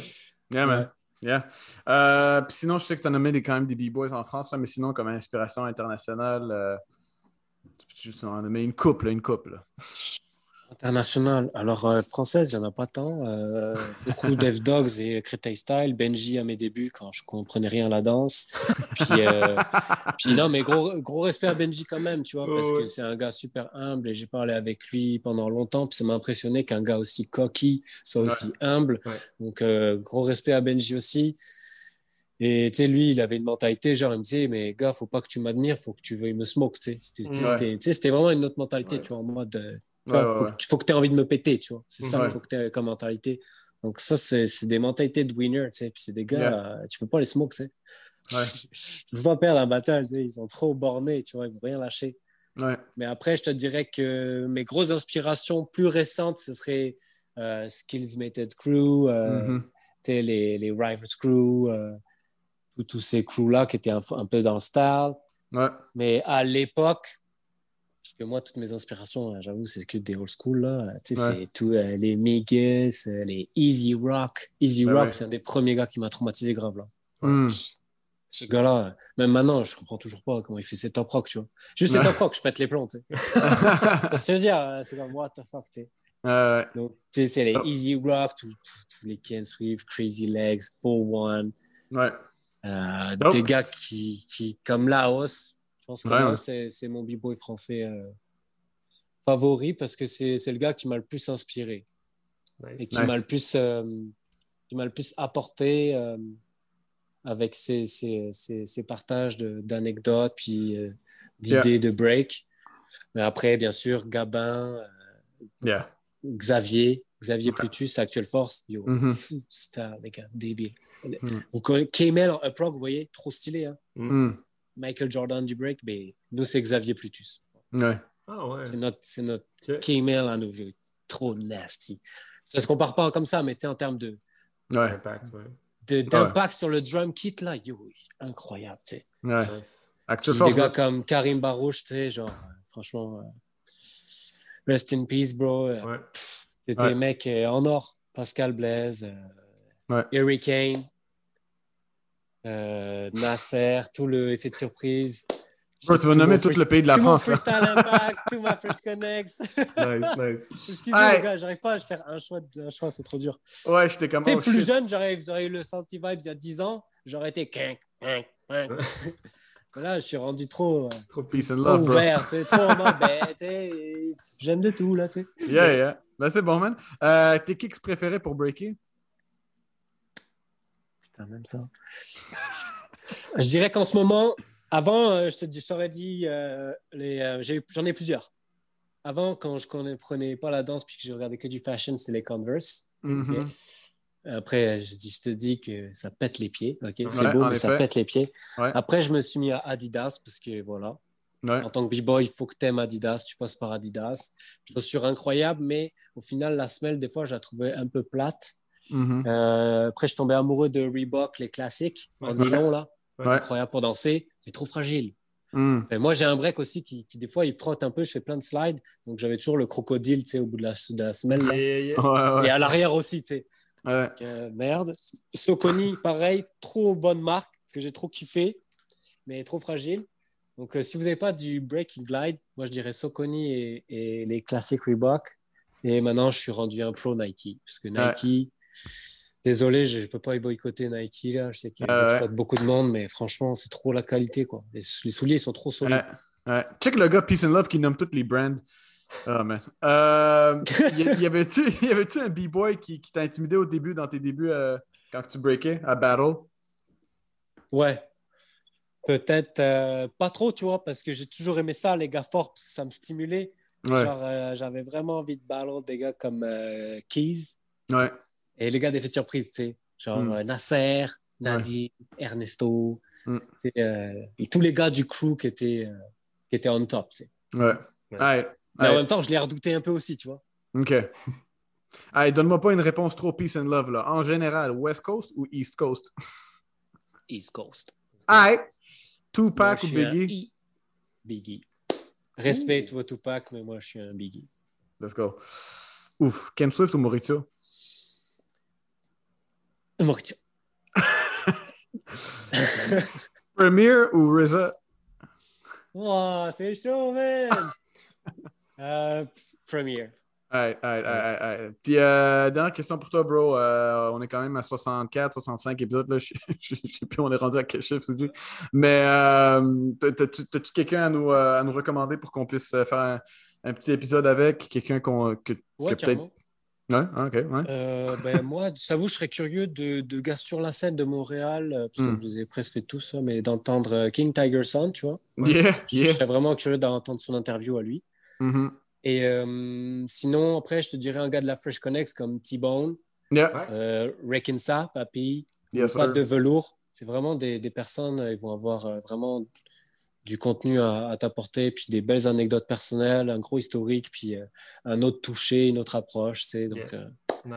Yeah, man. Yeah. Euh, puis sinon, je sais que tu as nommé des, quand même des B-Boys en France, là, mais sinon, comme inspiration internationale, euh, tu peux juste en nommer une couple, une couple? International. Alors, euh, française, il n'y en a pas tant. Euh, beaucoup Dev Dogs et Créteil Style. Benji à mes débuts, quand je comprenais rien à la danse. Puis, euh, puis non, mais gros, gros respect à Benji quand même, tu vois, parce Ouais, que c'est un gars super humble et j'ai parlé avec lui pendant longtemps. Puis ça m'a impressionné qu'un gars aussi cocky soit aussi humble. Ouais. Donc, gros respect à Benji aussi. Et tu sais, lui, il avait une mentalité, genre, il me disait, mais gars, faut pas que tu m'admires, faut que tu veuilles me smoke, tu sais. C'était Ouais. vraiment une autre mentalité, Ouais. tu vois, en mode, tu Ouais, ouais, faut, ouais. que- faut que tu aies envie de me péter, tu vois. C'est ça Ouais. qu'il faut que tu aies comme mentalité. Donc, ça, c'est des mentalités de winner, tu sais. Puis c'est des gars, Yeah. euh, tu peux pas les smoke, tu sais. Ouais. Il faut pas perdre un bataille, tu sais. Ils sont trop bornés, tu vois. Ils vont rien lâcher. Mais après, je te dirais que mes grosses inspirations plus récentes, ce serait euh, Skills Mated Crew, euh, Mhm. tu sais, les, les Rivers Crew, euh, tous- ces crews-là qui étaient un, un peu dans le style. Ouais. Mais à l'époque, parce que moi, toutes mes inspirations, euh, j'avoue, c'est que des old school. Là. Tu sais, Ouais. C'est tout euh, les Migas, euh, les Easy Rock. Easy Ouais, Rock, ouais. c'est un des premiers gars qui m'a traumatisé grave. Là. Mm. Ce gars-là, même maintenant, je comprends toujours pas comment il fait ses top rock, tu vois. Juste ses top rock, je pète les plombs, tu sais. Que je veux dire, euh, c'est comme what the fuck, tu sais. Donc, tu sais, c'est les Oh. Easy Rock, tous les Ken Swift, Crazy Legs, Paul One, Ouais. euh, Dope. des gars qui, qui, comme Laos, je pense que Ouais, Laos, ouais. c'est- mon b-boy français euh, favori parce que c'est le gars qui m'a le plus inspiré et Nice. qui Nice. m'a le plus euh, qui m'a le plus apporté euh, avec ses, ses, ses, ses partages d'anecdotes puis euh, d'idées de break. Mais après, bien sûr, Gabin, euh, Yeah. Xavier, Xavier Plutus, Actuelle Force, yo, Mhm. fou, star, les gars, débile. Mhm. Vous connaissez vous voyez, trop stylé, hein. Mm. Michael Jordan du break, mais nous, c'est Xavier Plutus. Ouais. Ah ouais. C'est notre, c'est notre Ok. Kmel à nous, vieux. trop nasty. Ça se compare pas comme ça, mais tu sais, en termes de, Ouais. Impact, ouais. de- d'impact sur le drum kit, là, yo, incroyable, tu sais. Ouais. Puis des gars comme Karim Barouche, tu sais, genre, euh, franchement, euh, rest in peace, bro. Euh. C'était Ouais. un mec euh, en or. Pascal Blaise, Eric Kane, Nasser, tout le effet de surprise. Bro, tu vas nommer tout le pays de la France. Tout mon freestyle impact, tout ma first connect. nice, nice. Excusez les gars, j'arrive pas à faire un choix, un choix c'est trop dur. Ouais, j'étais comme. Tu oh, plus jeune, j'aurais eu le Salty Vibes il y a 10 ans, j'aurais été. Là, je suis rendu trop, euh, trop, peace and love, ouvert, bro. trop en mode, ben, j'aime de tout, là, tu sais. Yeah, yeah. Ben, c'est bon, man. Euh, tes kicks préférés pour breaker? Putain, même ça. je dirais qu'en ce moment, avant, euh, je te t'aurais dit, euh, euh, j'en ai, plusieurs. Avant, quand je ne prenais pas la danse puis que je regardais que du fashion, c'était les Converse. Mm-hmm. Après, je, je, te dis que ça pète les pieds. c'est beau, mais ça pète les pieds. Après, je me suis mis à Adidas parce que voilà. En tant que b-boy, il faut que tu aimes Adidas. Tu passes par Adidas. Chaussure incroyable, mais au final, la semelle, des fois, je la trouvais un peu plate. Mm-hmm. après, je tombais amoureux de Reebok, les classiques, en nylon, là incroyable pour danser, c'est trop fragile. Hmm. moi, j'ai un break aussi qui, des fois, il frotte un peu. Je fais plein de slides. Donc, j'avais toujours le crocodile au bout de la, semelle. Et à l'arrière aussi. sais. Euh, merde. Soconi, pareil. Trop bonne marque que j'ai trop kiffé, mais trop fragile. Donc, euh, si vous n'avez pas du break glide, moi, je dirais Soconi et, et, les classiques Reebok. Et maintenant, je suis rendu un pro Nike. Parce que Nike Désolé, je ne peux pas y boycotter Nike. Là. Je sais qu'ils exploitent beaucoup de monde, mais franchement, c'est trop la qualité. Quoi. Les, souliers, ils sont trop solides. Ouais, Check le gars Peace and Love qui nomme toutes les brands. Oh man. Euh, y, avait-tu un B-boy qui, t'a intimidé au début, dans tes débuts, euh, quand tu breakais à Battle? Ouais. Peut-être euh, pas trop, tu vois, parce que j'ai toujours aimé ça, les gars forts, ça me stimulait. Genre, euh, j'avais vraiment envie de battle des gars comme Keys. Ouais. Et les gars d'effet de surprise, tu sais, genre mm. euh, Nasser, Nadi, Ernesto, mm. euh, et tous les gars du crew qui étaient, euh, qui étaient on top, tu sais. Ouais. Mais en même temps, je les redoutais un peu aussi, tu vois. OK. Allez, donne-moi pas une réponse trop peace and love, là. En général, West Coast ou East Coast? East Coast. Allez. Tupac ou Biggie? Biggie. Respect, toi, Tupac, mais moi, je suis un Biggie. Let's go. Ouf. Ken Swift ou Maurizio? Maurizio. Premier ou RZA? Wow, c'est chaud, man! euh, Premier. Hey, hey, hey, Puis, euh, dernière question pour toi, bro. Euh, on est quand même à 64, 65 épisodes. Là. Je ne sais plus, on est rendu à quel chiffre, Mais euh, as-tu quelqu'un à nous, à nous recommander pour qu'on puisse faire un, petit épisode avec? Quelqu'un qu'on que, ouais, peut-être Ouais, ah, ok. Ouais. Euh, ben, moi, j'avoue, je serais curieux de, de gars sur la scène de Montréal, euh, parce que hmm. je vous ai presque fait tout ça, mais d'entendre euh, King Tiger Sound, tu vois. Yeah, je, serais vraiment curieux d'entendre son interview à lui. Mm-hmm. Et sinon, après, je te dirais un gars de la Fresh Connect comme T-Bone, yeah. Rekinsa, Papi, pas de velours. C'est vraiment des, des, personnes, ils vont avoir vraiment du contenu à, t'apporter, puis des belles anecdotes personnelles, un gros historique, puis euh, un autre toucher, une autre approche. c'est Donc, euh,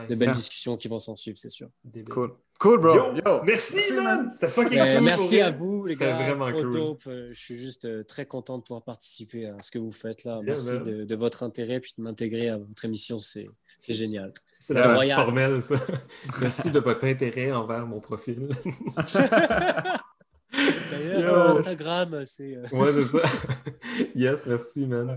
des belles discussions qui vont s'en suivre, c'est sûr. Cool. Cool, bro. Yo, merci, man. C'était fucking ben, cool. Merci à vous, les gars. Vraiment cool. Euh, je suis juste très content de pouvoir participer à ce que vous faites là. merci de, votre intérêt, puis de m'intégrer à votre émission. C'est génial. C'est formel, ça. merci de votre intérêt envers mon profil. Instagram, c'est. Euh, ouais, c'est ça. yes, merci, man.